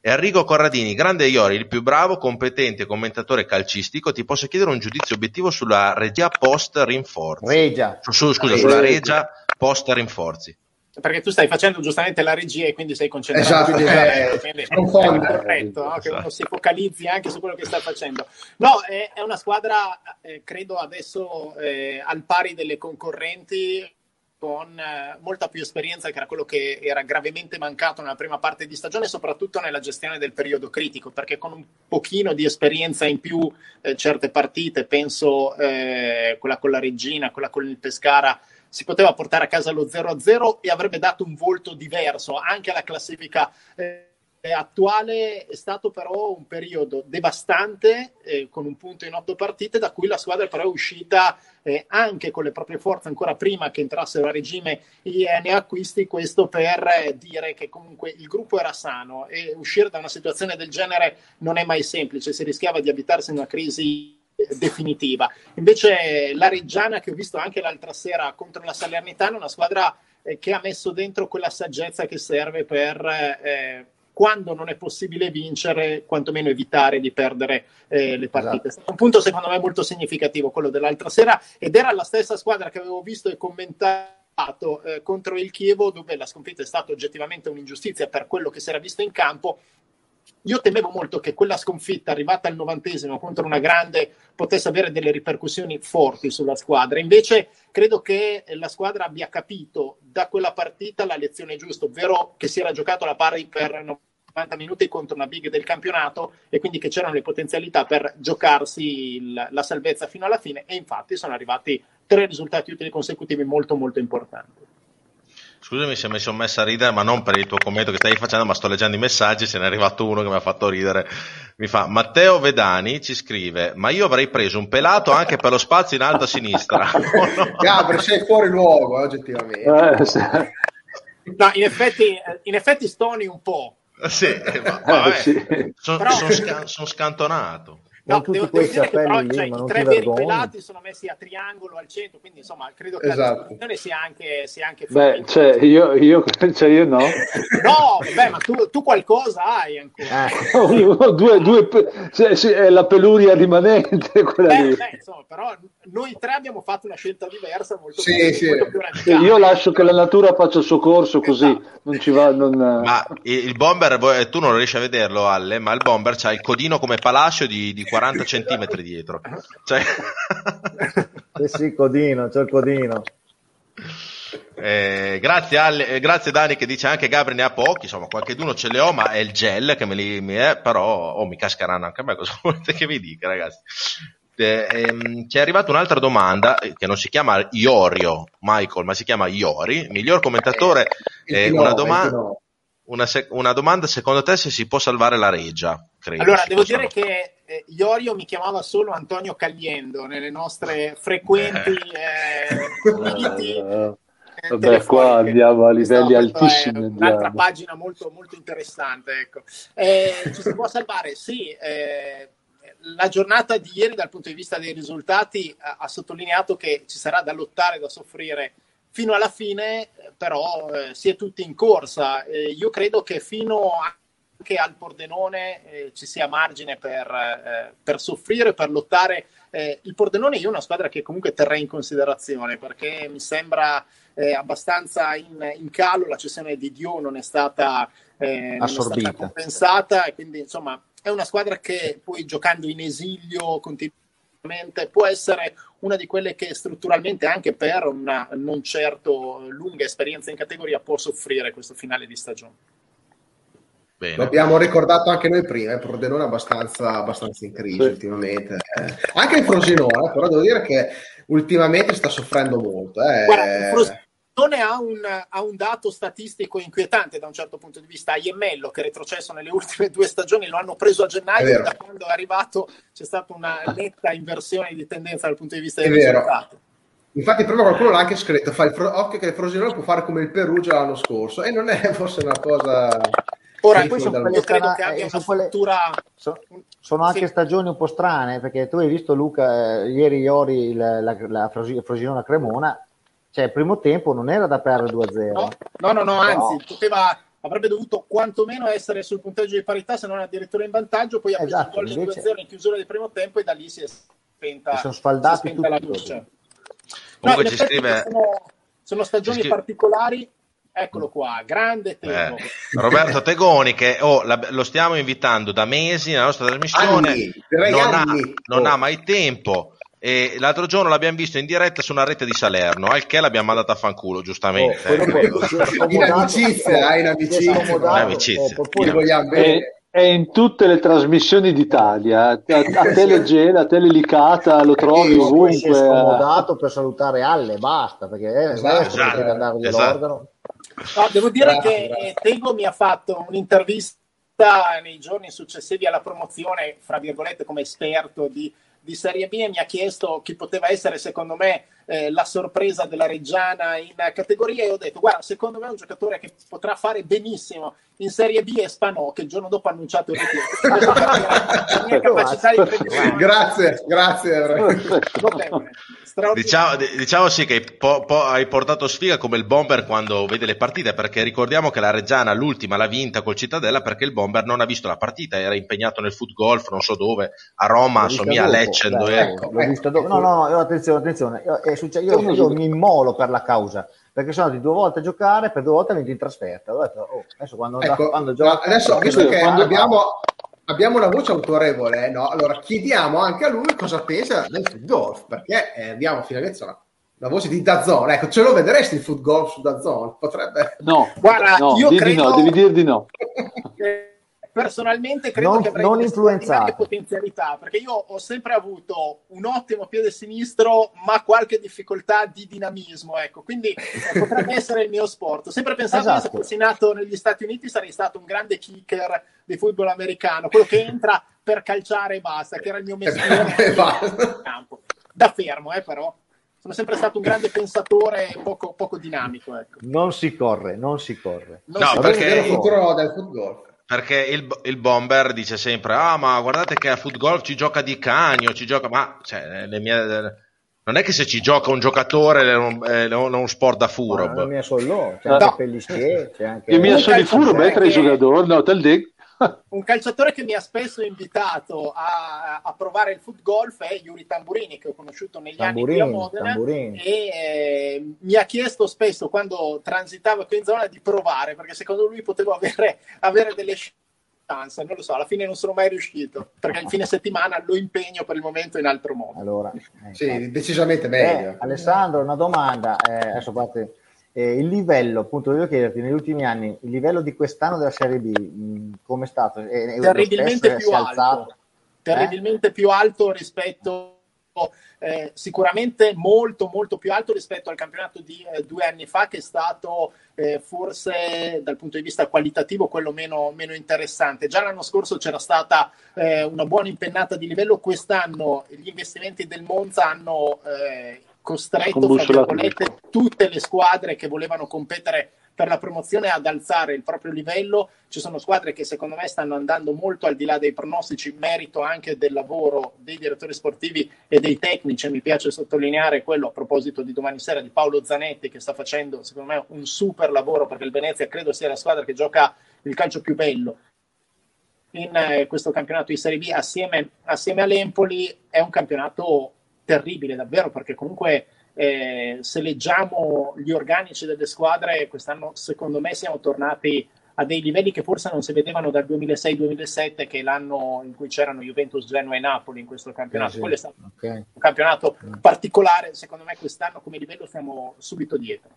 Enrico Corradini, grande Iori, il più bravo, competente commentatore calcistico, ti posso chiedere un giudizio obiettivo sulla regia post rinforzi? Regia. Su- scusa, sulla regia post rinforzi. Perché tu stai facendo giustamente la regia e quindi sei concentrato. Esatto, Quindi eh, quindi è corretto no? che Esatto. uno si focalizzi anche su quello che sta facendo. No, è, è una squadra, eh, credo adesso eh, al pari delle concorrenti con eh, molta più esperienza che era quello che era gravemente mancato nella prima parte di stagione, soprattutto nella gestione del periodo critico, perché con un pochino di esperienza in più eh, certe partite, penso eh, quella con la Regina, quella con il Pescara, si poteva portare a casa lo 0-0 e avrebbe dato un volto diverso anche alla classifica eh, attuale. È stato però un periodo devastante eh, con un punto in otto partite da cui la squadra però è uscita eh, anche con le proprie forze ancora prima che entrassero a regime i eh, neoacquisti, questo per eh, dire che comunque il gruppo era sano e uscire da una situazione del genere non è mai semplice, si rischiava di avvitarsi in una crisi eh, definitiva. Invece la Reggiana che ho visto anche l'altra sera contro la Salernitana, una squadra eh, che ha messo dentro quella saggezza che serve per eh, quando non è possibile vincere, quantomeno evitare di perdere eh, le partite. È stato un punto secondo me molto significativo quello dell'altra sera ed era la stessa squadra che avevo visto e commentato eh, contro il Chievo dove la sconfitta è stata oggettivamente un'ingiustizia per quello che si era visto in campo io temevo molto che quella sconfitta arrivata al novantesimo contro una grande potesse avere delle ripercussioni forti sulla squadra. Invece credo che la squadra abbia capito da quella partita la lezione giusta, ovvero che si era giocato la pari per 90 minuti contro una big del campionato e quindi che c'erano le potenzialità per giocarsi il- la salvezza fino alla fine e infatti sono arrivati tre risultati utili consecutivi molto molto importanti. Scusami se mi sono messo a ridere, ma non per il tuo commento che stai facendo, ma sto leggendo i messaggi, se ne è arrivato uno che mi ha fatto ridere. Mi fa, Matteo Vedani ci scrive, ma io avrei preso un pelato anche per lo spazio in alto a sinistra. Oh, no. Gabri, sei fuori luogo, eh, oggettivamente. Eh, sì. No, in effetti, eh, in effetti stoni un po'. Sì, eh, ma, Eh, vabbè, sì. sono Però- sca- son scantonato. No, Con tutti devo, devo questi dire che appelli però lì, cioè, ma i tre ti veri vergogni? pelati sono messi a triangolo al centro, quindi insomma credo che Esatto. la disposizione sia anche, sia anche Beh, cioè, io, io, cioè, io no. No, vabbè, ma tu, tu qualcosa hai ancora. Eh, due, due, pe- cioè, sì, è la peluria rimanente quella Beh, lì. beh, insomma, però noi tre abbiamo fatto una scelta diversa, molto, Sì, più, sì. molto più radicale. Io lascio che la natura faccia il suo corso così, non ci va, non... Ma il bomber, tu non riesci a vederlo, Alle, ma il bomber c'ha il codino come palascio di, di 40 centimetri dietro. Cioè, sì, sì, codino, c'è il codino. eh, grazie, Alle- eh, grazie Dani che dice anche Gabri ne ha pochi, insomma qualcheduno ce le ho, ma è il gel che me li mi è, però oh, mi cascheranno anche a me, cosa volete che vi dica ragazzi? Eh, ehm, ci è arrivata un'altra domanda eh, che non si chiama Iorio Michael, ma si chiama Iori, miglior commentatore. Eh, Pinot, una, doma- una, sec- una domanda, secondo te se si può salvare la regia? Credo Allora, devo dire che eh, Iorio mi chiamava solo Antonio Cagliendo nelle nostre frequenti eh, Eh, eh, Vabbè, qua andiamo a livelli è altissimi. Un'altra pagina molto, molto interessante. Ecco. Eh, ci si può salvare? Sì. eh, la giornata di ieri, dal punto di vista dei risultati, ha, ha sottolineato che ci sarà da lottare, da soffrire fino alla fine, però eh, si è tutti in corsa. Eh, io credo che fino anche al Pordenone eh, ci sia margine per, eh, per soffrire, per lottare. Eh, il Pordenone io è una squadra che comunque terrei in considerazione perché mi sembra eh, abbastanza in, in calo, la cessione di Dio non è stata, eh, non è Assorbita. stata compensata e quindi insomma è una squadra che poi giocando in esilio continuamente può essere una di quelle che strutturalmente anche per una non certo lunga esperienza in categoria può soffrire questo finale di stagione. Bene. Lo abbiamo ricordato anche noi prima, il Pordenone è abbastanza, abbastanza in crisi sì. ultimamente. Eh. Anche il Frosinone, però devo dire che ultimamente sta soffrendo molto. Eh. Guarda, Frosinone ha un, ha un, dato statistico inquietante da un certo punto di vista. Aiemmello, che è retrocesso nelle ultime due stagioni, lo hanno preso a gennaio, da quando è arrivato c'è stata una netta inversione di tendenza dal punto di vista dei risultati. Infatti, proprio qualcuno l'ha anche scritto: fa il fro- occhio che il Frosinone può fare come il Perugia l'anno scorso, e non è forse una cosa Ora, poi sono quelle, strana, eh, sono, quelle sono, sono, anche sì. stagioni un po' strane, perché tu hai visto Luca, eh, ieri Iori, la, la, la Frosinone Cremona, cioè il primo tempo non era da perdere 2-0. No, no, no, no anzi, poteva, avrebbe dovuto quantomeno essere sul punteggio di parità, se non addirittura in vantaggio, poi ha preso esatto, il gol invece... 2-0 in chiusura del primo tempo e da lì si è spenta, sono sfaldati si è spenta la luce. No, ci scrive... sono, sono stagioni scrive... particolari Eccolo qua, grande Tego. Eh, Roberto Tegoni che oh, la, lo stiamo invitando da mesi nella nostra trasmissione, anni, non, ha, non oh. ha, mai tempo e l'altro giorno l'abbiamo visto in diretta su una rete di Salerno, al che l'abbiamo mandato a fanculo, giustamente. Oh, in amicizia, in amicizia. In amicizia. È in tutte le trasmissioni d'Italia, a, a Telegela, a Telelicata, lo trovi ovunque. Si è scomodato per salutare Alle, basta, perché è esatto, esatto, deve andargli esatto. l'organo. No, devo dire bravo, che bravo. Tego mi ha fatto un'intervista nei giorni successivi alla promozione, fra virgolette, come esperto di, di Serie B e mi ha chiesto chi poteva essere, secondo me, eh, la sorpresa della Reggiana in categoria e ho detto, guarda, secondo me è un giocatore che potrà fare benissimo in Serie B e Spanò, che il giorno dopo ha annunciato il ritiro. la mia capacità di previsione... Grazie, grazie. Diciamo, diciamo, sì che po, po, hai portato sfiga come il bomber quando vede le partite, perché ricordiamo che la Reggiana l'ultima l'ha vinta col Cittadella perché il bomber non ha visto la partita, era impegnato nel foot golf, non so dove, a Roma, a Lecce. Ecco, ecco. No, no, no, attenzione, attenzione. Io, successo, io, io, mi immolo per la causa perché sono andati due volte a giocare per due volte ha vinto in trasferta. Ho detto, oh, adesso quando, ecco, quando gioca, adesso visto che quando abbiamo, abbiamo una voce autorevole, no? allora chiediamo anche a lui cosa pensa del foot golf, perché eh, abbiamo finalmente una, una voce di Dazzon. Ecco, ce lo vedresti il foot golf su Dazzon? Potrebbe. No, guarda, no, io credo... no, devi dire di no. personalmente credo non, che avrei delle potenzialità perché io ho sempre avuto un ottimo piede sinistro ma qualche difficoltà di dinamismo ecco. Quindi eh, potrebbe essere il mio sport. Ho sempre pensato esatto. che se esatto. fossi nato negli Stati Uniti sarei stato un grande kicker di football americano quello che entra per calciare e basta che era il mio mestiere. Da fermo eh, però. Sono sempre stato un grande pensatore poco, poco dinamico ecco. non si corre non si corre. Non no si perché il futuro del football perché il, il, bomber dice sempre: Ah, ma guardate che a foot golf ci gioca di cagno, ci gioca. Ma cioè, le mie, non è che se ci gioca un giocatore è un, è un sport da furo. Non mi solo, c'è anche no. Pellissier, c'è anche. Il mio solo di furo, beh, tra i giocatori, no, te dico un calciatore che mi ha spesso invitato a, a, provare il foot golf è Yuri Tamburini, che ho conosciuto negli Tamburini, anni qui a Modena Tamburini. e eh, mi ha chiesto spesso quando transitavo qui in zona di provare, perché secondo lui potevo avere, avere delle chance, non lo so, alla fine non sono mai riuscito, perché il fine settimana lo impegno per il momento in altro modo. Allora, eh, sì, decisamente meglio. Eh, Alessandro, una domanda, eh, adesso parte eh, il livello, appunto, voglio chiederti, negli ultimi anni, il livello di quest'anno della Serie B, come è stato? È, terribilmente più alto. Terribilmente eh? più alto rispetto eh, sicuramente molto molto più alto rispetto al campionato di eh, due anni fa che è stato eh, forse dal punto di vista qualitativo quello meno, meno interessante. Già l'anno scorso c'era stata eh, una buona impennata di livello, quest'anno gli investimenti del Monza hanno costretto tutte le squadre che volevano competere per la promozione ad alzare il proprio livello. Ci sono squadre che secondo me stanno andando molto al di là dei pronostici, merito anche del lavoro dei direttori sportivi e dei tecnici. Mi piace sottolineare quello a proposito di domani sera di Paolo Zanetti che sta facendo secondo me un super lavoro perché il Venezia credo sia la squadra che gioca il calcio più bello in eh, questo campionato di Serie B assieme, assieme all'Empoli. È un campionato terribile davvero perché comunque eh, se leggiamo gli organici delle squadre quest'anno secondo me siamo tornati a dei livelli che forse non si vedevano dal 2006-2007 che è l'anno in cui c'erano Juventus, Genoa e Napoli in questo campionato. Eh Quello è stato okay. un campionato particolare, secondo me quest'anno come livello siamo subito dietro.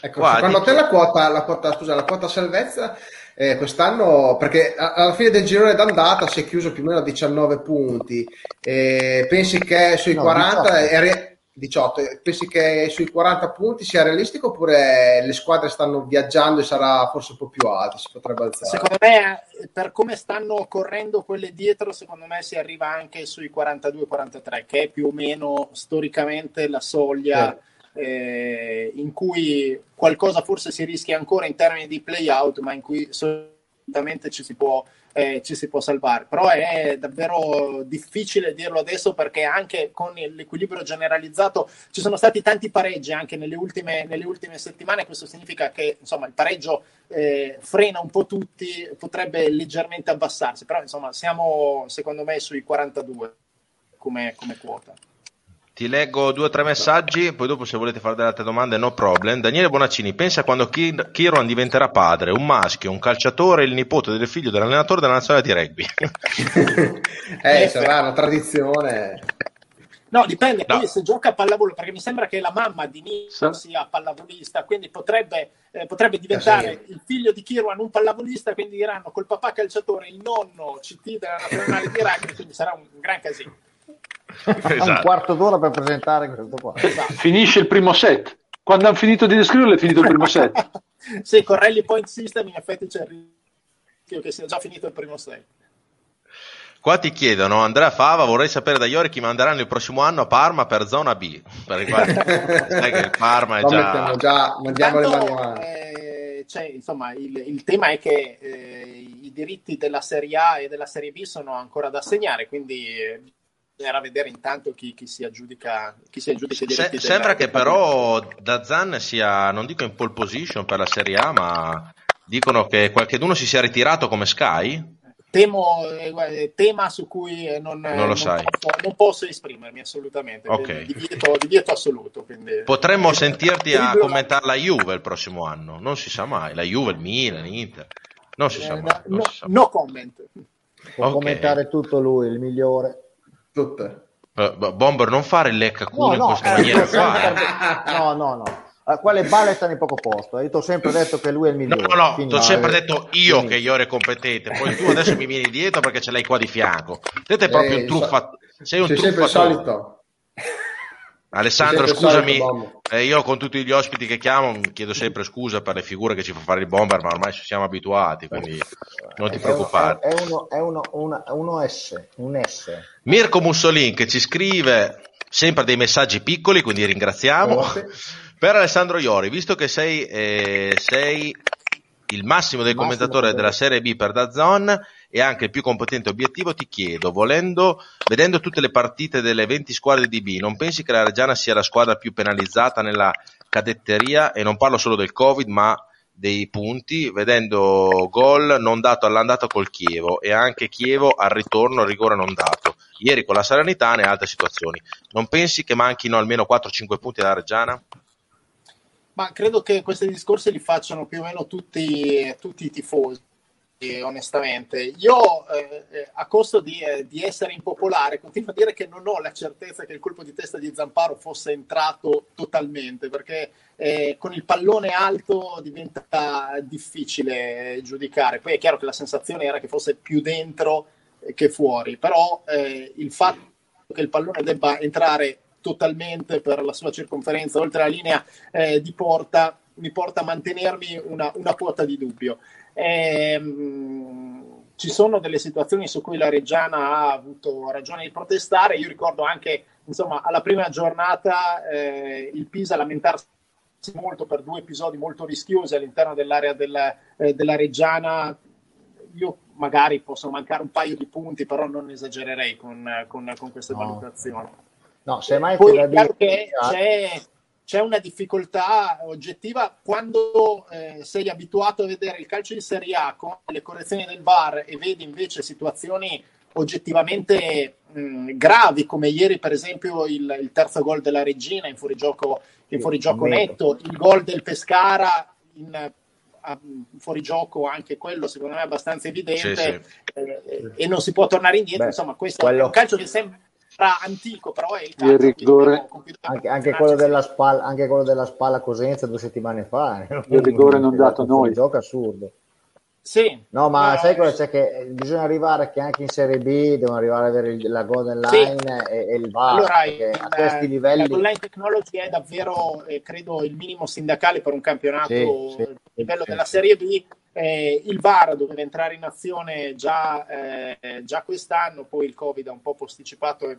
Ecco, Qua, secondo te la quota, la quota, scusa, la quota salvezza eh, quest'anno, perché alla fine del girone d'andata si è chiuso più o meno a 19 punti, eh, pensi che sui no, 40 è, 18. Pensi che sui 40 punti sia realistico oppure le squadre stanno viaggiando e sarà forse un po' più alto? Si potrebbe alzare? Secondo me, per come stanno correndo quelle dietro, secondo me si arriva anche sui 42-43, che è più o meno storicamente la soglia. Sì. Eh, in cui qualcosa forse si rischia ancora in termini di play out, ma in cui solitamente ci si può eh, ci si può salvare. Però è davvero difficile dirlo adesso perché anche con l'equilibrio generalizzato ci sono stati tanti pareggi anche nelle ultime, nelle ultime settimane. Questo significa che insomma, il pareggio eh, frena un po' tutti, potrebbe leggermente abbassarsi, però insomma siamo secondo me sui 42 come, come quota. Ti leggo due o tre messaggi, poi dopo se volete fare delle altre domande no problem. Daniele Bonaccini, pensa quando Kiron diventerà padre, un maschio, un calciatore, il nipote del figlio dell'allenatore della nazionale di rugby. eh, sarà una tradizione. No, dipende no. se gioca a pallavolo, perché mi sembra che la mamma di Nico sia pallavolista, quindi potrebbe, eh, potrebbe diventare sì. il figlio di Kirwan un pallavolista, quindi diranno col papà calciatore, il nonno CT della nazionale di rugby, quindi sarà un gran casino. esatto. un quarto d'ora per presentare questo qua. Esatto. Finisce il primo set. Quando hanno finito di descriverlo è finito il primo set. sì, con Rally Point System in effetti c'è il rischio che sia già finito il primo set. Qua ti chiedono, Andrea Fava, vorrei sapere da Iori chi manderanno il prossimo anno a Parma per zona B. Per sai che il Parma è no, già... già mandiamo le mani eh, cioè, insomma, il, il, tema è che eh, i diritti della Serie A e della Serie B sono ancora da assegnare, quindi eh, bisognerà vedere intanto chi, chi, si aggiudica, chi si aggiudica i diritti. Se, sembra che però Dazan sia, non dico in pole position per la Serie A, ma dicono che qualcheduno si sia ritirato come Sky. Temo, eh, tema su cui non, non, non, posso, non, posso, esprimermi assolutamente, okay. divieto, divieto assoluto. Quindi, Potremmo sentirti a commentare la Juve il prossimo anno, non si sa mai, la Juve, il Milan, l'Inter, non si sa eh, mai. No, si sa mai. no comment. Può okay. commentare tutto lui, il migliore. Tutte. Uh, Bomber, non fare il lecca culo no, in questa eh, maniera qua. No, no, no. Uh, quelle balle stanno in poco posto. Io ti ho sempre detto che lui è il migliore. No, no, no, ti ho sempre detto io Fini. che io ero competente. Poi tu adesso mi vieni dietro perché ce l'hai qua di fianco. Te sei proprio eh, un truffa. Sei un truffatore. Alessandro, scusami, eh, io con tutti gli ospiti che chiamo chiedo sempre scusa per le figure che ci fa fare il bomber, ma ormai ci siamo abituati, quindi non ti preoccupare. È, uno, è uno, una, uno S, un S. Mirko Mussolin che ci scrive sempre dei messaggi piccoli, quindi ringraziamo. Per Alessandro Iori, visto che sei, eh, sei il massimo del commentatore della Serie B per Dazon e anche il più competente obiettivo, ti chiedo, volendo, vedendo tutte le partite delle 20 squadre di B, non pensi che la Reggiana sia la squadra più penalizzata nella cadetteria? E non parlo solo del Covid, ma dei punti, vedendo gol non dato all'andata col Chievo e anche Chievo al ritorno rigore non dato. Ieri con la Salernitana e altre situazioni. Non pensi che manchino almeno 4-5 punti alla Reggiana? Ma credo che questi discorsi li facciano più o meno tutti, tutti i tifosi onestamente. Io, eh, a costo di, eh, di, essere impopolare, continuo a dire che non ho la certezza che il colpo di testa di Zamparo fosse entrato totalmente, perché eh, con il pallone alto diventa difficile giudicare. Poi è chiaro che la sensazione era che fosse più dentro che fuori, però eh, il fatto che il pallone debba entrare totalmente per la sua circonferenza oltre la linea eh, di porta mi porta a mantenermi una, una quota di dubbio. Ehm, ci sono delle situazioni su cui la Reggiana ha avuto ragione di protestare. Io ricordo anche, insomma, alla prima giornata eh, il Pisa lamentarsi molto per due episodi molto rischiosi all'interno dell'area della, eh, della Reggiana. Io magari posso mancare un paio di punti, però non esagererei con, con, con queste no. valutazioni. No, semmai Poi è chiaro che c'è c'è una difficoltà oggettiva quando eh, sei abituato a vedere il calcio in Serie A con le correzioni del VAR e vedi invece situazioni oggettivamente mh, gravi come ieri per esempio il, il, terzo gol della Regina in fuorigioco, in fuorigioco netto, il gol del Pescara in fuorigioco anche quello secondo me è abbastanza evidente sì, sì. Eh, e non si può tornare indietro Beh, insomma questo quello... è un calcio che sembra antico, però è il calcio. Il rigore... Anche, anche, quello della spalla, anche quello della spalla Cosenza due settimane fa. Eh. Il rigore non dato a noi. Gioco assurdo. Sì. No, ma no, sai cosa c'è? Che bisogna arrivare che anche in Serie B devono arrivare ad avere la golden line sì. e, e, il VAR. Allora, a questi livelli... La goal line technology è davvero, eh, credo, il minimo sindacale per un campionato sì, sì, a livello della Serie B. Eh, il VAR doveva entrare in azione già, eh, già quest'anno, poi il Covid ha un po' posticipato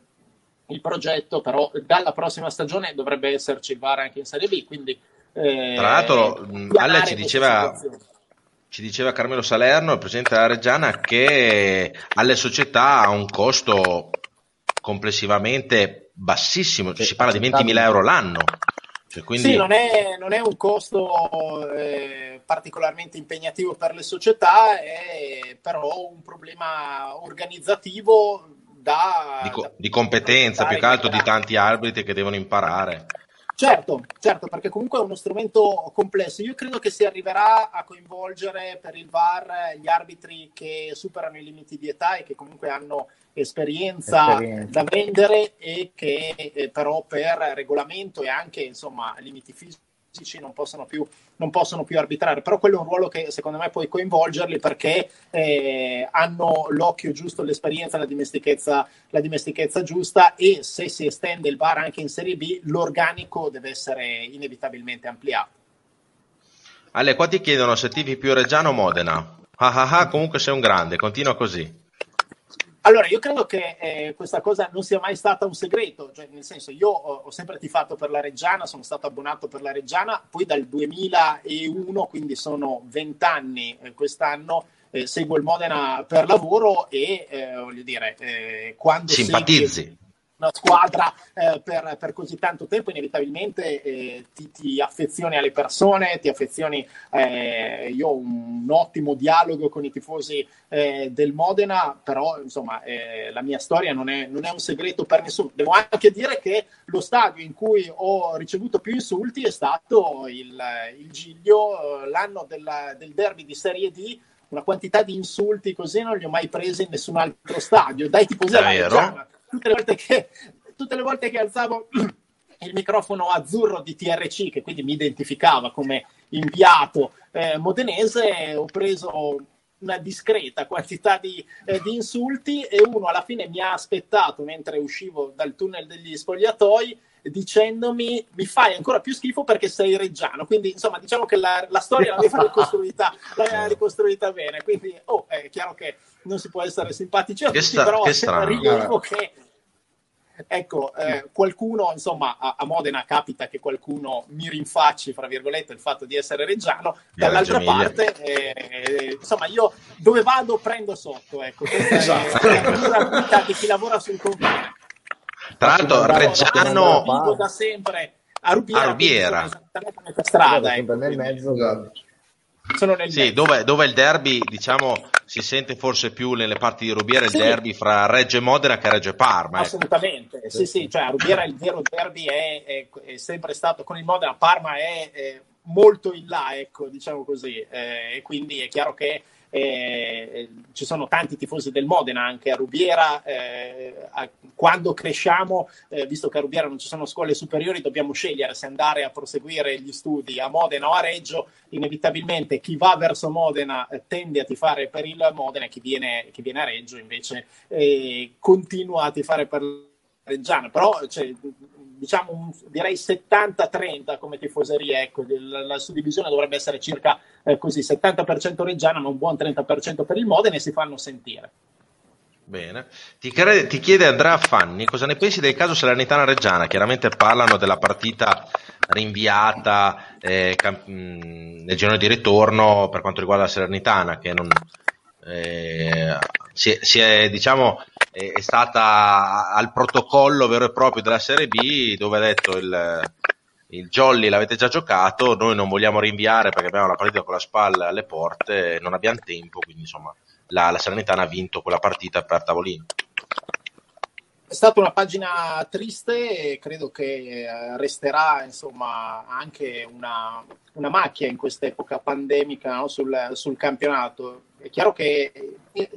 il progetto, però dalla prossima stagione dovrebbe esserci il VAR anche in Serie B. Quindi, eh, Tra l'altro, Ale ci diceva ci diceva Carmelo Salerno, il presidente della Reggiana, che alle società ha un costo complessivamente bassissimo, si parla di 20.000 euro l'anno. Cioè, quindi... Sì, non è, non è, un costo eh, particolarmente impegnativo per le società, è però un problema organizzativo da, di, co- di competenza, più che altro di tanti arbitri che devono imparare. Certo, certo, perché comunque è uno strumento complesso. Io credo che si arriverà a coinvolgere per il VAR gli arbitri che superano i limiti di età e che comunque hanno esperienza, esperienza. da vendere e che eh, però per regolamento e anche insomma limiti fisici non possono, più, non possono più arbitrare, però quello è un ruolo che secondo me puoi coinvolgerli perché eh, hanno l'occhio giusto, l'esperienza, la dimestichezza, la dimestichezza giusta e se si estende il VAR anche in Serie B, l'organico deve essere inevitabilmente ampliato. Ale, qua ti chiedono se tifi più Reggiano o Modena. Ah ah ah, comunque sei un grande, continua così. Allora, io credo che eh, questa cosa non sia mai stata un segreto, cioè, nel senso io ho, ho, sempre tifato per la Reggiana, sono stato abbonato per la Reggiana, poi dal 2001, quindi sono vent'anni eh, quest'anno, eh, seguo il Modena per lavoro e eh, voglio dire, eh, quando... Simpatizzi. Segui, una squadra eh, per, per, così tanto tempo, inevitabilmente eh, ti, ti, affezioni alle persone, ti affezioni. Eh, io ho un, un, ottimo dialogo con i tifosi eh, del Modena, però insomma eh, la mia storia non è, non è, un segreto per nessuno. Devo anche dire che lo stadio in cui ho ricevuto più insulti è stato il, il Giglio, eh, l'anno del, del derby di Serie D una quantità di insulti così non li ho mai presi in nessun altro stadio. Dai tifosi della Reggiana tutte le volte che, tutte le volte che alzavo il microfono azzurro di TRC, che quindi mi identificava come inviato eh, modenese, ho preso una discreta quantità di, eh, di, insulti e uno alla fine mi ha aspettato mentre uscivo dal tunnel degli spogliatoi dicendomi mi fai ancora più schifo perché sei reggiano. Quindi insomma diciamo che la, la storia l'aveva ricostruita, l'aveva ricostruita bene. Quindi oh, è chiaro che non si può essere simpatici a tutti, sta, però che strano. che ecco, eh, qualcuno, insomma, a, a, Modena capita che qualcuno mi rinfacci, fra virgolette, il fatto di essere reggiano, dall'altra parte, eh, insomma, io dove vado prendo sotto, ecco, questa esatto. è, la vita di chi lavora sul confine. Tra l'altro, Reggiano... Vivo da sempre a Rubiera, a Rubiera. strada, ecco, nel mezzo, esatto sono nel sì, dove, dove, il derby, diciamo, si sente forse più nelle parti di Rubiera il sì. derby fra Reggio Modena che Reggio Parma. Eh. Assolutamente, sì, sì, cioè a Rubiera il vero derby è, è, è, sempre stato con il Modena, Parma è, è molto in là, ecco, diciamo così, eh, e quindi è chiaro che eh, ci sono tanti tifosi del Modena anche a Rubiera. Eh, a, quando cresciamo, eh, visto che a Rubiera non ci sono scuole superiori, dobbiamo scegliere se andare a proseguire gli studi a Modena o a Reggio. Inevitabilmente chi va verso Modena eh, tende a tifare per il Modena e chi viene, chi viene a Reggio invece eh, continua a tifare per Reggiano. Però cioè, diciamo un, direi 70-30 come tifoseria, ecco, la, la suddivisione dovrebbe essere circa eh, così, 70% Reggiana, ma un buon 30% per il Modena e si fanno sentire. Bene, ti, chiede, ti chiede Andrea Fanni cosa ne pensi del caso Salernitana Reggiana? Chiaramente parlano della partita rinviata eh, camp- nel giorno di ritorno per quanto riguarda la Salernitana, che non, eh, si, si è, diciamo, è, è, stata al protocollo vero e proprio della Serie B dove ha detto il, il Jolly l'avete già giocato, noi non vogliamo rinviare perché abbiamo la partita con la spalla alle porte, non abbiamo tempo, quindi insomma la, la Salernitana ha vinto quella partita per tavolino. È stata una pagina triste e credo che eh, resterà insomma anche una, una macchia in quest'epoca pandemica no? sul, sul, campionato. È chiaro che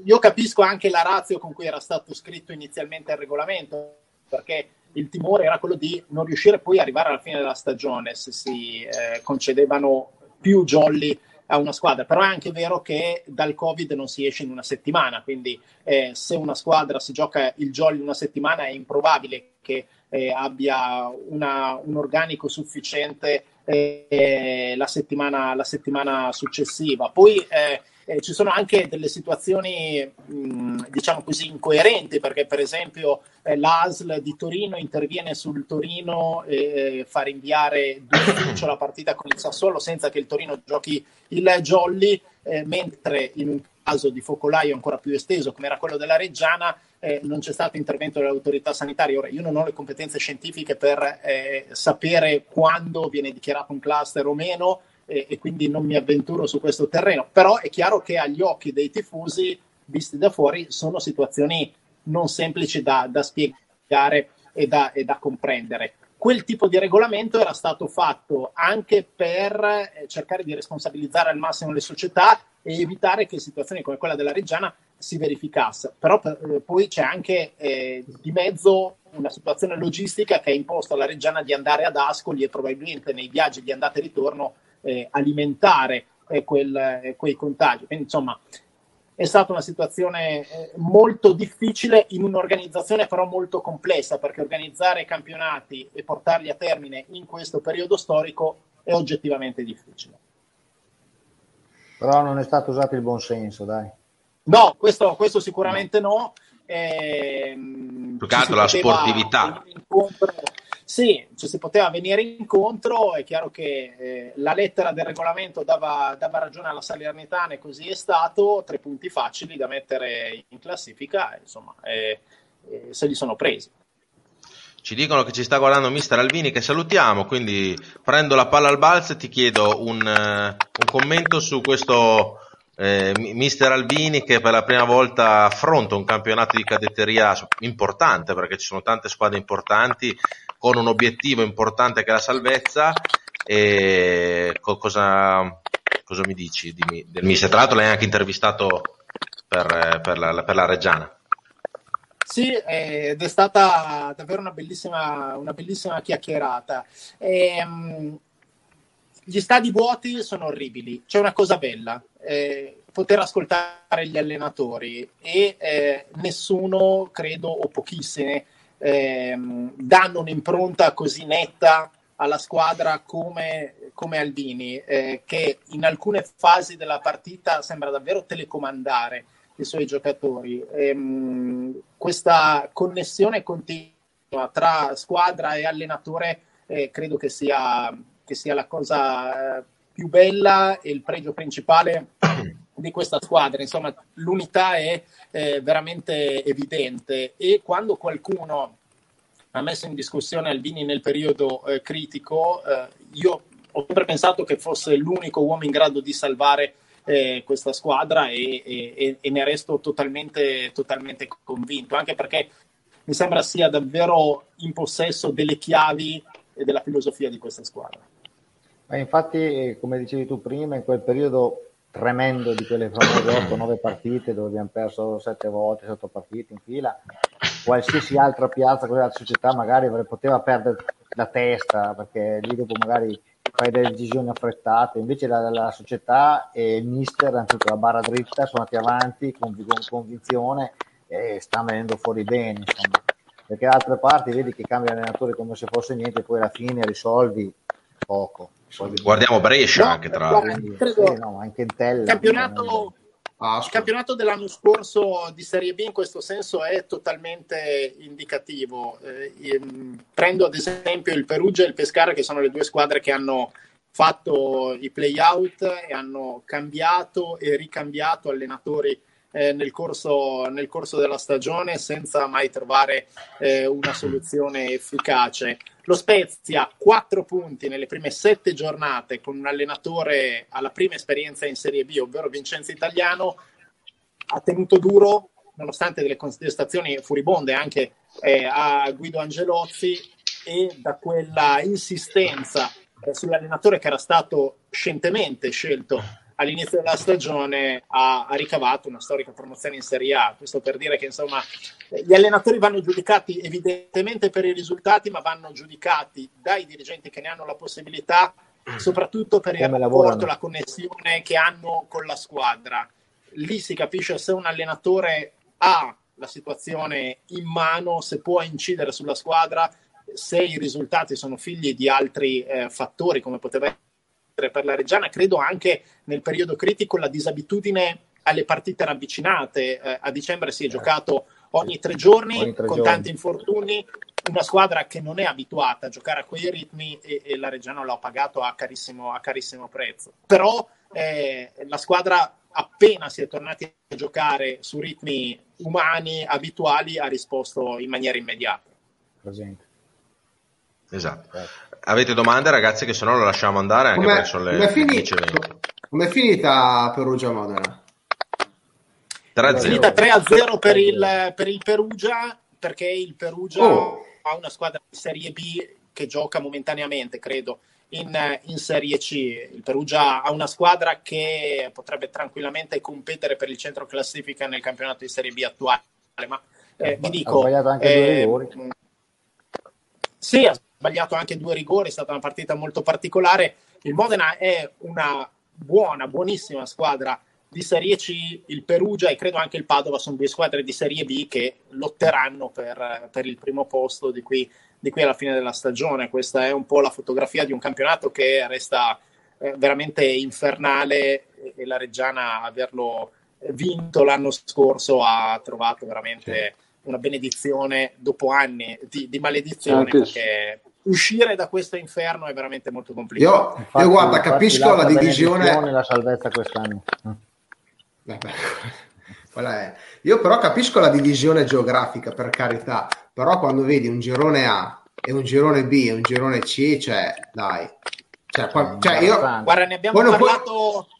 io capisco anche la razza con cui era stato scritto inizialmente il regolamento, perché il timore era quello di non riuscire poi ad arrivare alla fine della stagione se si eh, concedevano più jolly a una squadra, però è anche vero che dal Covid non si esce in una settimana, quindi eh, se una squadra si gioca il jolly in una settimana è improbabile che eh, abbia una, un organico sufficiente eh, la, settimana, la, settimana, successiva. Poi eh, eh, ci sono anche delle situazioni, mh, diciamo così, incoerenti, perché per esempio eh, l'ASL di Torino interviene sul Torino e fa rinviare d'ufficio la partita con il Sassuolo senza che il Torino giochi il Jolly, eh, mentre in un caso di focolaio ancora più esteso, come era quello della Reggiana, eh, non c'è stato intervento delle autorità sanitarie. Ora, io non ho le competenze scientifiche per eh, sapere quando viene dichiarato un cluster o meno, e, e quindi non mi avventuro su questo terreno, però è chiaro che agli occhi dei tifosi, visti da fuori, sono situazioni non semplici da, da spiegare e da, e da comprendere quel tipo di regolamento era stato fatto anche per eh, cercare di responsabilizzare al massimo le società e evitare che situazioni come quella della Reggiana si verificasse. Però per, eh, poi c'è anche eh, di mezzo una situazione logistica che ha imposto alla Reggiana di andare ad Ascoli e probabilmente nei viaggi di andata e ritorno eh, alimentare eh, quel, eh, quei contagi. Quindi insomma è stata una situazione eh, molto difficile in un'organizzazione però molto complessa perché organizzare campionati e portarli a termine in questo periodo storico è oggettivamente difficile. Però non è stato usato il buon senso, dai. No, questo, questo sicuramente no. Eh, Più che altro la sportività. Incontro, sì, ci si poteva venire incontro, è chiaro che eh, la lettera del regolamento dava, dava, ragione alla Salernitana e così è stato, tre punti facili da mettere in classifica, insomma, eh, eh, se li sono presi. Ci dicono che ci sta guardando Mister Alvini che salutiamo, quindi prendo la palla al balzo e ti chiedo un, uh, un commento su questo eh, Mister Albini che per la prima volta affronta un campionato di cadetteria importante perché ci sono tante squadre importanti con un obiettivo importante che è la salvezza. E co- cosa, cosa, mi dici di, del Mister? Tra l'altro l'hai anche intervistato per, per, la, per la Reggiana. Sì, ed è stata davvero una bellissima, una bellissima chiacchierata. E, um, gli stadi vuoti sono orribili, c'è una cosa bella, eh, poter ascoltare gli allenatori e eh, nessuno, credo, o pochissime, ehm, danno un'impronta così netta alla squadra come, come Albini, eh, che in alcune fasi della partita sembra davvero telecomandare i suoi giocatori. Ehm, questa connessione continua tra squadra e allenatore eh, credo che sia, che sia la cosa eh, più bella e il pregio principale di questa squadra. Insomma, l'unità è eh, veramente evidente e quando qualcuno ha messo in discussione Albini nel periodo eh, critico, eh, io ho sempre pensato che fosse l'unico uomo in grado di salvare eh, questa squadra e, e, e, ne resto totalmente, totalmente convinto, anche perché mi sembra sia davvero in possesso delle chiavi e della filosofia di questa squadra. Ma infatti, come dicevi tu prima, in quel periodo tremendo di quelle famose 8-9 partite dove abbiamo perso 7 volte, 8 partite in fila, qualsiasi altra piazza, altra società magari poteva perdere la testa perché lì dopo magari fai delle decisioni affrettate, invece la, la società e il mister hanno tutta la barra dritta, sono andati avanti con, con convinzione e stanno venendo fuori bene, insomma. perché da altre parti vedi che cambia allenatore come se fosse niente, poi alla fine risolvi poco. Guardiamo Brescia no, anche tra l'altro. Credo... Sì, no, anche Intella. Campionato, ah, il campionato dell'anno scorso di Serie B in questo senso è totalmente indicativo. Eh, prendo ad esempio il Perugia e il Pescara, che sono le due squadre che hanno fatto i play-out e hanno cambiato e ricambiato allenatori eh, nel, corso, nel, corso, della stagione senza mai trovare eh, una soluzione efficace. Lo Spezia, quattro punti nelle prime sette giornate con un allenatore alla prima esperienza in Serie B, ovvero Vincenzo Italiano, ha tenuto duro nonostante delle contestazioni furibonde anche eh, a Guido Angelozzi e da quella insistenza eh, sull'allenatore che era stato scientemente scelto all'inizio della stagione ha, ha, ricavato una storica promozione in Serie A. Questo per dire che insomma gli allenatori vanno giudicati evidentemente per i risultati, ma vanno giudicati dai dirigenti che ne hanno la possibilità, soprattutto per il Come rapporto, lavorano. la connessione che hanno con la squadra. Lì si capisce se un allenatore ha la situazione in mano, se può incidere sulla squadra, se i risultati sono figli di altri eh, fattori, come poteva essere per la Reggiana, credo anche nel periodo critico la disabitudine alle partite ravvicinate. Eh, a dicembre si è giocato ogni tre giorni ogni tre con giorni. tanti infortuni, una squadra che non è abituata a giocare a quei ritmi e, e la Reggiana l'ha pagato a carissimo, a carissimo prezzo. Però eh, la squadra appena si è tornati a giocare su ritmi umani, abituali, ha risposto in maniera immediata. Presente. Esatto. Avete domande ragazzi che se no lo lasciamo andare anche perché sono le com'è, finita, com'è finita Perugia Modena? 3-0. È finita 3-0 per il, per il Perugia perché il Perugia oh. ha una squadra di Serie B che gioca momentaneamente, credo, in, in, Serie C. Il Perugia ha una squadra che potrebbe tranquillamente competere per il centro classifica nel campionato di Serie B attuale, ma eh, vi dico... Ha sbagliato anche eh, due rigori. Sì, ha sbagliato anche due rigori, è stata una partita molto particolare. Il Modena è una buona, buonissima squadra di Serie C, il Perugia e credo anche il Padova sono due squadre di Serie B che lotteranno per, per il primo posto di qui, di qui, alla fine della stagione. Questa è un po' la fotografia di un campionato che resta eh, veramente infernale e la Reggiana averlo vinto l'anno scorso ha trovato veramente una benedizione dopo anni di, di maledizione anche perché uscire da questo inferno è veramente molto complicato. Io, infatti, io guarda, capisco la divisione. La salvezza quest'anno. Io però capisco la divisione geografica, per carità, però quando vedi un girone A e un girone B e un girone C, cioè, dai. Cioè, qua, cioè io, Guarda, ne abbiamo parlato... Poi...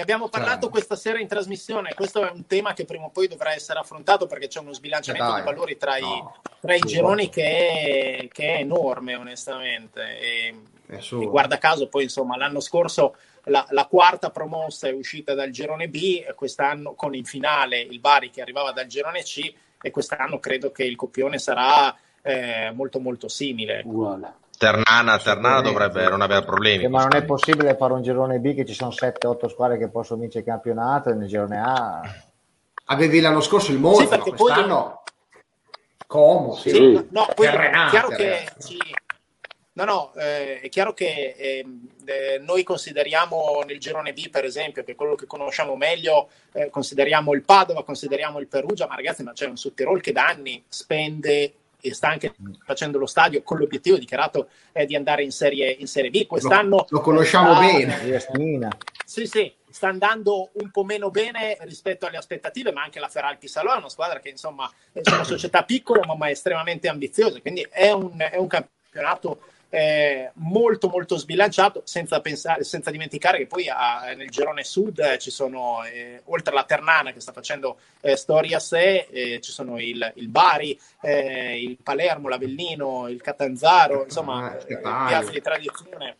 Ne abbiamo parlato cioè. questa sera in trasmissione, questo è un tema che prima o poi dovrà essere affrontato perché c'è uno sbilanciamento di valori tra i, no. tra i gironi che è, che è, enorme onestamente. E, e guarda caso poi insomma l'anno scorso la, la, quarta promossa è uscita dal girone B, quest'anno con in finale il Bari che arrivava dal girone C e quest'anno credo che il copione sarà eh, molto molto simile. Uguale. Ternana, Ternana dovrebbe non avere problemi. Eh, ma non è possibile fare un girone B che ci sono 7-8 squadre che possono vincere il campionato e nel girone A... Avevi l'anno scorso il Monza, sì, perché quest'anno... Poi... Como, sì. sì. No, poi è chiaro che... Sì. No, no, eh, è chiaro che eh, eh, noi consideriamo nel girone B, per esempio, che è quello che conosciamo meglio, eh, consideriamo il Padova, consideriamo il Perugia, ma ragazzi, ma c'è un Sottirol che da anni spende e sta anche facendo lo stadio con l'obiettivo dichiarato eh, di andare in serie, in serie B. Quest'anno lo, lo conosciamo sta, bene. Sì, sì, sta andando un po' meno bene rispetto alle aspettative, ma anche la Feralpi Salò è una squadra che insomma è una società piccola ma, ma estremamente ambiziosa, quindi è un, è un campionato eh, molto molto sbilanciato senza, pensare, senza dimenticare che poi a, nel girone sud eh, ci sono eh, oltre alla Ternana che sta facendo eh, storia a sé eh, ci sono il, il Bari eh, il Palermo, l'Avellino il Catanzaro insomma ah, piazze di tradizione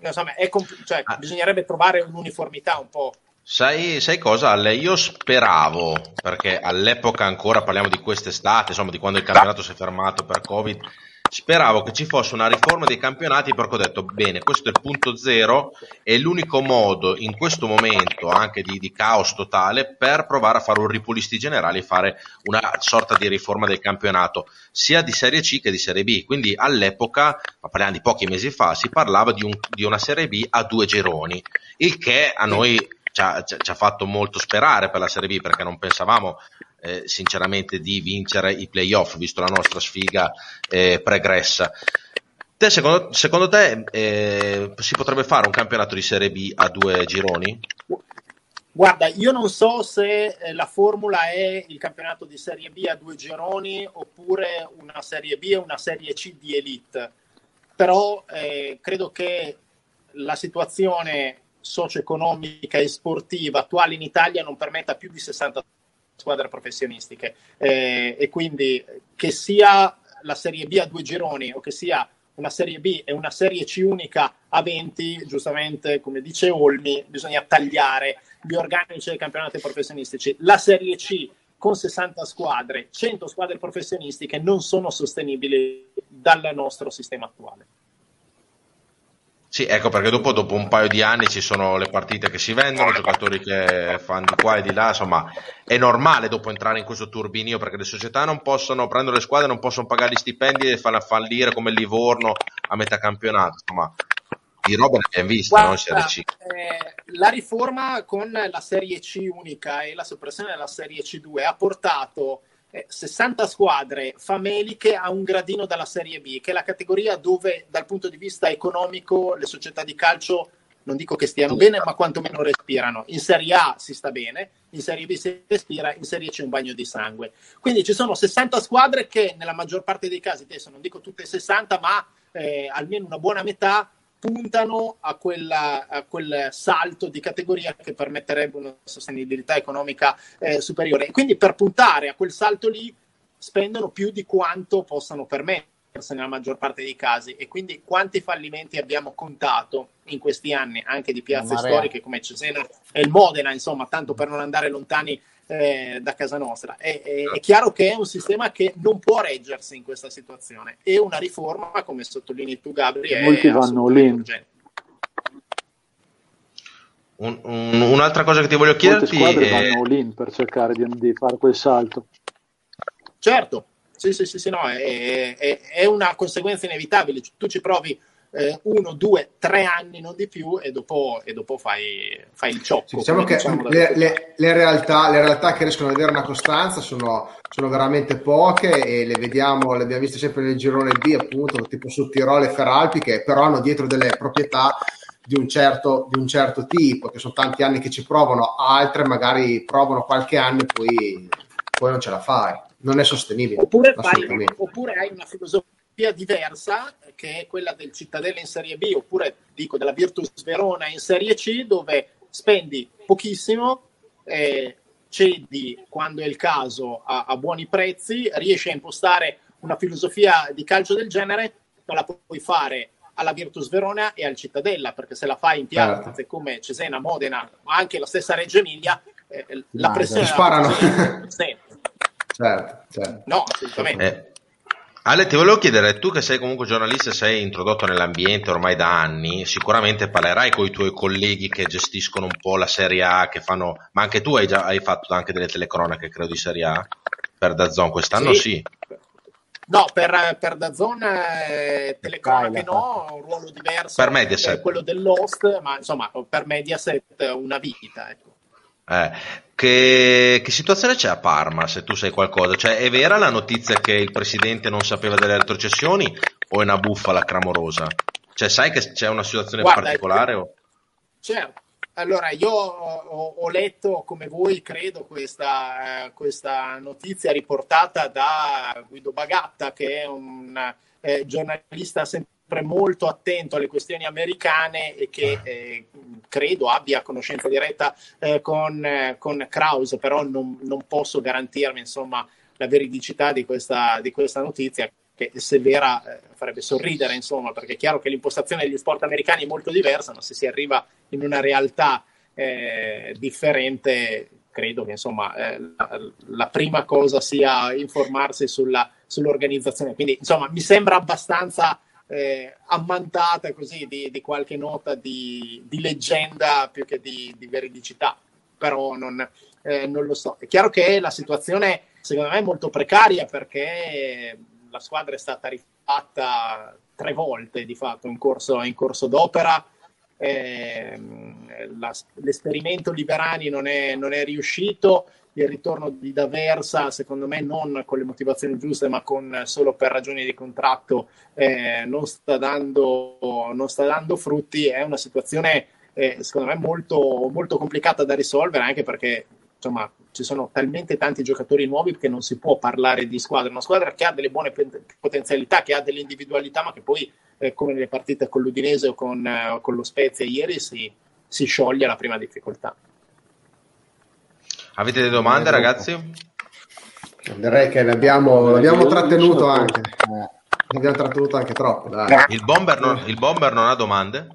insomma comp- cioè, ah. bisognerebbe trovare un'uniformità un po' Sai, sai, cosa Ale? Io speravo, perché all'epoca ancora parliamo di quest'estate, insomma di quando il campionato si è fermato per Covid, speravo che ci fosse una riforma dei campionati perché ho detto bene questo è il punto zero è l'unico modo in questo momento anche di, di caos totale per provare a fare un ripulisti generali e fare una sorta di riforma del campionato sia di Serie C che di Serie B. Quindi all'epoca ma parliamo di pochi mesi fa si parlava di, un, di una Serie B a due gironi il che a noi ci ha, ci ha fatto molto sperare per la Serie B perché non pensavamo eh, sinceramente di vincere i playoff, visto la nostra sfiga eh, pregressa. Te, secondo, secondo, te eh, si potrebbe fare un campionato di Serie B a due gironi? Guarda, io non so se eh, la formula è il campionato di Serie B a due gironi oppure una Serie B e una Serie C di elite, però eh, credo che la situazione socio-economica e sportiva attuale in Italia non permetta più di 60 squadre professionistiche eh, e quindi che sia la Serie B a due gironi o che sia una Serie B e una Serie C unica a 20, giustamente come dice Olmi, bisogna tagliare gli organici dei campionati professionistici. La Serie C con 60 squadre, 100 squadre professionistiche non sono sostenibili dal nostro sistema attuale. Sì, ecco perché dopo, dopo, un paio di anni ci sono le partite che si vendono, giocatori che fanno di qua e di là, insomma è normale dopo entrare in questo turbinio perché le società non possono prendere le squadre, non possono pagare gli stipendi e farla fallire come il Livorno a metà campionato, insomma di roba ne abbiamo Guarda, non Serie C. Eh, la riforma con la Serie C unica e la soppressione della Serie C2 ha portato 60 eh, squadre fameliche a un gradino dalla Serie B, che è la categoria dove dal punto di vista economico le società di calcio non dico che stiano bene, ma quantomeno respirano. In Serie A si sta bene, in Serie B si respira, in Serie C un bagno di sangue. Quindi ci sono 60 squadre che nella maggior parte dei casi, adesso non dico tutte 60, ma eh, almeno una buona metà puntano a, quella, a, quel salto di categoria che permetterebbe una sostenibilità economica eh, superiore. E quindi per puntare a quel salto lì spendono più di quanto possano permettersi nella maggior parte dei casi. E quindi quanti fallimenti abbiamo contato in questi anni anche di piazze storiche come Cesena e il Modena, insomma, tanto per non andare lontani eh, da casa nostra. È, è, è, chiaro che è un sistema che non può reggersi in questa situazione e una riforma, come sottolinei tu, Gabri, è Molti vanno lì. Un, un, un'altra cosa che ti voglio chiederti Molte squadre è... vanno all per cercare di, di fare quel salto. Certo, sì, sì, sì, sì no, è, è, è, una conseguenza inevitabile. Tu ci provi eh, uno, due, tre anni, non di più, e dopo, e dopo fai, fai, il ciocco. Sì, diciamo che diciamo le, le, le, realtà, le, realtà, che riescono ad avere una costanza sono, sono, veramente poche e le vediamo, le abbiamo viste sempre nel girone D, appunto, tipo su Tirolo e Feralpi, che però hanno dietro delle proprietà di un, certo, di un certo tipo, che sono tanti anni che ci provano, altre magari provano qualche anno e poi, poi non ce la fai. Non è sostenibile. Oppure, fai, oppure hai una filosofia diversa che è quella del Cittadella in Serie B oppure dico della Virtus Verona in Serie C dove spendi pochissimo, eh, cedi quando è il caso a, a, buoni prezzi, riesci a impostare una filosofia di calcio del genere, ma la puoi fare alla Virtus Verona e al Cittadella, perché se la fai in piazze certo. come Cesena, Modena, ma anche la stessa Reggio Emilia, eh, la pressione... Sparano. certo, certo. No, assolutamente. Eh Ale, ti volevo chiedere, tu che sei comunque giornalista e sei introdotto nell'ambiente ormai da anni, sicuramente parlerai con i tuoi colleghi che gestiscono un po' la Serie A, che fanno, ma anche tu hai, già, hai fatto anche delle telecronache, credo, di Serie A per Dazon, quest'anno sì. sì. No, per, per Dazon eh, telecronache no, un ruolo diverso per Mediaset. quello dell'host, ma insomma per Mediaset una vita. Ecco. Eh, che, che, situazione c'è a Parma, se tu sai qualcosa? Cioè, è vera la notizia che il presidente non sapeva delle retrocessioni o è una bufala clamorosa? Cioè, sai che c'è una situazione Guarda, particolare? O... Certo. Allora, io ho, ho, letto, come voi credo, questa, eh, questa, notizia riportata da Guido Bagatta, che è un eh, giornalista sempre molto attento alle questioni americane e che eh, credo abbia conoscenza diretta eh, con, eh, con Kraus, però non, non, posso garantirmi insomma, la veridicità di questa, di questa notizia che se vera eh, farebbe sorridere, insomma, perché è chiaro che l'impostazione degli sport americani è molto diversa, ma se si arriva in una realtà eh, differente, credo che insomma, eh, la, la, prima cosa sia informarsi sulla, sull'organizzazione. Quindi, insomma, mi sembra abbastanza eh, ammantata così di, di qualche nota di, di, leggenda più che di, di veridicità, però non, eh, non, lo so. È chiaro che la situazione secondo me è molto precaria perché la squadra è stata rifatta tre volte di fatto in corso, in corso d'opera. Eh, la, l'esperimento Liberani non è, non è riuscito il ritorno di D'Aversa, secondo me non con le motivazioni giuste, ma con, solo per ragioni di contratto, eh, non, sta dando, non, sta dando, frutti. È una situazione, eh, secondo me, molto, molto complicata da risolvere, anche perché insomma, ci sono talmente tanti giocatori nuovi che non si può parlare di squadra. Una squadra che ha delle buone potenzialità, che ha delle individualità, ma che poi, eh, come nelle partite con l'Udinese o con, eh, con lo Spezia ieri, si, si scioglie alla prima difficoltà. Avete delle domande, eh, ragazzi? Direi che l'abbiamo, l'abbiamo trattenuto anche. Eh. abbiamo trattenuto anche troppo. Dai. Il, bomber non, il bomber non ha domande?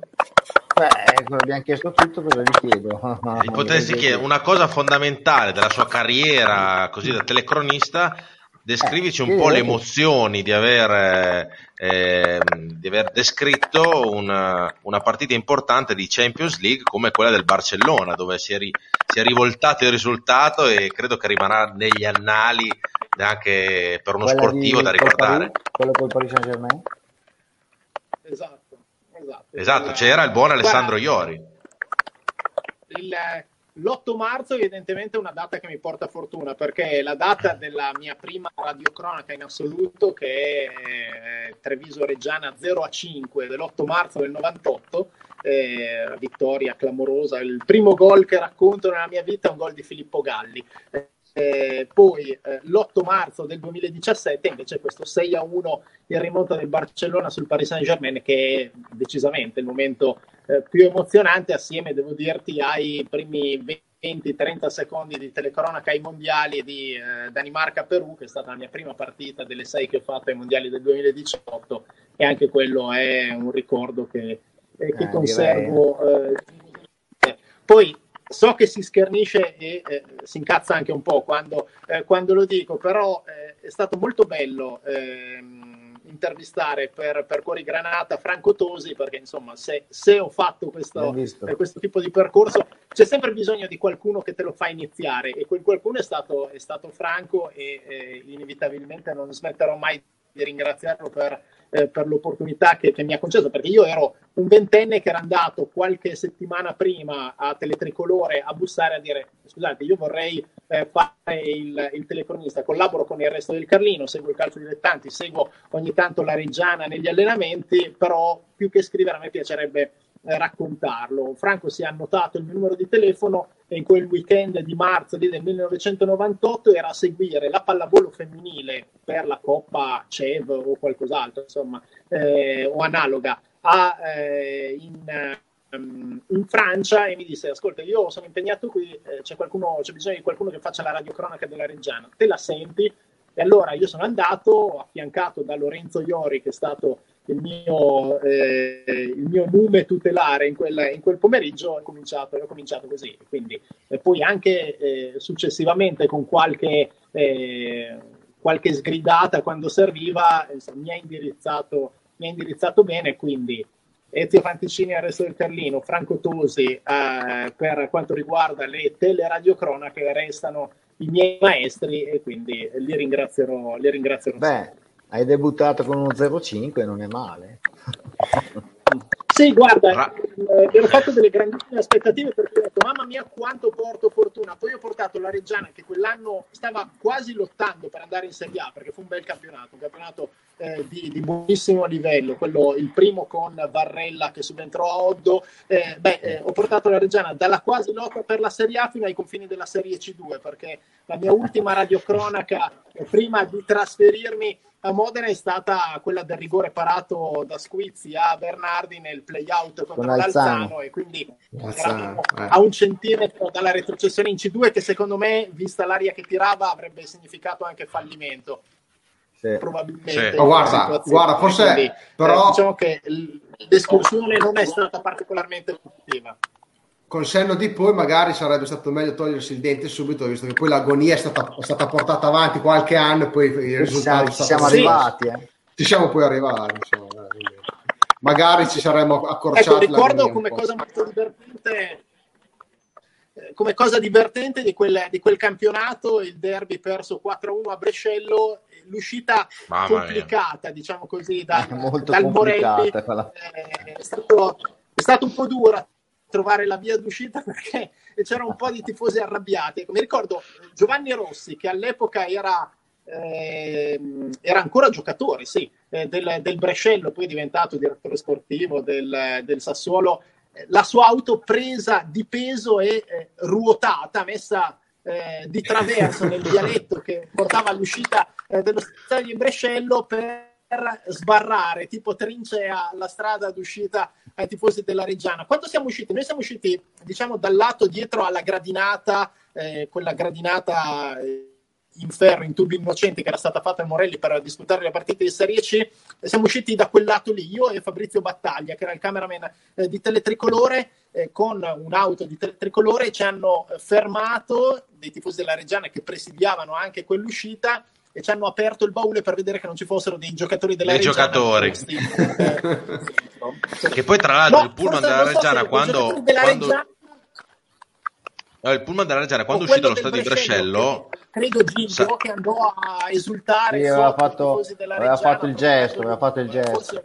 Beh, abbiamo chiesto tutto, cosa gli chiedo? Gli potresti chiedere una cosa fondamentale della sua carriera così da telecronista descrivici un Eh, po' le sì. emozioni di aver, eh, di aver descritto una, una partita importante di Champions League come quella del Barcellona, dove si è, ri- si è rivoltato il risultato e credo che rimarrà negli annali anche per uno Quella sportivo di- da ricordare. Paris- Quello col Paris Saint Germain? Esatto, esatto. Esatto, c'era il buon Alessandro Guarda, Iori. il- l'8 marzo evidentemente è una data che mi porta fortuna perché è la data della mia prima radiocronaca in assoluto che è eh, Treviso Reggiana 0 a 5 dell'8 marzo del 98 eh, vittoria clamorosa il primo gol che racconto nella mia vita è un gol di Filippo Galli Eh, poi eh, l'8 marzo del 2017 invece questo 6 a 1 in rimonta del Barcellona sul Paris Saint Germain che è decisamente il momento eh, più emozionante assieme devo dirti ai primi 20-30 secondi di telecronaca ai mondiali di eh, Danimarca-Perù che è stata la mia prima partita delle sei che ho fatto ai mondiali del 2018 e anche quello è un ricordo che, eh, che Eh, conservo eh, poi so che si schernisce e eh, si incazza anche un po' quando, eh, quando lo dico, però eh, è stato molto bello ehm, intervistare per, per Cuori Granata Franco Tosi, perché insomma se, se ho fatto questo, eh, questo tipo di percorso c'è sempre bisogno di qualcuno che te lo fa iniziare e quel qualcuno è stato, è stato Franco e eh, inevitabilmente non smetterò mai di ringraziarlo per, eh, per l'opportunità che, che mi ha concesso, perché io ero un ventenne che era andato qualche settimana prima a Teletricolore a bussare a dire scusate io vorrei eh, fare il, il telecronista, collaboro con il resto del Carlino, seguo il calcio dilettanti, seguo ogni tanto la Reggiana negli allenamenti, però più che scrivere a me piacerebbe eh, raccontarlo. Franco si è annotato il mio numero di telefono in quel weekend di marzo del 1998 era seguire la pallavolo femminile per la Coppa CEV o qualcos'altro, insomma, eh, o analoga, a, eh, in, ehm, in Francia e mi disse ascolta io sono impegnato qui eh, c'è, qualcuno, c'è bisogno di qualcuno che faccia la radiocronaca della Reggiana te la senti? e allora io sono andato affiancato da Lorenzo Iori che è stato il mio, eh, il mio nume tutelare in quel, in quel pomeriggio ho cominciato, ho cominciato così. Quindi e poi anche eh, successivamente con qualche eh, qualche sgridata quando serviva insomma, mi ha indirizzato mi ha indirizzato bene. Quindi Ezio Fanticini al resto del Carlino, Franco Tosi eh, per quanto riguarda le teleradiocronache restano i miei maestri e quindi li ringrazierò, li ringrazierò Beh, hai debuttato con uno 0,5, non è male. Sì, guarda, Ra- eh, ero fatto delle grandissime aspettative perché ho detto mamma mia quanto porto fortuna. Poi ho portato la Reggiana che quell'anno stava quasi lottando per andare in Serie A perché fu un bel campionato, un campionato eh, di, di buonissimo livello, quello, il primo con Varrella che subentrò a Oddo. Eh, beh, eh, ho portato la Reggiana dalla quasi lotta per la Serie A fino ai confini della Serie C2 perché la mia ultima radiocronaca eh, prima di trasferirmi a Modena è stata quella del rigore parato da Squizzi a Bernardi nel play-out contro Con Alzano. l'Alzano e quindi Alzano, eh. a un centimetro dalla retrocessione in C2 che secondo me, vista l'aria che tirava, avrebbe significato anche fallimento Sì. probabilmente. Sì. guarda, guarda, forse- Quindi, però- eh, diciamo che l'escursione non è stata particolarmente positiva. Col senno di poi magari sarebbe stato meglio togliersi il dente subito, visto che poi l'agonia è stata, è stata portata avanti qualche anno e poi il Ci risultato siamo, è ci siamo arrivati, eh. Ci siamo poi arrivati, insomma, quindi magari ci saremmo accorciati Ecco, ricordo come cosa molto divertente, eh, come cosa divertente di quel, di quel campionato, il derby perso 4-1 a Brescello, l'uscita Mamma mia. complicata, diciamo così, da, È molto dal Morelli, complicata quella. eh, è, stato, è stato un po' dura trovare la via d'uscita perché c'era un po' di tifosi arrabbiati. Mi ricordo Giovanni Rossi, che all'epoca era ehm, era ancora giocatore, sì, eh, del, del Brescello, poi è diventato direttore sportivo del, del Sassuolo. Eh, La sua auto presa di peso e eh, ruotata, messa eh, di traverso nel vialetto che portava all'uscita eh, dello stadio di Brescello per sbarrare tipo trincea la strada d'uscita ai tifosi della Reggiana. Quando siamo usciti? Noi siamo usciti, diciamo, dal lato dietro alla gradinata, eh, quella gradinata eh, in ferro, in tubi innocenti che era stata fatta al Morelli per disputare le partite di Serie C, siamo usciti da quel lato lì, io e Fabrizio Battaglia, che era il cameraman eh, di Teletricolore, eh, con un'auto di Teletricolore, ci hanno fermato dei tifosi della Reggiana che presidiavano anche quell'uscita e ci hanno aperto il baule per vedere che non ci fossero dei giocatori della dei Reggiana. giocatori. Eh, che poi tra l'altro no, il pullman della so Reggiana i quando, della quando- Reggiana no, il pullman della Reggiana quando o è uscito quello dallo stadio di Brescello credo sa- che andò a esultare Sì, aveva fatto- aveva Reggiana, fatto il gesto, aveva fatto il gesto.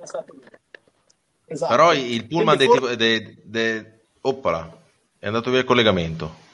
Esatto. però il pullman dei, tif- dei- dei- oppala è andato via il collegamento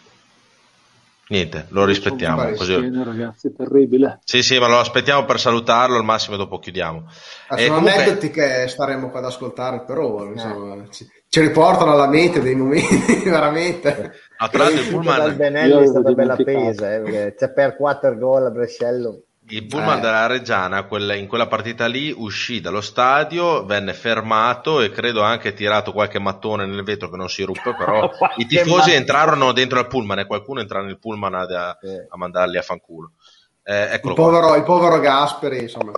niente lo rispettiamo così- Schiena, ragazzi, terribile. sì sì ma lo aspettiamo per salutarlo al massimo dopo chiudiamo Ah, Eh, sono comunque- aneddoti che staremo qua ad ascoltare per ore, insomma, ci, ci riportano alla mente dei momenti veramente. Ah, tra l'altro il pullman dal Benelli è stata bella pesa, eh, perché c'è per 4 gol a Brescello. Il pullman Eh. della Reggiana in quella partita lì uscì dallo stadio, venne fermato e credo anche tirato qualche mattone nel vetro che non si ruppe, però i tifosi mattone. entrarono dentro al pullman e qualcuno entrò nel pullman a, a- Sì. a mandarli a fanculo. Eh, Il povero, il povero Gasperi, insomma.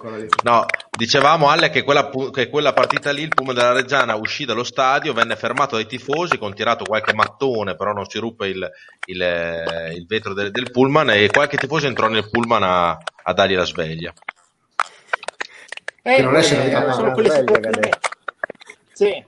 No, dicevamo Ale che quella, che quella partita lì il pullman della Reggiana uscì dallo stadio, venne fermato dai tifosi con tirato qualche mattone, però non si ruppe il, il, eh, il vetro del, del pullman e qualche tifoso entrò nel pullman a, a dargli la sveglia. Eh, Che non è eh, servita sono sveglia, situazioni, che sì,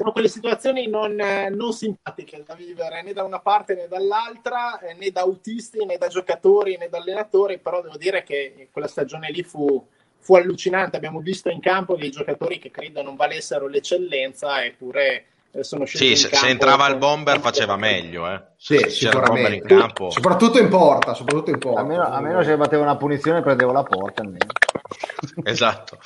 sono quelle situazioni non, eh, non simpatiche da vivere né da una parte né dall'altra, eh, né da autisti né da giocatori né da allenatori, però devo dire che quella stagione lì fu, fu allucinante. Abbiamo visto in campo dei giocatori che credo non valessero l'eccellenza, eppure eh, sono scesi Sì, in se, campo se entrava il bomber faceva meglio, eh. Sì, c'era il bomber in sicuramente. campo. Soprattutto in porta, soprattutto in porta. Almeno, almeno se batteva una punizione prendevo la porta almeno. Esatto.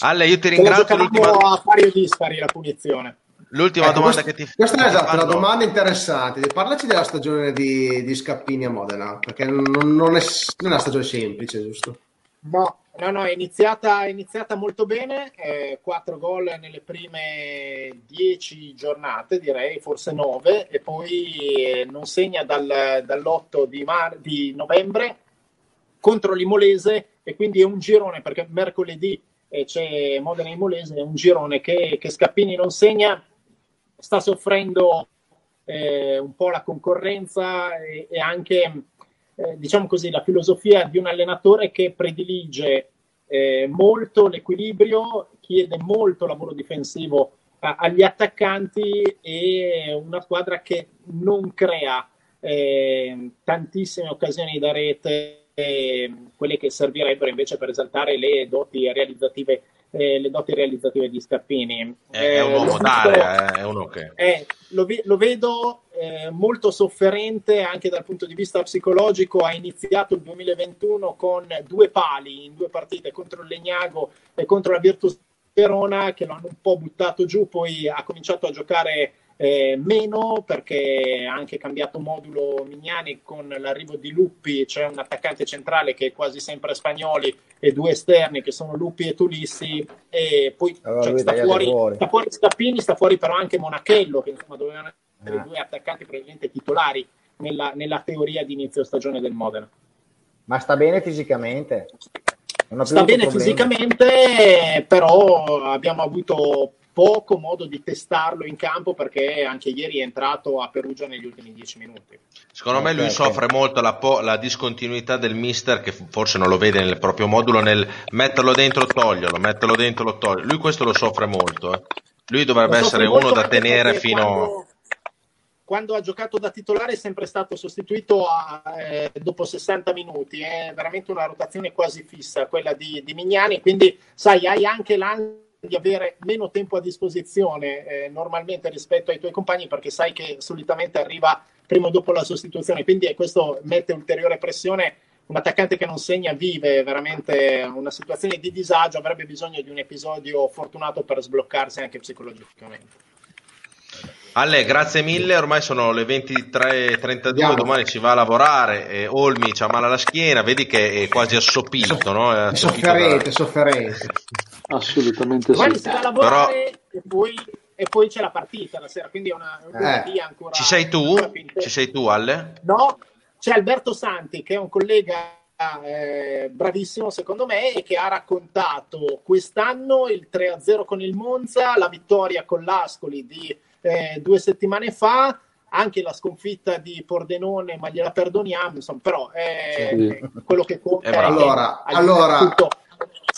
Ale, io ti ringrazio. L'ultima, a pari o dispari la punizione. L'ultima Ecco, domanda questa, che ti questa è esatto, una domanda interessante. Parlaci della stagione di, di Scappini a Modena, perché non, non è, non è una stagione semplice, giusto? No, no, no, è iniziata, è iniziata molto bene, eh, 4 gol nelle prime 10 giornate, direi, forse 9, e poi eh, non segna dal- dall'8 di, mar- di novembre contro l'Imolese e quindi è un girone, perché mercoledì eh, c'è Modena Imolese, è un girone che, che Scappini non segna, sta soffrendo eh, un po' la concorrenza e, e anche eh, diciamo così, la filosofia di un allenatore che predilige eh, molto l'equilibrio, chiede molto lavoro difensivo a- agli attaccanti e una squadra che non crea eh, tantissime occasioni da rete, eh, quelle che servirebbero invece per esaltare le doti realizzative, eh, le doti realizzative di Scappini. È, è un Eh, uomo d'area, eh, è uno che... eh, lo, ve- lo vedo eh, molto sofferente anche dal punto di vista psicologico. Ha iniziato il 2021 con due pali in due partite contro il Legnago e contro la Virtus Verona che lo hanno un po' buttato giù, poi ha cominciato a giocare eh, meno perché ha anche cambiato modulo Mignani con l'arrivo di Luppi, c'è un attaccante centrale che è quasi sempre spagnoli e due esterni che sono Luppi e Tulissi e poi Allora cioè, sta, fuori, fuori. sta fuori Scappini, sta fuori però anche Monachello che insomma dovevano essere Ah. due attaccanti probabilmente titolari nella, nella teoria di inizio stagione del Modena. Ma sta bene fisicamente? Sta bene problemi? fisicamente, però abbiamo avuto poco modo di testarlo in campo perché anche ieri è entrato a Perugia negli ultimi dieci minuti. Secondo me lui ok. soffre molto la, po- la discontinuità del mister che forse non lo vede nel proprio modulo nel metterlo dentro toglierlo, metterlo dentro lo toglierlo. Lui questo lo soffre molto. eh. Lui dovrebbe essere uno da tenere fino... Quando, quando ha giocato da titolare è sempre stato sostituito a, eh, dopo 60 minuti, è veramente una rotazione quasi fissa quella di, di Mignani, quindi sai, hai anche l'ansia di avere meno tempo a disposizione eh, normalmente rispetto ai tuoi compagni perché sai che solitamente arriva prima o dopo la sostituzione, quindi eh, questo mette ulteriore pressione. Un attaccante che non segna vive veramente una situazione di disagio, avrebbe bisogno di un episodio fortunato per sbloccarsi anche psicologicamente. Ale, grazie mille, ormai sono le 23.32, Andiamo. domani si va a lavorare e Olmi c'ha male alla schiena, vedi che è quasi assopito, no? È assopito sofferente, da- sofferente. Assolutamente Domani sì. si va a lavorare e, poi, e poi c'è la partita la sera, quindi è una, una Eh. via ancora. Ci sei tu? Ci sei tu, Ale? No, c'è Alberto Santi che è un collega eh, bravissimo secondo me e che ha raccontato quest'anno il 3-0 con il Monza, la vittoria con l'Ascoli di eh, due settimane fa, anche la sconfitta di Pordenone, ma gliela perdoniamo, insomma, però è sì. quello che conta. Eh, allora, allora...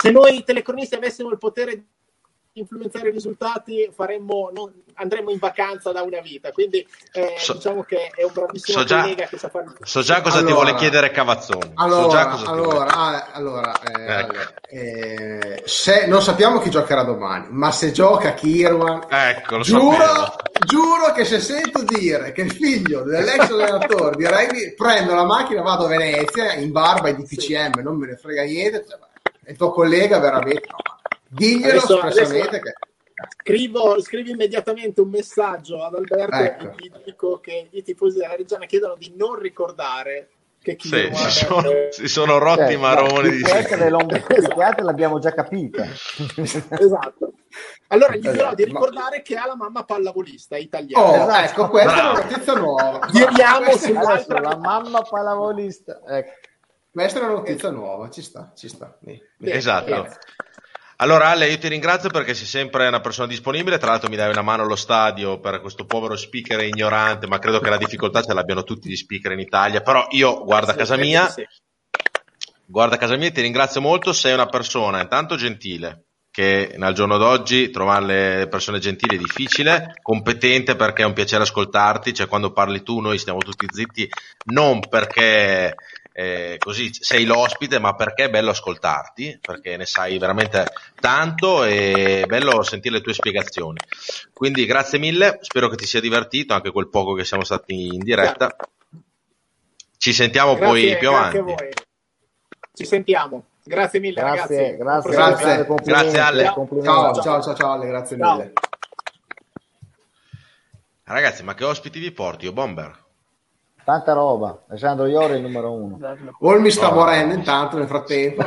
se noi telecronisti avessimo il potere di influenzare i risultati faremmo, non, andremmo in vacanza da una vita. Quindi eh, so, diciamo che è un bravissimo so già, collega che sa fare so già cosa allora, ti vuole chiedere Cavazzoni. Allora, so allora, ah, allora eh, ecco. eh, se, non sappiamo chi giocherà domani ma se gioca Kirwan ecco, giuro, giuro che se sento dire che il figlio dell'ex allenatore di rugby prendo la macchina vado a Venezia in barba e di PCM sì. non me ne frega niente cioè, il tuo collega veramente no, Diglielo adesso, espressamente adesso... che... Scrivo, scrivi immediatamente un messaggio ad Alberto ecco. e gli dico che i tifosi della Reggiana chiedono di non ricordare che chi sì, si, sono, si sono rotti i maroni di queste l'abbiamo già capita esatto allora gli dirò esatto, di ricordare ma... che ha la mamma pallavolista italiana oh, esatto. ecco questa Bravo. è una notizia nuova giriamo sull'altra la mamma pallavolista ecco. Questa è una notizia nuova ci sta ci sta. Bene, esatto. Bene. Allora Ale, io ti ringrazio perché sei sempre una persona disponibile, tra l'altro mi dai una mano allo stadio per questo povero speaker ignorante, ma credo che la difficoltà ce l'abbiano tutti gli speaker in Italia, però io guarda casa mia, guarda casa mia, ti ringrazio molto, sei una persona intanto gentile, che nel giorno d'oggi trovare le persone gentili è difficile, competente perché è un piacere ascoltarti, cioè quando parli tu noi stiamo tutti zitti, non perché eh, così sei l'ospite, ma perché è bello ascoltarti, perché ne sai veramente tanto e è bello sentire le tue spiegazioni. Quindi grazie mille, spero che ti sia divertito anche quel poco che siamo stati in diretta. Ci sentiamo grazie, poi più avanti. Ci sentiamo. Grazie mille grazie, ragazzi. Grazie, grazie, grazie, grazie Ale. Ciao, ciao, ciao, ciao Ale, grazie ciao. mille. Ragazzi, ma che ospiti vi porti? Io Bomber. Tanta roba, Alessandro Iori è il numero uno. Olmi sta oh. morendo intanto nel frattempo.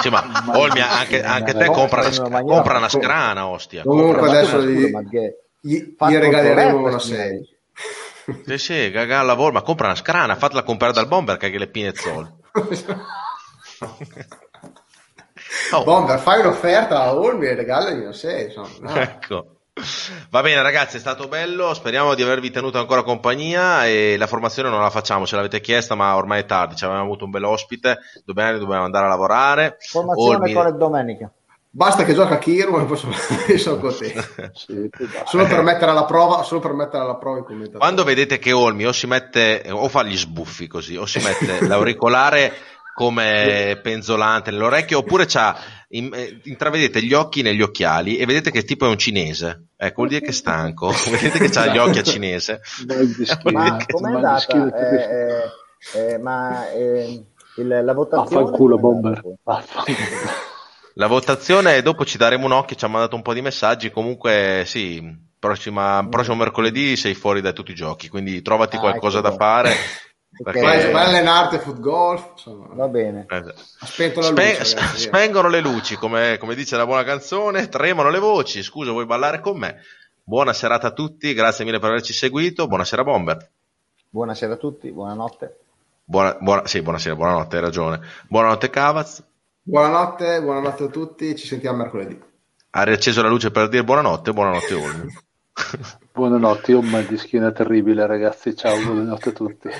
Sì, ma Olmi anche, anche te compra una, compra una scrana, ostia. Comunque adesso gli, gli, gli regaleremo una serie. Sì, sì, gaga al lavoro, ma compra una scrana, fatela comprare dal bomber che le pinezzole. oh. Bomber, fai un'offerta a Olmi e regalagli una serie. Insomma, no. Ecco. Va bene ragazzi, è stato bello, speriamo di avervi tenuto ancora compagnia e la formazione non la facciamo, ce l'avete chiesta ma ormai è tardi, ci avevamo avuto un bel ospite, domani dobbiamo andare a lavorare. Formazione Olmi... con domenica. Basta che gioca Kirwan e poi sono contento. sì, solo, per mettere alla prova, solo per mettere alla prova il commentatore. Quando vedete che Olmi o si mette, o fa gli sbuffi così, o si mette l'auricolare come penzolante nell'orecchio oppure c'ha in, eh, intravedete gli occhi negli occhiali e vedete che tipo è un cinese. Ecco vuol dire che è stanco. Vedete che ha gli occhi a cinese. Ma com'è andata? eh, eh, eh, ma eh, il, la votazione Vaffanculo bomber. La votazione dopo ci daremo un occhio ci ha mandato un po' di messaggi. Comunque sì prossima, prossimo mercoledì sei fuori da tutti i giochi quindi trovati ah, qualcosa ecco da fare perché... Vai, vai a allenarti foot golf. Insomma. Va bene. Eh, Spe- ragazzi, spengono le luci, come, come, dice la buona canzone, tremano le voci. Scusa, vuoi ballare con me? Buona serata a tutti, grazie mille per averci seguito. Buonasera, Bomber. Buonasera a tutti, buonanotte. Buona, buona, sì, buonasera, buonanotte, hai ragione. Buonanotte, Cavaz. Buonanotte, buonanotte a tutti, ci sentiamo mercoledì. Ha riacceso la luce per dire buonanotte, buonanotte, Olmi. buonanotte, io ho un mal di schiena terribile, ragazzi. Ciao, buonanotte a tutti.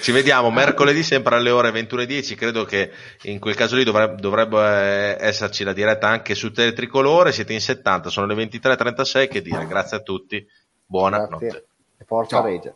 Ci vediamo mercoledì sempre alle ore 21.10. Credo che in quel caso lì dovrebbe, dovrebbe esserci la diretta anche su Teletricolore. Siete in 70, sono le 23.36. Che dire, grazie a tutti. Buonanotte. Forza Regia.